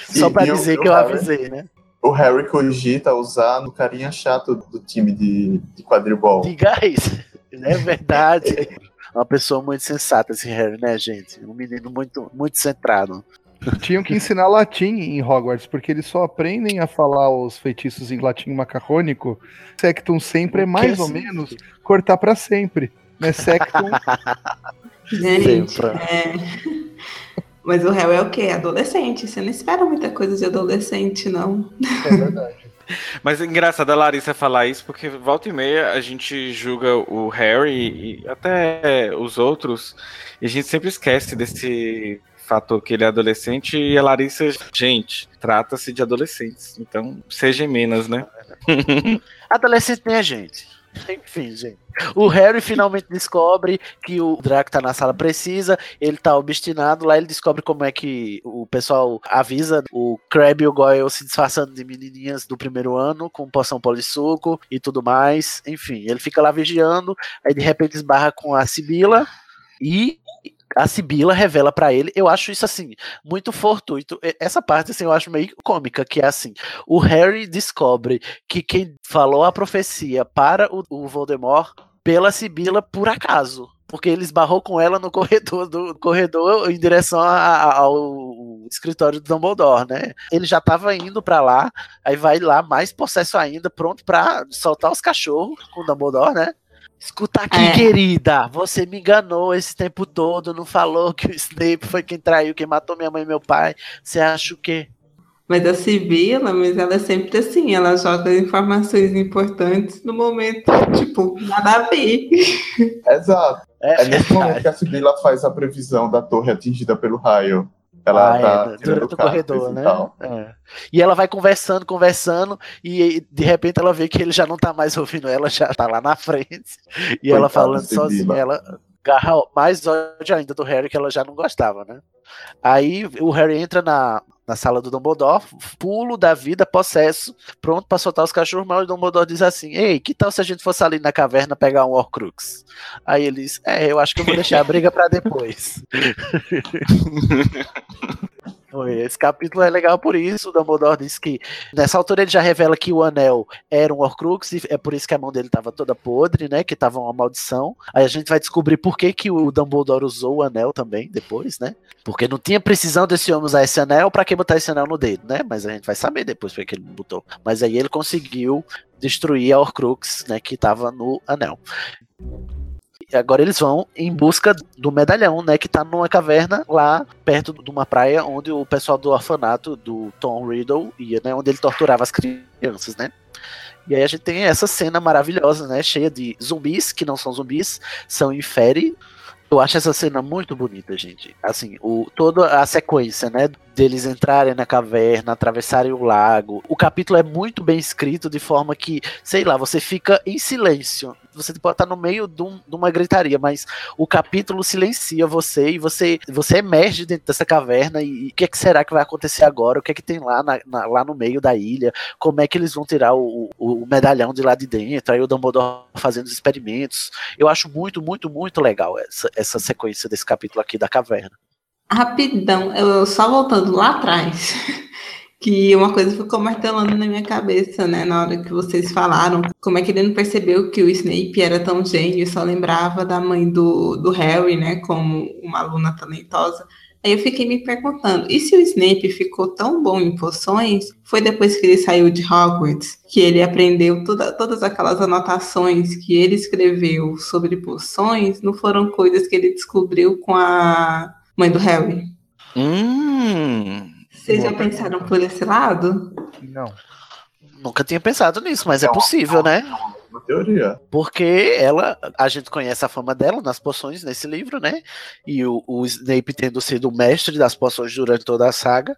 Só pra o- dizer que eu Harry? avisei, né? O Harry cogita usar no carinha chato do time de, de quadribol. Diga isso. É verdade. Uma pessoa muito sensata, esse Harry, né, gente? Um menino muito, muito centrado. Tinham que ensinar latim em Hogwarts, porque eles só aprendem a falar os feitiços em latim macarrônico. Sectum sempre é mais ou significa? menos cortar pra sempre. Né? Sectum Gente, Sempre. é... Mas o Harry é o quê? Adolescente. Você não espera muita coisa de adolescente, não. é verdade. Mas é engraçado a Larissa falar isso, porque volta e meia a gente julga o Harry e até os outros, e a gente sempre esquece desse fator que ele é adolescente, e a Larissa, gente, trata-se de adolescentes, então seja menos, né? Adolescente nem a gente. Enfim, gente. O Harry finalmente descobre que o Draco tá na sala precisa, ele tá obstinado, lá ele descobre como é que o pessoal avisa o Crab e o Goyle se disfarçando de menininhas do primeiro ano, com poção polissuco e tudo mais. Enfim, ele fica lá vigiando, aí de repente esbarra com a Sibila e a Sibila revela pra ele, eu acho isso assim, muito fortuito. Essa parte assim eu acho meio cômica, que é assim, o Harry descobre que quem falou a profecia para o, o Voldemort pela Sibila por acaso. Porque ele esbarrou com ela no corredor do corredor em direção a- a- ao escritório do Dumbledore, né? Ele já tava indo pra lá, aí vai lá mais possesso ainda, pronto pra soltar os cachorros com o Dumbledore, né? Escuta aqui, É. querida. Você me enganou esse tempo todo, não falou que o Snape foi quem traiu, quem matou minha mãe e meu pai. Você acha o quê? Mas a Sibila, mas ela é sempre assim, ela joga informações importantes no momento, tipo, nada a ver. Exato. É, É nesse momento que a Sibila faz a previsão da torre atingida pelo raio. Ah, Ela é, tá durante tirando o corredor, e né? tal. É. E ela vai conversando, conversando, e de repente ela vê que ele já não tá mais ouvindo ela, já tá lá na frente. E ela Coitada falando sozinha, ela agarra mais ódio ainda do Harry, que ela já não gostava, né? Aí o Harry entra na, na sala do Dumbledore, pulo da vida, possesso, pronto pra soltar os cachorros, mas o Dumbledore diz assim: Ei, que tal se a gente fosse ali na caverna pegar um Horcrux? Aí ele diz: É, eu acho que eu vou deixar a briga pra depois. Esse capítulo é legal por isso. O Dumbledore diz que nessa altura ele já revela que o anel era um Horcrux e é por isso que a mão dele estava toda podre, né? Que tava uma maldição. Aí a gente vai descobrir por que, que o Dumbledore usou o anel também depois, né? Porque não tinha precisão desse homem usar esse anel pra que botar esse anel no dedo, né? Mas a gente vai saber depois por que ele botou. Mas aí ele conseguiu destruir a Horcrux, né? Que tava no anel. E agora eles vão em busca do medalhão, né? Que tá numa caverna lá perto de uma praia onde o pessoal do orfanato do Tom Riddle ia, né? Onde ele torturava as crianças, né? E aí a gente tem essa cena maravilhosa, né? Cheia de zumbis, que não são zumbis, são infere. Eu acho essa cena muito bonita, gente. Assim, o, toda a sequência, né? Deles entrarem na caverna, atravessarem o lago. O capítulo é muito bem escrito, de forma que, sei lá, você fica em silêncio. Você pode estar no meio de, um- de uma gritaria, mas o capítulo silencia você e você, você emerge dentro dessa caverna. E, e o que, é que será que vai acontecer agora? O que é que tem lá, na- na- lá no meio da ilha? Como é que eles vão tirar o, o- o medalhão de lá de dentro? Aí o Dumbledore fazendo os experimentos. Eu acho muito, muito, muito legal essa, essa sequência desse capítulo aqui da caverna. Rapidão, eu só voltando lá atrás, que uma coisa ficou martelando na minha cabeça, né, na hora que vocês falaram, como é que ele não percebeu que o Snape era tão gênio e só lembrava da mãe do, do Harry, né, como uma aluna talentosa. Aí eu fiquei me perguntando, e se o Snape ficou tão bom em poções, foi depois que ele saiu de Hogwarts, que ele aprendeu toda, todas aquelas anotações que ele escreveu sobre poções, não foram coisas que ele descobriu com a mãe do Harry? Hum, Vocês já pensaram por esse lado? Não. Nunca tinha pensado nisso, mas é possível, né? Uma teoria. Porque ela, a gente conhece a fama dela nas poções nesse livro, né? E o, o Snape tendo sido o mestre das poções durante toda a saga,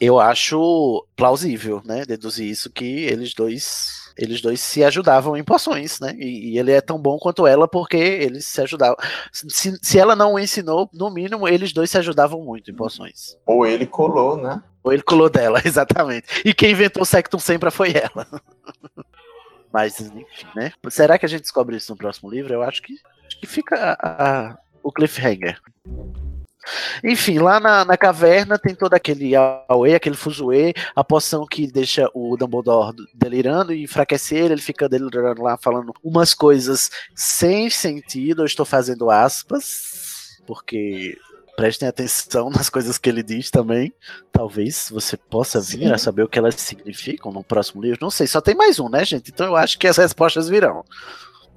eu acho plausível, né? Deduzir isso que eles dois eles dois se ajudavam em poções, né? E, e ele é tão bom quanto ela porque eles se ajudavam. Se, se ela não o ensinou, no mínimo, eles dois se ajudavam muito em poções. Ou ele colou, né? Ou ele colou dela, exatamente. E quem inventou o Sectum Sempra foi ela. Mas, enfim, né? Será que a gente descobre isso no próximo livro? Eu acho que, acho que fica a- a- o cliffhanger. Enfim, lá na, na caverna tem todo aquele auê, aquele fuzuê, a poção que deixa o Dumbledore delirando e enfraquecer ele, ele fica delirando lá, falando umas coisas sem sentido, eu estou fazendo aspas, porque prestem atenção nas coisas que ele diz também. Talvez você possa vir Sim. a saber o que elas significam no próximo livro. Não sei, só tem mais um, né, gente? Então eu acho que as respostas virão.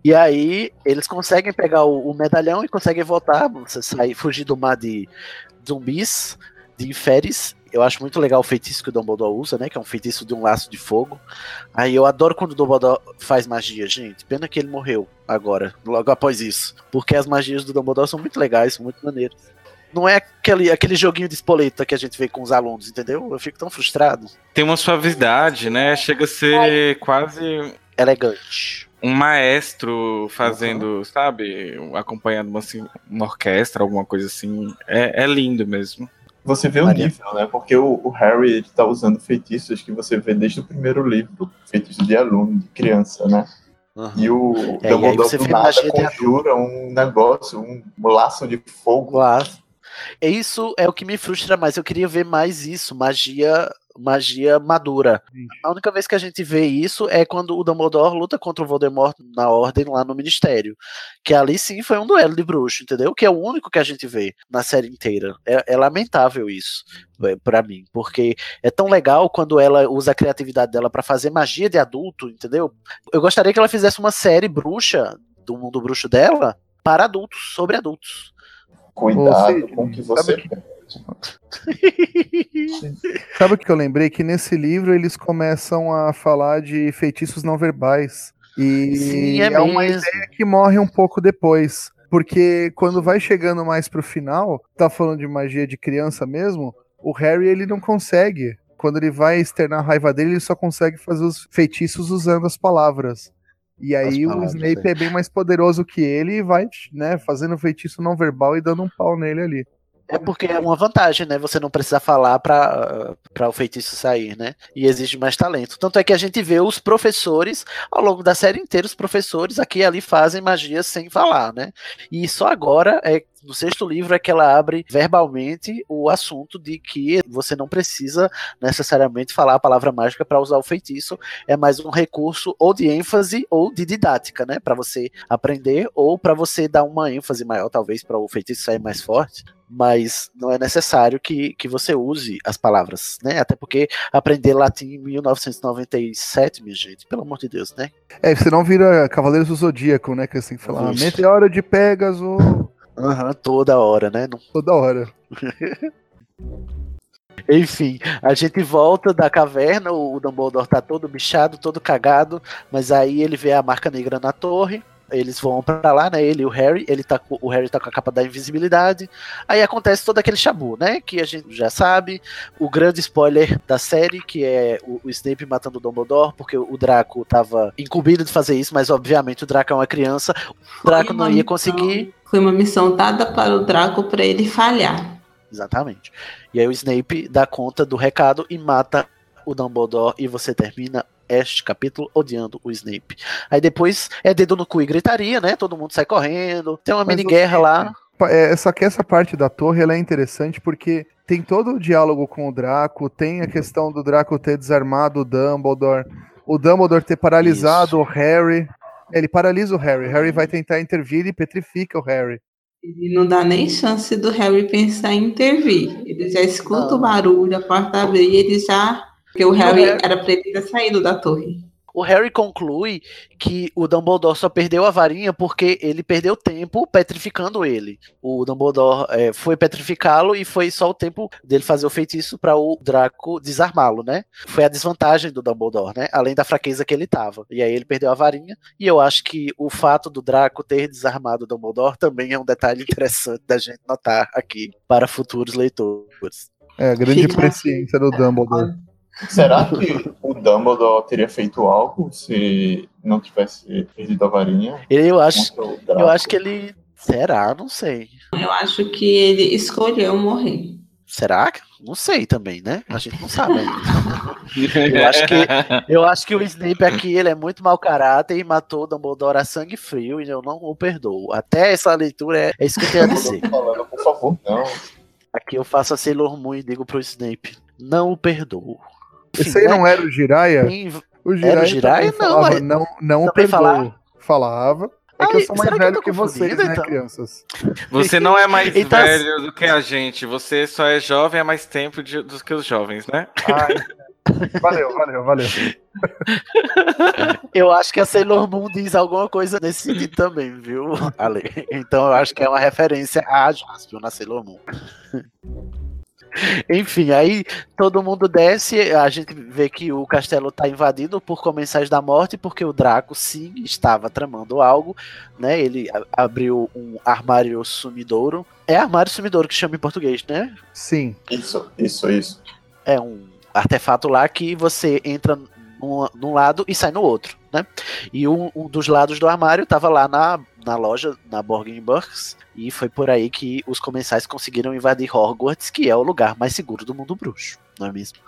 E aí eles conseguem pegar o, o medalhão e conseguem voltar, você sair, fugir do mar de zumbis, de inferes. Eu acho muito legal o feitiço que o Dumbledore usa, né? Que é um feitiço de um laço de fogo. Aí eu adoro quando o Dumbledore faz magia, gente. Pena que ele morreu agora, logo após isso. Porque as magias do Dumbledore são muito legais, são muito maneiras. Não é aquele, aquele joguinho de espoleta que a gente vê com os alunos, entendeu? Eu fico tão frustrado. Tem uma suavidade, né? Chega a ser quase Elegante. Um maestro fazendo, sabe? Acompanhando uma, assim, uma orquestra, alguma coisa assim. É, é lindo mesmo. Você vê o Maria. nível, né? Porque o, o Harry ele tá usando feitiços que você vê desde o primeiro livro, feitiços de aluno, de criança, né? Aham. E o É, e Dumbledore você do nada conjura um negócio, um laço de fogo. Claro. Isso é o que me frustra mais. Eu queria ver mais isso, magia, magia madura. A única vez que a gente vê isso é quando o Dumbledore luta contra o Voldemort na ordem lá no Ministério, que ali sim foi um duelo de bruxo, entendeu? Que é o único que a gente vê na série inteira. É, é lamentável isso é, pra mim, porque é tão legal quando ela usa a criatividade dela pra fazer magia de adulto, entendeu? Eu gostaria que ela fizesse uma série bruxa do mundo bruxo dela para adultos, sobre adultos. Cuidado Ô, Cid, com o que você sabe Sabe o que eu lembrei? Que nesse livro eles começam a falar de feitiços não verbais. E Sim, é, é uma ideia que morre um pouco depois. Porque quando vai chegando mais pro final, tá falando de magia de criança mesmo, o Harry ele não consegue. Quando ele vai externar a raiva dele, ele só consegue fazer os feitiços usando as palavras. E aí o Snape é. é bem mais poderoso que ele e vai, né, fazendo feitiço não verbal e dando um pau nele ali. É porque é uma vantagem, né? Você não precisa falar para o feitiço sair, né? E exige mais talento. Tanto é que a gente vê os professores, ao longo da série inteira, os professores aqui e ali fazem magia sem falar, né? E só agora, é, no sexto livro, é que ela abre verbalmente o assunto de que você não precisa necessariamente falar a palavra mágica para usar o feitiço. É mais um recurso ou de ênfase ou de didática, né? Para você aprender ou para você dar uma ênfase maior, talvez, para o feitiço sair mais forte mas não é necessário que, que você use as palavras, né? Até porque aprender latim em 1997, minha gente, pelo amor de Deus, né? É, você não vira Cavaleiros do Zodíaco, né? Que assim que fala, Isso. meteoro de Pegasus Aham, toda hora, né? Não- toda hora. Enfim, a gente volta da caverna, o Dumbledore tá todo bichado, todo cagado, mas aí ele vê a marca negra na torre. Eles vão pra lá, né? Ele e o Harry. Ele tá o Harry tá com a capa da invisibilidade. Aí acontece todo aquele chabu, né? Que a gente já sabe. O grande spoiler da série, que é o, o Snape matando o Dumbledore, porque o Draco tava incumbido de fazer isso, mas obviamente o Draco é uma criança. O Draco não ia conseguir. Foi uma missão dada para o Draco para ele falhar. Exatamente. E aí o Snape dá conta do recado e mata o Dumbledore e você termina este capítulo odiando o Snape. Aí depois é dedo no cu e gritaria, né? Todo mundo sai correndo. Tem uma Mas mini guerra lá. Pa- É, só que essa parte da torre ela é interessante porque tem todo o diálogo com o Draco, tem a questão do Draco ter desarmado o Dumbledore, o Dumbledore ter paralisado Isso. o Harry. Ele paralisa o Harry, Harry vai tentar intervir e petrifica o Harry. E não dá nem chance do Harry pensar em intervir. Ele já escuta Não. o barulho, a porta abre e ele já. Porque o E o Harry Harry- era pra ele ter saído da torre. O Harry conclui que o Dumbledore só perdeu a varinha porque ele perdeu tempo petrificando ele. O Dumbledore é, foi petrificá-lo e foi só o tempo dele fazer o feitiço para o Draco desarmá-lo, né? Foi a desvantagem do Dumbledore, né? Além da fraqueza que ele tava. E aí ele perdeu a varinha. E eu acho que o fato do Draco ter desarmado o Dumbledore também é um detalhe interessante da gente notar aqui para futuros leitores. É, a grande presciência do Dumbledore. Será que o Dumbledore teria feito algo se não tivesse perdido a varinha? Eu acho, eu acho que ele. Será? Não sei. Eu acho que ele escolheu morrer. Será? Não sei também, né? A gente não sabe ainda. Eu acho que, eu acho que o Snape aqui ele é muito mau caráter e matou o Dumbledore a sangue frio e eu não o perdoo. Até essa leitura é, é isso que eu tenho a dizer. Falando, por favor, não. Aqui eu faço a Sailor Moon e digo pro Snape: não o perdoo. Esse aí não era o Jiraiya? Quem- O Era o Não, falava, não, não também perdoou. falava? Falava. É que eu Ai, sou mais que eu velho tô que, vocês, né, então? crianças? Você não é mais tá- velho do que a gente, você só é jovem há mais tempo de- do que os jovens, né? Ai, valeu, valeu, valeu. Eu acho que a Sailor Moon diz alguma coisa nesse sentido também, viu, Ale? Então eu acho que é uma referência a Jaspion na Sailor Moon. Enfim, aí todo mundo desce, a gente vê que o castelo está invadido por comensais da morte, porque o Draco sim estava tramando algo, né? Ele abriu um armário sumidouro. É armário sumidouro que chama em português, né? Sim. Isso, isso, isso. é um artefato lá que você entra num, num lado e sai no outro, né? E um, um dos lados do armário estava lá na, na loja, na Borgin Burks, e foi por aí que os comensais conseguiram invadir Hogwarts, que é o lugar mais seguro do mundo bruxo, não é mesmo?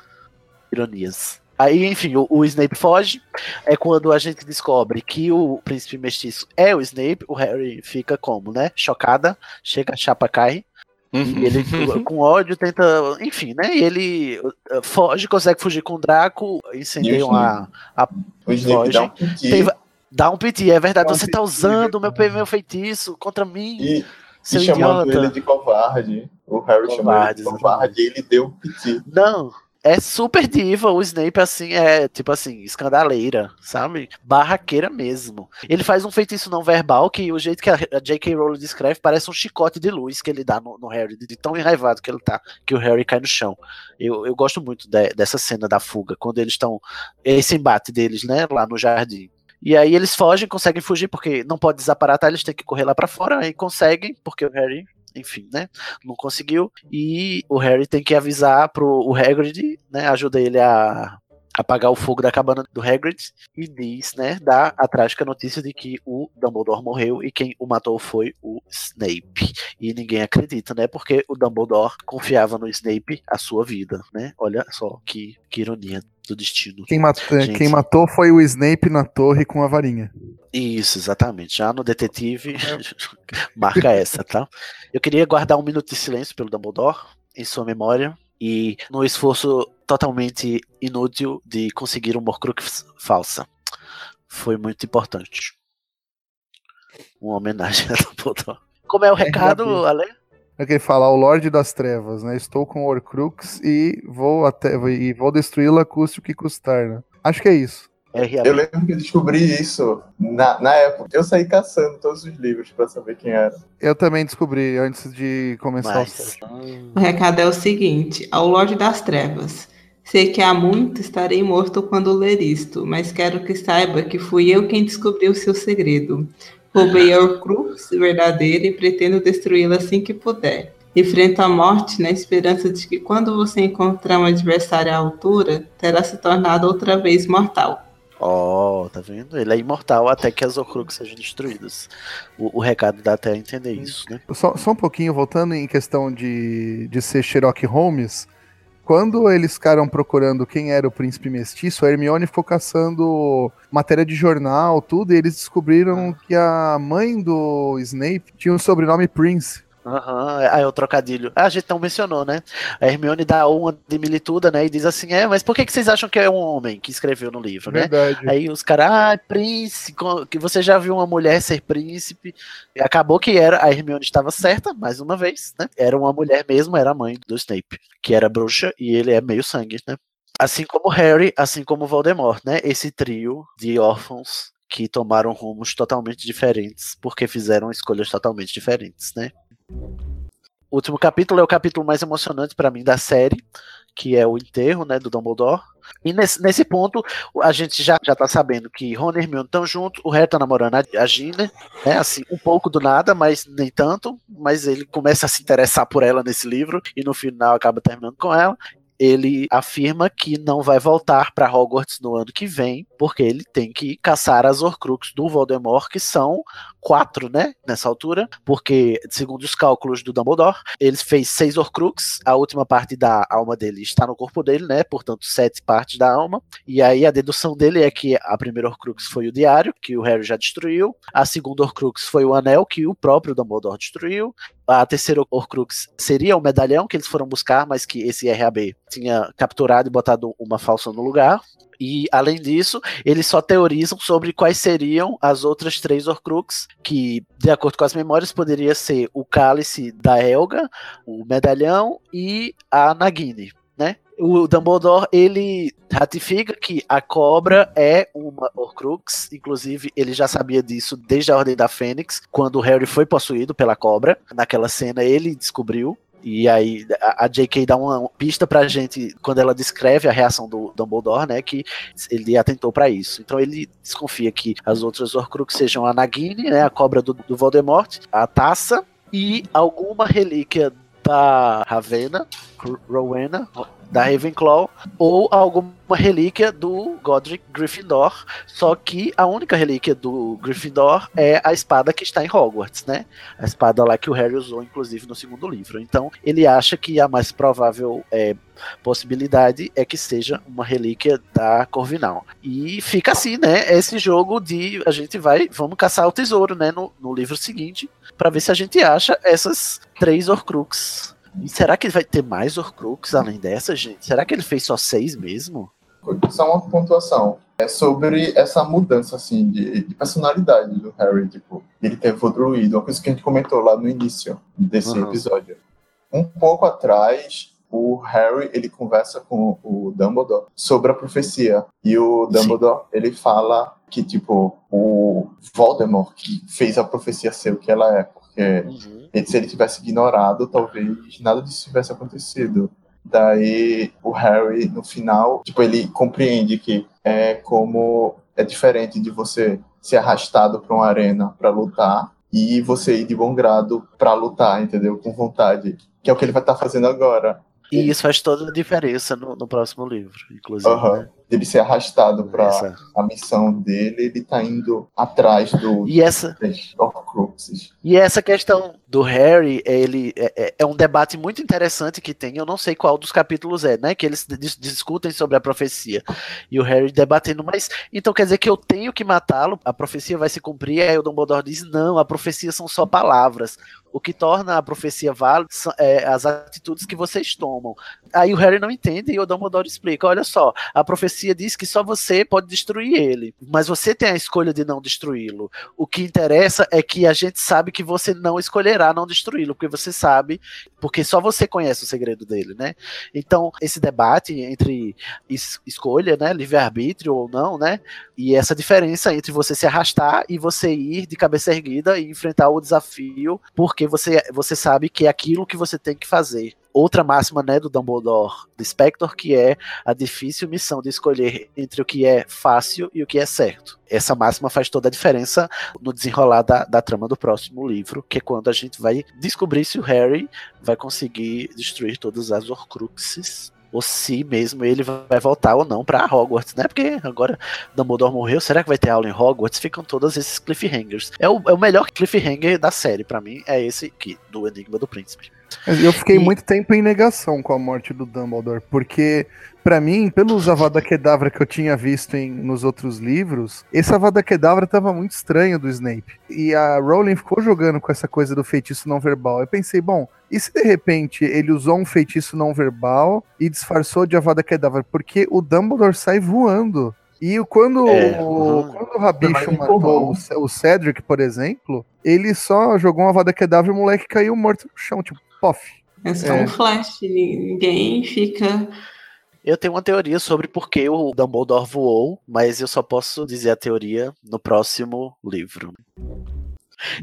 Ironias. Aí, enfim, o, o Snape foge. É quando a gente descobre que o príncipe mestiço é o Snape. O Harry fica como, né? Chocada. Chega, a chapa cai. E ele, com ódio, tenta. Enfim, né? E ele uh, foge, consegue fugir com o Draco, incendeiam a, a. O Snape dá um Foge. Dá um piti, é verdade. Dá um Você tá usando o meu, meu feitiço contra mim, e, e chamando idiota. ele de covarde. O Harry chamou ele Covarde, de covarde e ele deu um piti. Não, é super diva. O Snape, assim, é tipo assim, escandaleira, sabe? Barraqueira mesmo. Ele faz um feitiço não verbal que o jeito que a a J.K. Rowling descreve parece um chicote de luz que ele dá no, no Harry, de tão enraivado que ele tá, que o Harry cai no chão. Eu, eu gosto muito de- dessa cena da fuga, quando eles estão. Esse embate deles, né, lá no jardim. E aí eles fogem, conseguem fugir, porque não pode desaparatar, eles têm que correr lá pra fora, aí conseguem, porque o Harry, enfim, né, não conseguiu. E o Harry tem que avisar pro o Hagrid, né, ajuda ele a apagar o fogo da cabana do Hagrid e diz, né, dá a trágica notícia de que o Dumbledore morreu e quem o matou foi o Snape. E ninguém acredita, né, porque o Dumbledore confiava no Snape a sua vida, né? Olha só que, que ironia do destino. Quem, mat- Gente. quem matou foi o Snape na torre com a varinha. Isso, exatamente. Já no detetive, marca essa, tá? Eu queria guardar um minuto de silêncio pelo Dumbledore, em sua memória, e no esforço totalmente inútil de conseguir uma Horcrux falsa. Foi muito importante. Uma homenagem a Dumbledore. Como é o recado, Gabi. Ale? É que ele fala, o Lorde das Trevas, né? Estou com o Horcrux e vou até e vou destruí-la custe o que custar, né? Acho que é isso. RAB. Eu lembro que eu descobri isso na, na época. Eu saí caçando todos os livros pra saber quem era. Eu também descobri antes de começar o Mas... set. O recado é o seguinte: ao Lorde das Trevas. Sei que há muito estarei morto quando ler isto, mas quero que saiba que fui eu quem descobriu seu segredo. Roubei a Horcrux verdadeira e pretendo destruí-la assim que puder. Enfrento a morte na esperança de que quando você encontrar um adversário à altura, terá se tornado outra vez mortal. Ó, tá vendo? Ele é imortal até que as Horcrux sejam destruídas. O, o recado dá até a entender isso, né? Só, só um pouquinho, voltando em questão de, de ser Sherlock Holmes, quando eles ficaram procurando quem era o príncipe mestiço, a Hermione ficou caçando matéria de jornal, tudo, e eles descobriram que a mãe do Snape tinha o sobrenome Prince. Aham, aí o trocadilho. Ah, a gente não mencionou, né? A Hermione dá uma de milituda, né? E diz assim: é, mas por que, que vocês acham que é um homem que escreveu no livro, né? Verdade. Aí os caras, ah, príncipe, que você já viu uma mulher ser príncipe. E acabou que era, a Hermione estava certa, mais uma vez, né? Era uma mulher mesmo, era a mãe do Snape, que era bruxa e ele é meio sangue, né? Assim como Harry, assim como Voldemort, né? Esse trio de órfãos que tomaram rumos totalmente diferentes, porque fizeram escolhas totalmente diferentes, né? O último capítulo é o capítulo mais emocionante para mim da série, que é o enterro, né, do Dumbledore. E nesse, nesse ponto, a gente já, já tá sabendo que Ron e Hermione estão juntos, o Harry tá namorando a, Gina, né, assim, um pouco do nada, mas nem tanto, mas ele começa a se interessar por ela nesse livro, e no final acaba terminando com ela ele afirma que não vai voltar para Hogwarts no ano que vem, porque ele tem que caçar as Horcruxes do Voldemort, que são quatro, né, nessa altura, porque, segundo os cálculos do Dumbledore, ele fez seis Horcruxes, a última parte da alma dele está no corpo dele, né, portanto, sete partes da alma, e aí a dedução dele é que a primeira Horcrux foi o diário, que o Harry já destruiu, a segunda Horcrux foi o anel, que o próprio Dumbledore destruiu, a terceira Horcrux seria o medalhão que eles foram buscar, mas que esse RAB tinha capturado e botado uma falsa no lugar. E, além disso, eles só teorizam sobre quais seriam as outras três Horcrux, que, de acordo com as memórias, poderia ser o cálice da Helga, o medalhão e a Nagini, né? O Dumbledore, ele ratifica que a cobra é uma Horcrux, inclusive ele já sabia disso desde a Ordem da Fênix, quando o Harry foi possuído pela cobra. Naquela cena ele descobriu e aí a, J.K. dá uma pista pra gente quando ela descreve a reação do Dumbledore, né, que ele atentou para isso. Então ele desconfia que as outras Horcrux sejam a Nagini, né, a cobra do, do Voldemort, a taça e alguma relíquia da Ravena, Rowena, da Ravenclaw, ou alguma relíquia do Godric Gryffindor, só que a única relíquia do Gryffindor é a espada que está em Hogwarts, né? A espada lá que o Harry usou, inclusive, no segundo livro. Então, ele acha que a mais provável é, possibilidade é que seja uma relíquia da Corvinal. E fica assim, né? Esse jogo de a gente vai, vamos caçar o tesouro, né? No, no livro seguinte, para ver se a gente acha essas três Horcruxes e será que vai ter mais Horcrux além dessa, gente? Será que ele fez só seis mesmo? Só uma pontuação. É sobre essa mudança, assim, de, de personalidade do Harry, tipo, ele ter evoluído. Uma coisa que a gente comentou lá no início desse uhum. episódio. Um pouco atrás, o Harry, ele conversa com o Dumbledore sobre a profecia. E o Dumbledore, Sim. ele fala que, tipo, o Voldemort que fez a profecia ser o que ela é. Porque uhum se ele tivesse ignorado, talvez nada disso tivesse acontecido. Daí o Harry, no final, tipo, ele compreende que é como é diferente de você ser arrastado para uma arena para lutar e você ir de bom grado para lutar, entendeu? Com vontade. Que é o que ele vai estar tá fazendo agora. E isso faz toda a diferença no, no próximo livro, inclusive. Uhum. Né? Ele ser arrastado para a missão dele, ele tá indo atrás do e essa E essa questão do Harry, ele é, é, é, um debate muito interessante que tem. Eu não sei qual dos capítulos é, né? Que eles dis discutem sobre a profecia e o Harry debatendo, mas então quer dizer que eu tenho que matá-lo? A profecia vai se cumprir? Aí o Dumbledore diz: não, a profecia são só palavras. O que torna a profecia válida são é, as atitudes que vocês tomam. Aí o Harry não entende e o Dumbledore explica: olha só, a profecia diz que só você pode destruir ele, mas você tem a escolha de não destruí-lo. O que interessa é que a gente sabe que você não escolherá não destruí-lo, porque você sabe, porque só você conhece o segredo dele, né? Então, esse debate entre es escolha, né, livre-arbítrio ou não, né? E essa diferença entre você se arrastar e você ir de cabeça erguida e enfrentar o desafio, porque você, você sabe que é aquilo que você tem que fazer outra máxima né, do Dumbledore, do Spector, que é a difícil missão de escolher entre o que é fácil e o que é certo. Essa máxima faz toda a diferença no desenrolar da, da trama do próximo livro, que é quando a gente vai descobrir se o Harry vai conseguir destruir todas as Horcruxes ou se mesmo ele vai voltar ou não para Hogwarts, né? Porque agora Dumbledore morreu, será que vai ter aula em Hogwarts? Ficam todos esses cliffhangers. É o, é o melhor cliffhanger da série, para mim, é esse aqui, do Enigma do Príncipe. Eu fiquei e... muito tempo em negação com a morte do Dumbledore, porque para mim, pelos Avada Kedavra que eu tinha visto em, nos outros livros, esse Avada Kedavra tava muito estranho do Snape. E a Rowling ficou jogando com essa coisa do feitiço não verbal. Eu pensei, bom, e se de repente ele usou um feitiço não verbal e disfarçou de Avada Kedavra? Porque o Dumbledore sai voando. E quando, é, o, quando o Rabicho matou o, o Cedric, por exemplo, ele só jogou uma Avada Kedavra e o moleque caiu morto no chão, tipo, pof. É só é. um flash, ninguém fica Eu tenho uma teoria sobre por que o Dumbledore voou, mas eu só posso dizer a teoria no próximo livro.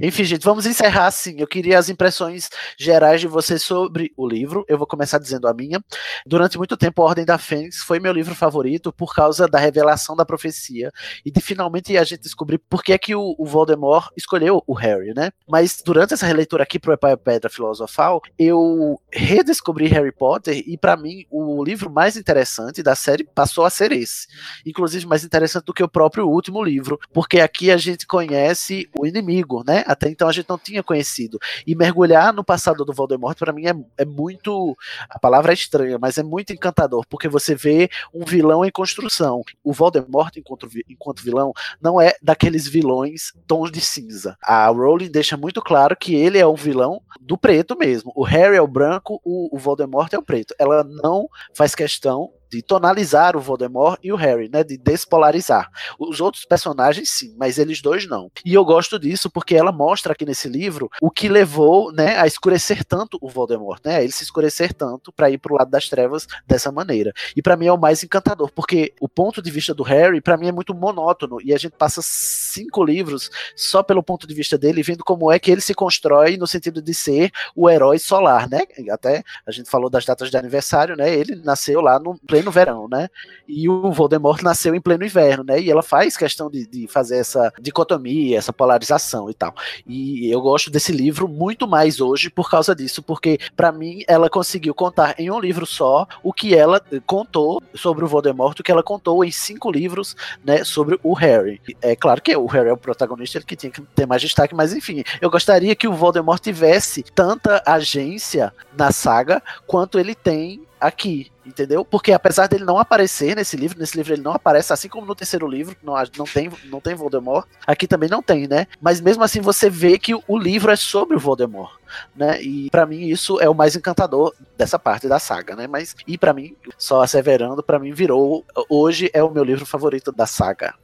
Enfim, gente, vamos encerrar assim. Eu queria as impressões gerais de vocês sobre o livro. Eu vou começar dizendo a minha. Durante muito tempo, A Ordem da Fênix foi meu livro favorito por causa da revelação da profecia e de finalmente a gente descobrir por que é que o, o Voldemort escolheu o Harry, né? Mas durante essa releitura aqui pro Pai Pedra Filosofal, eu redescobri Harry Potter e para mim o livro mais interessante da série passou a ser esse. Inclusive mais interessante do que o próprio último livro, porque aqui a gente conhece o inimigo, né? Até então a gente não tinha conhecido. E mergulhar no passado do Voldemort, para mim, é, é muito. A palavra é estranha, mas é muito encantador, porque você vê um vilão em construção. O Voldemort, enquanto, enquanto vilão, não é daqueles vilões tons de cinza. A Rowling deixa muito claro que ele é o vilão do preto mesmo. O Harry é o branco, o, o Voldemort é o preto. Ela não faz questão de tonalizar o Voldemort e o Harry, né, de despolarizar. Os outros personagens sim, mas eles dois não. E eu gosto disso porque ela mostra aqui nesse livro o que levou, né, a escurecer tanto o Voldemort, né, ele se escurecer tanto para ir pro lado das trevas dessa maneira. E para mim é o mais encantador, porque o ponto de vista do Harry para mim é muito monótono e a gente passa cinco livros só pelo ponto de vista dele, vendo como é que ele se constrói no sentido de ser o herói solar, né? Até a gente falou das datas de aniversário, né? Ele nasceu lá no pleno verão, né? E o Voldemort nasceu em pleno inverno, né? E ela faz questão de, de fazer essa dicotomia, essa polarização e tal. E eu gosto desse livro muito mais hoje por causa disso, porque para mim ela conseguiu contar em um livro só o que ela contou sobre o Voldemort, o que ela contou em cinco livros, né, sobre o Harry. É claro que o Harry é o protagonista, ele que tinha que ter mais destaque, mas enfim, eu gostaria que o Voldemort tivesse tanta agência na saga quanto ele tem aqui, entendeu? Porque apesar dele não aparecer nesse livro, nesse livro ele não aparece, assim como no terceiro livro, não, não, tem, não tem Voldemort, aqui também não tem, né? Mas mesmo assim você vê que o livro é sobre o Voldemort, né? E para mim isso é o mais encantador dessa parte da saga, né? Mas e para mim, só asseverando, para mim virou hoje é o meu livro favorito da saga.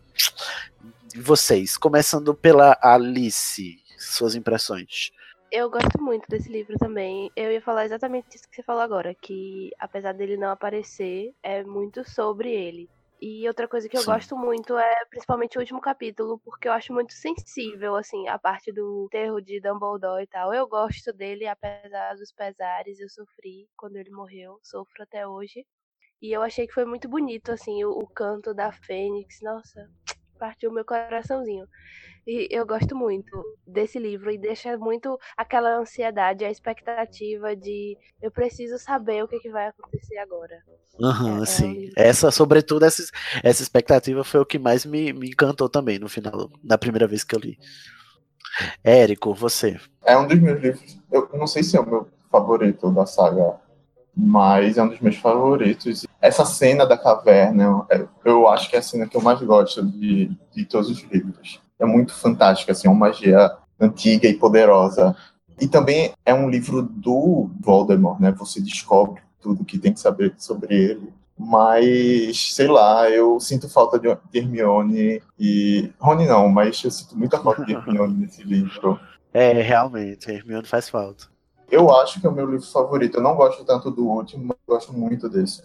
E vocês, começando pela Alice, suas impressões. Eu gosto muito desse livro também. Eu ia falar exatamente isso que você falou agora, que apesar dele não aparecer, é muito sobre ele. E outra coisa que eu Sim. gosto muito é principalmente o último capítulo, porque eu acho muito sensível, assim, a parte do terro de Dumbledore e tal. Eu gosto dele, apesar dos pesares, eu sofri quando ele morreu, sofro até hoje. E eu achei que foi muito bonito, assim, o, o canto da Fênix. Nossa, partiu meu coraçãozinho. E eu gosto muito desse livro e deixa muito aquela ansiedade, a expectativa de eu preciso saber o que, que vai acontecer agora. Uhum, é, sim. É um essa, sobretudo, essa, essa expectativa foi o que mais me, me encantou também no final, na primeira vez que eu li. Érico, você. É um dos meus livros. Eu não sei se é o meu favorito da saga, mas é um dos meus favoritos. Essa cena da caverna, eu acho que é a cena que eu mais gosto de, de todos os livros é muito fantástica, assim, é uma magia antiga e poderosa. E também é um livro do Voldemort, né? Você descobre tudo que tem que saber sobre ele. Mas, sei lá, eu sinto falta de Hermione e... Rony não, mas eu sinto muita falta de Hermione nesse livro. É, realmente, Hermione faz falta. Eu acho que é o meu livro favorito. Eu não gosto tanto do último, mas gosto muito desse.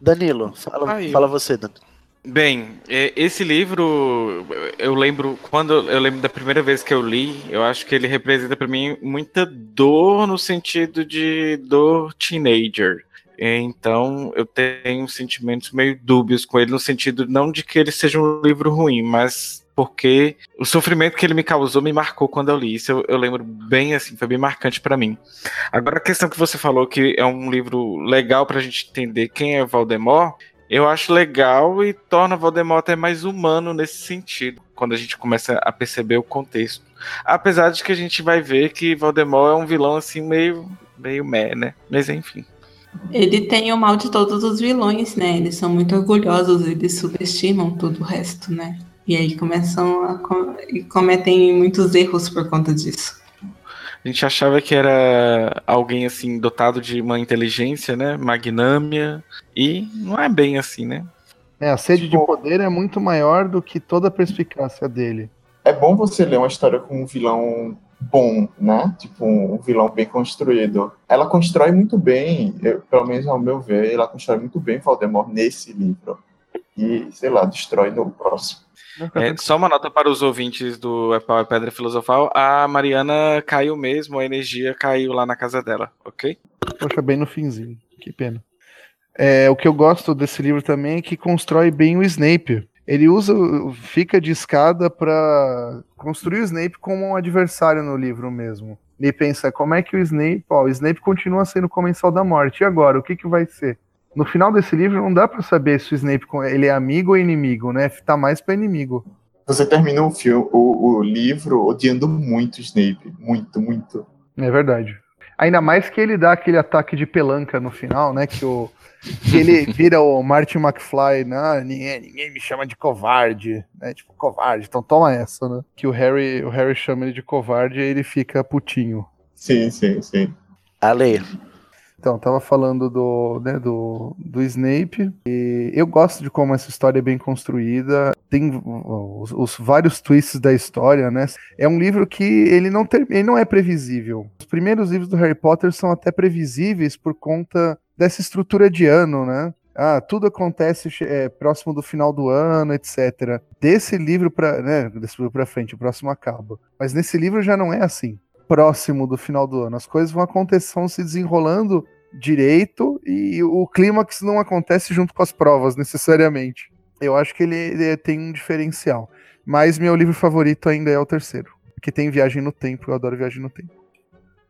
Danilo, fala, fala você, Danilo. Bem, esse livro, eu lembro, quando eu lembro da primeira vez que eu li, eu acho que ele representa para mim muita dor no sentido de dor teenager. Então, eu tenho sentimentos meio dúbios com ele, no sentido não de que ele seja um livro ruim, mas porque o sofrimento que ele me causou me marcou quando eu li. Isso eu, eu lembro bem assim, foi bem marcante para mim. Agora, a questão que você falou que é um livro legal para a gente entender quem é Valdemort, eu acho legal e torna Voldemort até mais humano nesse sentido, quando a gente começa a perceber o contexto. Apesar de que a gente vai ver que Voldemort é um vilão assim meio meio meh, né? Mas enfim. Ele tem o mal de todos os vilões, né? Eles são muito orgulhosos, eles subestimam todo o resto, né? E aí começam a com e cometem muitos erros por conta disso. A gente achava que era alguém assim dotado de uma inteligência, né, magnâmia, e não é bem assim, né? É, a sede de poder é muito maior do que toda a perspicácia dele. É bom você ler uma história com um vilão bom, né? Tipo, um vilão bem construído. Ela constrói muito bem, eu, pelo menos ao meu ver, ela constrói muito bem Voldemort nesse livro. E, sei lá, destrói no próximo. É, só uma nota para os ouvintes do É Pau é Pedra Filosofal. A Mariana caiu mesmo, a energia caiu lá na casa dela, ok? Poxa, bem no finzinho. Que pena. É, o que eu gosto desse livro também é que constrói bem o Snape. Ele usa, fica de escada para construir o Snape como um adversário no livro mesmo. E pensa, como é que o Snape, ó, o Snape continua sendo o comensal da morte. E agora, o que que vai ser? No final desse livro não dá para saber se o Snape ele é amigo ou inimigo, né? Tá mais para inimigo. Você termina o filme, o, o livro odiando muito o Snape, muito, muito. É verdade. Ainda mais que ele dá aquele ataque de pelanca no final, né? Que o que ele vira o Martin McFly, né? Ninguém, ninguém me chama de covarde, né? Tipo, covarde, então toma essa, né? Que o Harry, o Harry chama ele de covarde e ele fica putinho. Sim, sim, sim. Ale, Então, tava falando do, né, do, do Snape. E eu gosto de como essa história é bem construída. Tem os, os vários twists da história, né? É um livro que ele não, ter, ele não é previsível. Os primeiros livros do Harry Potter são até previsíveis por conta dessa estrutura de ano, né? Ah, tudo acontece é, próximo do final do ano, etc. Desse livro para, né, desse livro para frente, o próximo acaba. Mas nesse livro já não é assim. Próximo do final do ano, as coisas vão acontecer, vão se desenrolando direito e o clímax não acontece junto com as provas necessariamente. Eu acho que ele, ele tem um diferencial. Mas meu livro favorito ainda é o terceiro, que tem viagem no tempo. Eu adoro viagem no tempo.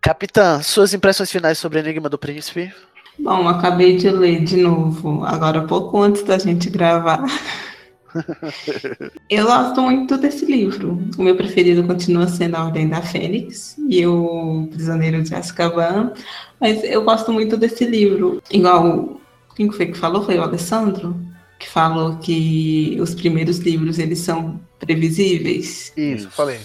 Capitã, suas impressões finais sobre Enigma do Príncipe? Bom, acabei de ler de novo, agora pouco antes da gente gravar. Eu gosto muito desse livro. O meu preferido continua sendo A Ordem da Fênix e O Prisioneiro de Azkaban, mas eu gosto muito desse livro. Igual, quem foi que falou? Foi o Alessandro? Que falou que os primeiros livros, eles são previsíveis. Isso, falei.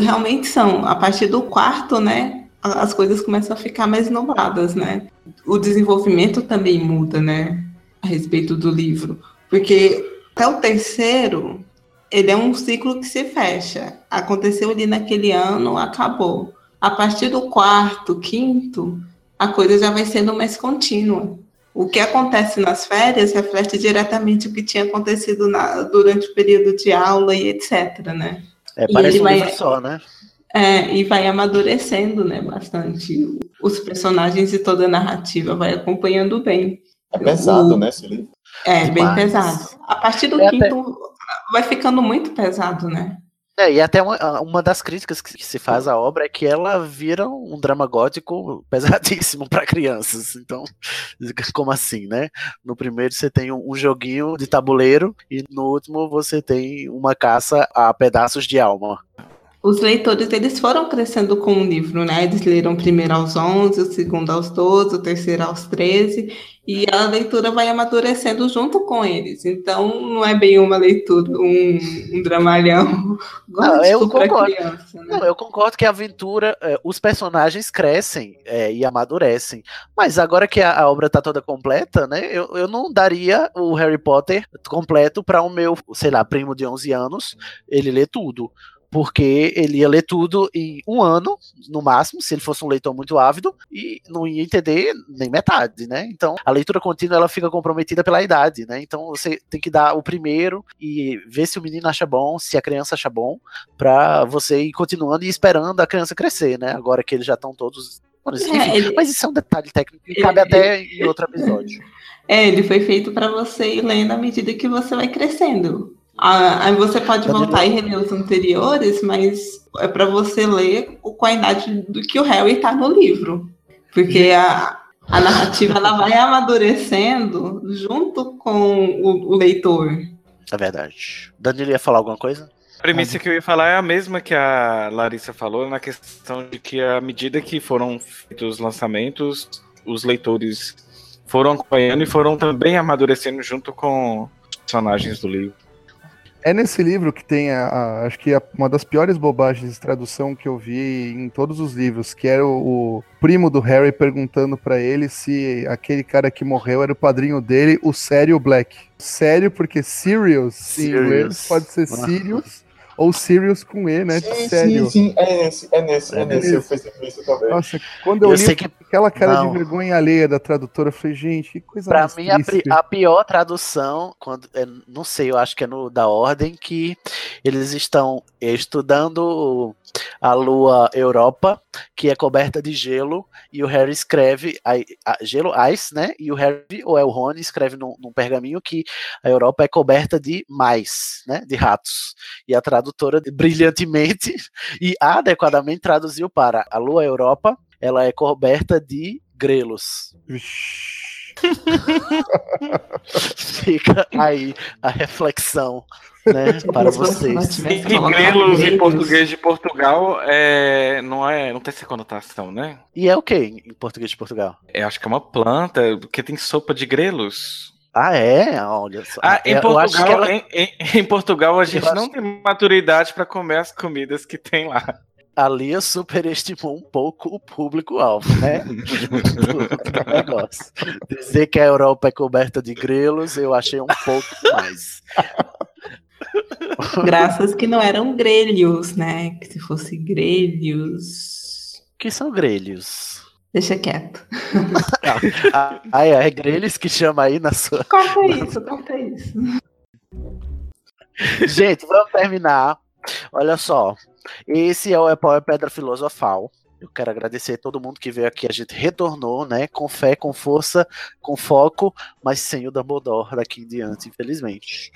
Realmente são. A partir do quarto, né, as coisas começam a ficar mais nobladas, né? O desenvolvimento também muda, né, a respeito do livro. Porque até o terceiro, ele é um ciclo que se fecha. Aconteceu ali naquele ano, acabou. A partir do quarto, quinto, a coisa já vai sendo mais contínua. O que acontece nas férias reflete diretamente o que tinha acontecido na- durante o período de aula e etc, né? É, E parece um vai- livro só, né? É, e vai amadurecendo, né, bastante. Os personagens e toda a narrativa vai acompanhando bem. É pesado, O- né, esse livro? É, bem pesado. A partir do É até- quinto vai ficando muito pesado, né? É, e até uma, uma das críticas que se faz à obra é que ela vira um drama gótico pesadíssimo para crianças. Então, como assim, né? No primeiro você tem um, um joguinho de tabuleiro e no último você tem uma caça a pedaços de alma. Os leitores, eles foram crescendo com o livro, né? Eles leram primeiro aos 11, o segundo aos 12, o terceiro aos 13, e a leitura vai amadurecendo junto com eles. Então, não é bem uma leitura, um, um dramalhão Não, eu concordo. criança, né? Não, eu concordo que a aventura, é, os personagens crescem é, e amadurecem. Mas agora que a, a obra tá toda completa, né? Eu, eu não daria o Harry Potter completo para o meu, sei lá, primo de 11 anos, ele ler tudo. Porque ele ia ler tudo em um ano, no máximo, se ele fosse um leitor muito ávido, e não ia entender nem metade, né? Então, a leitura contínua ela fica comprometida pela idade, né? Então, você tem que dar o primeiro e ver se o menino acha bom, se a criança acha bom, pra você ir continuando e esperando a criança crescer, né? Agora que eles já estão todos. Enfim, É, ele- Mas isso é um detalhe técnico que ele- cabe até em outro episódio. É, ele foi feito para você ir lendo à medida que você vai crescendo. Ah, Aí você pode Danilo- voltar e reler os anteriores, mas é para você ler com a idade do que o Harry está no livro. Porque a, a narrativa ela vai amadurecendo junto com o, o leitor. É verdade. Danilo ia falar alguma coisa? A premissa que eu ia falar é a mesma que a Larissa falou, na questão de que à medida que foram feitos os lançamentos, os leitores foram acompanhando e foram também amadurecendo junto com os personagens do livro. É nesse livro que tem a, a- acho que a- uma das piores bobagens de tradução que eu vi em todos os livros, que era o, o primo do Harry perguntando pra ele se aquele cara que morreu era o padrinho dele, o Sério Black. Sério porque Sirius, em Sirius. inglês pode ser Ah. Sirius ou Sirius com E, né? Sim, Sério. sim, sim, é nesse, é nesse, é, É nesse, eu percebi isso também. Nossa, quando eu, Eu li sei que- aquela cara Não. de vergonha alheia da tradutora, eu falei, gente, que coisa Pra mais mim, a, a pior tradução, quando, é, não sei, eu acho que é no da ordem, que eles estão estudando a lua Europa, que é coberta de gelo, e o Harry escreve, a- a- gelo, ice, né? E o Harry, ou é o Rony, escreve num, num pergaminho que a Europa é coberta de mais, né? De ratos. E a tradutora, brilhantemente e adequadamente, traduziu para a lua Europa, ela é coberta de grelos. Vixe. Fica aí a reflexão, né, para vocês. E grelos em português de Portugal é, não, é, não tem essa conotação, né? E é o que em português de Portugal? Eu acho que é uma planta, porque tem sopa de grelos. Ah, é? Olha só. Ah, em, eu que Portugal, ela, em, em- em Portugal a gente acho- não tem maturidade para comer as comidas que tem lá. a Lia superestimou um pouco o público-alvo, né? Dizer que a Europa é coberta de grelos, eu achei um pouco mais. Graças que não eram grelhos, né? Que se fosse grelhos. que são grelhos? Deixa quieto. Ah, ah, é, é grelhos que chama aí na sua. Corta isso, corta isso. Gente, vamos terminar. Olha só. Esse é o Epau é Pedra Filosofal. Eu quero agradecer a todo mundo que veio aqui. A gente retornou, né? Com fé, com força, com foco, mas sem o Dumbledore daqui em diante, infelizmente.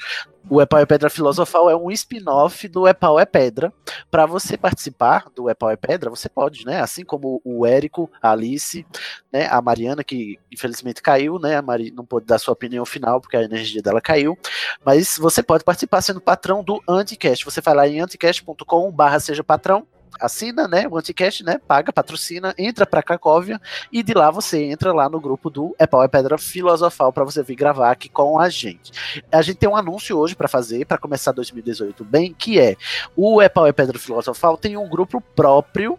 O Epau é Pedra Filosofal é um spin-off do Epau é Pedra. Para você participar do Epau é Pedra, você pode, né? Assim como o Érico, a Alice, né? A Mariana, que infelizmente caiu, né? A Mari não pôde dar sua opinião final porque a energia dela caiu. Mas você pode participar sendo patrão do Anticast. Você vai lá em anticast.com/barra seja patrão. Assina, né? O Anticast, né? Paga, patrocina, entra pra Cracóvia e de lá você entra lá no grupo do É Pau é Pedra Filosofal para você vir gravar aqui com a gente. A gente tem um anúncio hoje para fazer, para começar 2018 bem, que é o É Pau é Pedra Filosofal tem um grupo próprio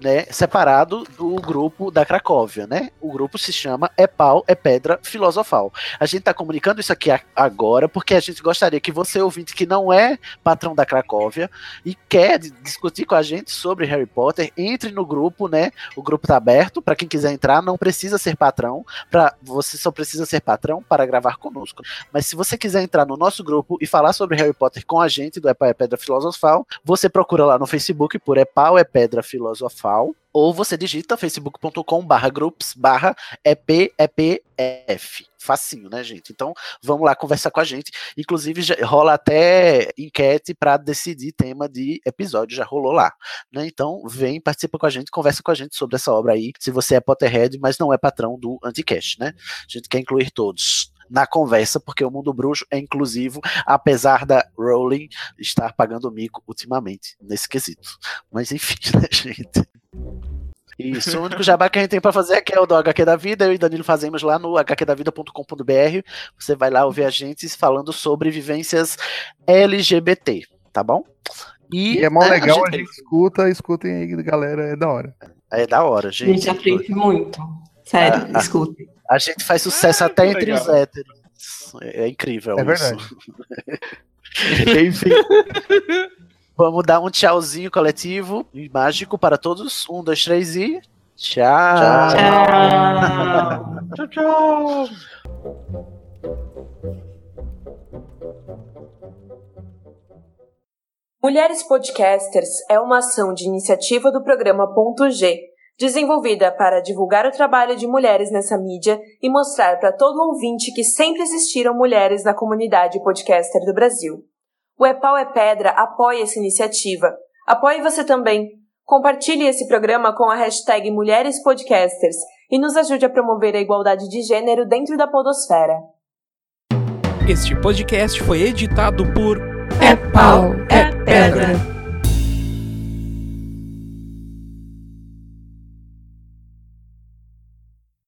né, separado do grupo da Cracóvia, né? O grupo se chama É Pau, é Pedra Filosofal. A gente está comunicando isso aqui agora porque a gente gostaria que você, ouvinte, que não é patrão da Cracóvia e quer di- discutir com a gente sobre Harry Potter, entre no grupo, né? O grupo tá aberto para quem quiser entrar, não precisa ser patrão, para você só precisa ser patrão para gravar conosco. Mas se você quiser entrar no nosso grupo e falar sobre Harry Potter com a gente do É Pau, é Pedra Filosofal, você procura lá no Facebook por É Pau, é Pedra Filosofal, ou você digita facebook.com barra groups barra EPEPF. Facinho, né, gente? Então, vamos lá conversar com a gente. Inclusive, rola até enquete para decidir tema de episódio, já rolou lá. Né? Então, vem, participa com a gente, conversa com a gente sobre essa obra aí, se você é Potterhead, mas não é patrão do Anticast, né? A gente quer incluir todos na conversa, porque o mundo bruxo é inclusivo, apesar da Rowling estar pagando mico ultimamente, nesse quesito. Mas enfim, né, gente? Isso, o único jabá que a gente tem pra fazer aqui é o do HQ da Vida, eu e Danilo fazemos lá no hqdavida.com.br. Você vai lá ouvir a gente falando sobre vivências LGBT, tá bom? E é mó né, legal, a gente- gente escuta, escutem aí, galera, é da hora. É da hora, A gente gente. aprende muito. Sério, Ah, ah. escutem. A gente faz sucesso Ah, até entre os legal. héteros. É incrível É isso. verdade. Enfim. Vamos dar um tchauzinho coletivo e mágico para todos. Um, dois, três e. Tchau. Tchau. tchau, tchau. Mulheres Podcasters é uma ação de iniciativa do programa Ponto G, desenvolvida para divulgar o trabalho de mulheres nessa mídia e mostrar para todo ouvinte que sempre existiram mulheres na comunidade podcaster do Brasil. O Epau é Pedra apoia essa iniciativa. Apoie você também. Compartilhe esse programa com a hashtag Mulheres Podcasters e nos ajude a promover a igualdade de gênero dentro da podosfera. Este podcast foi editado por É pau, é pedra.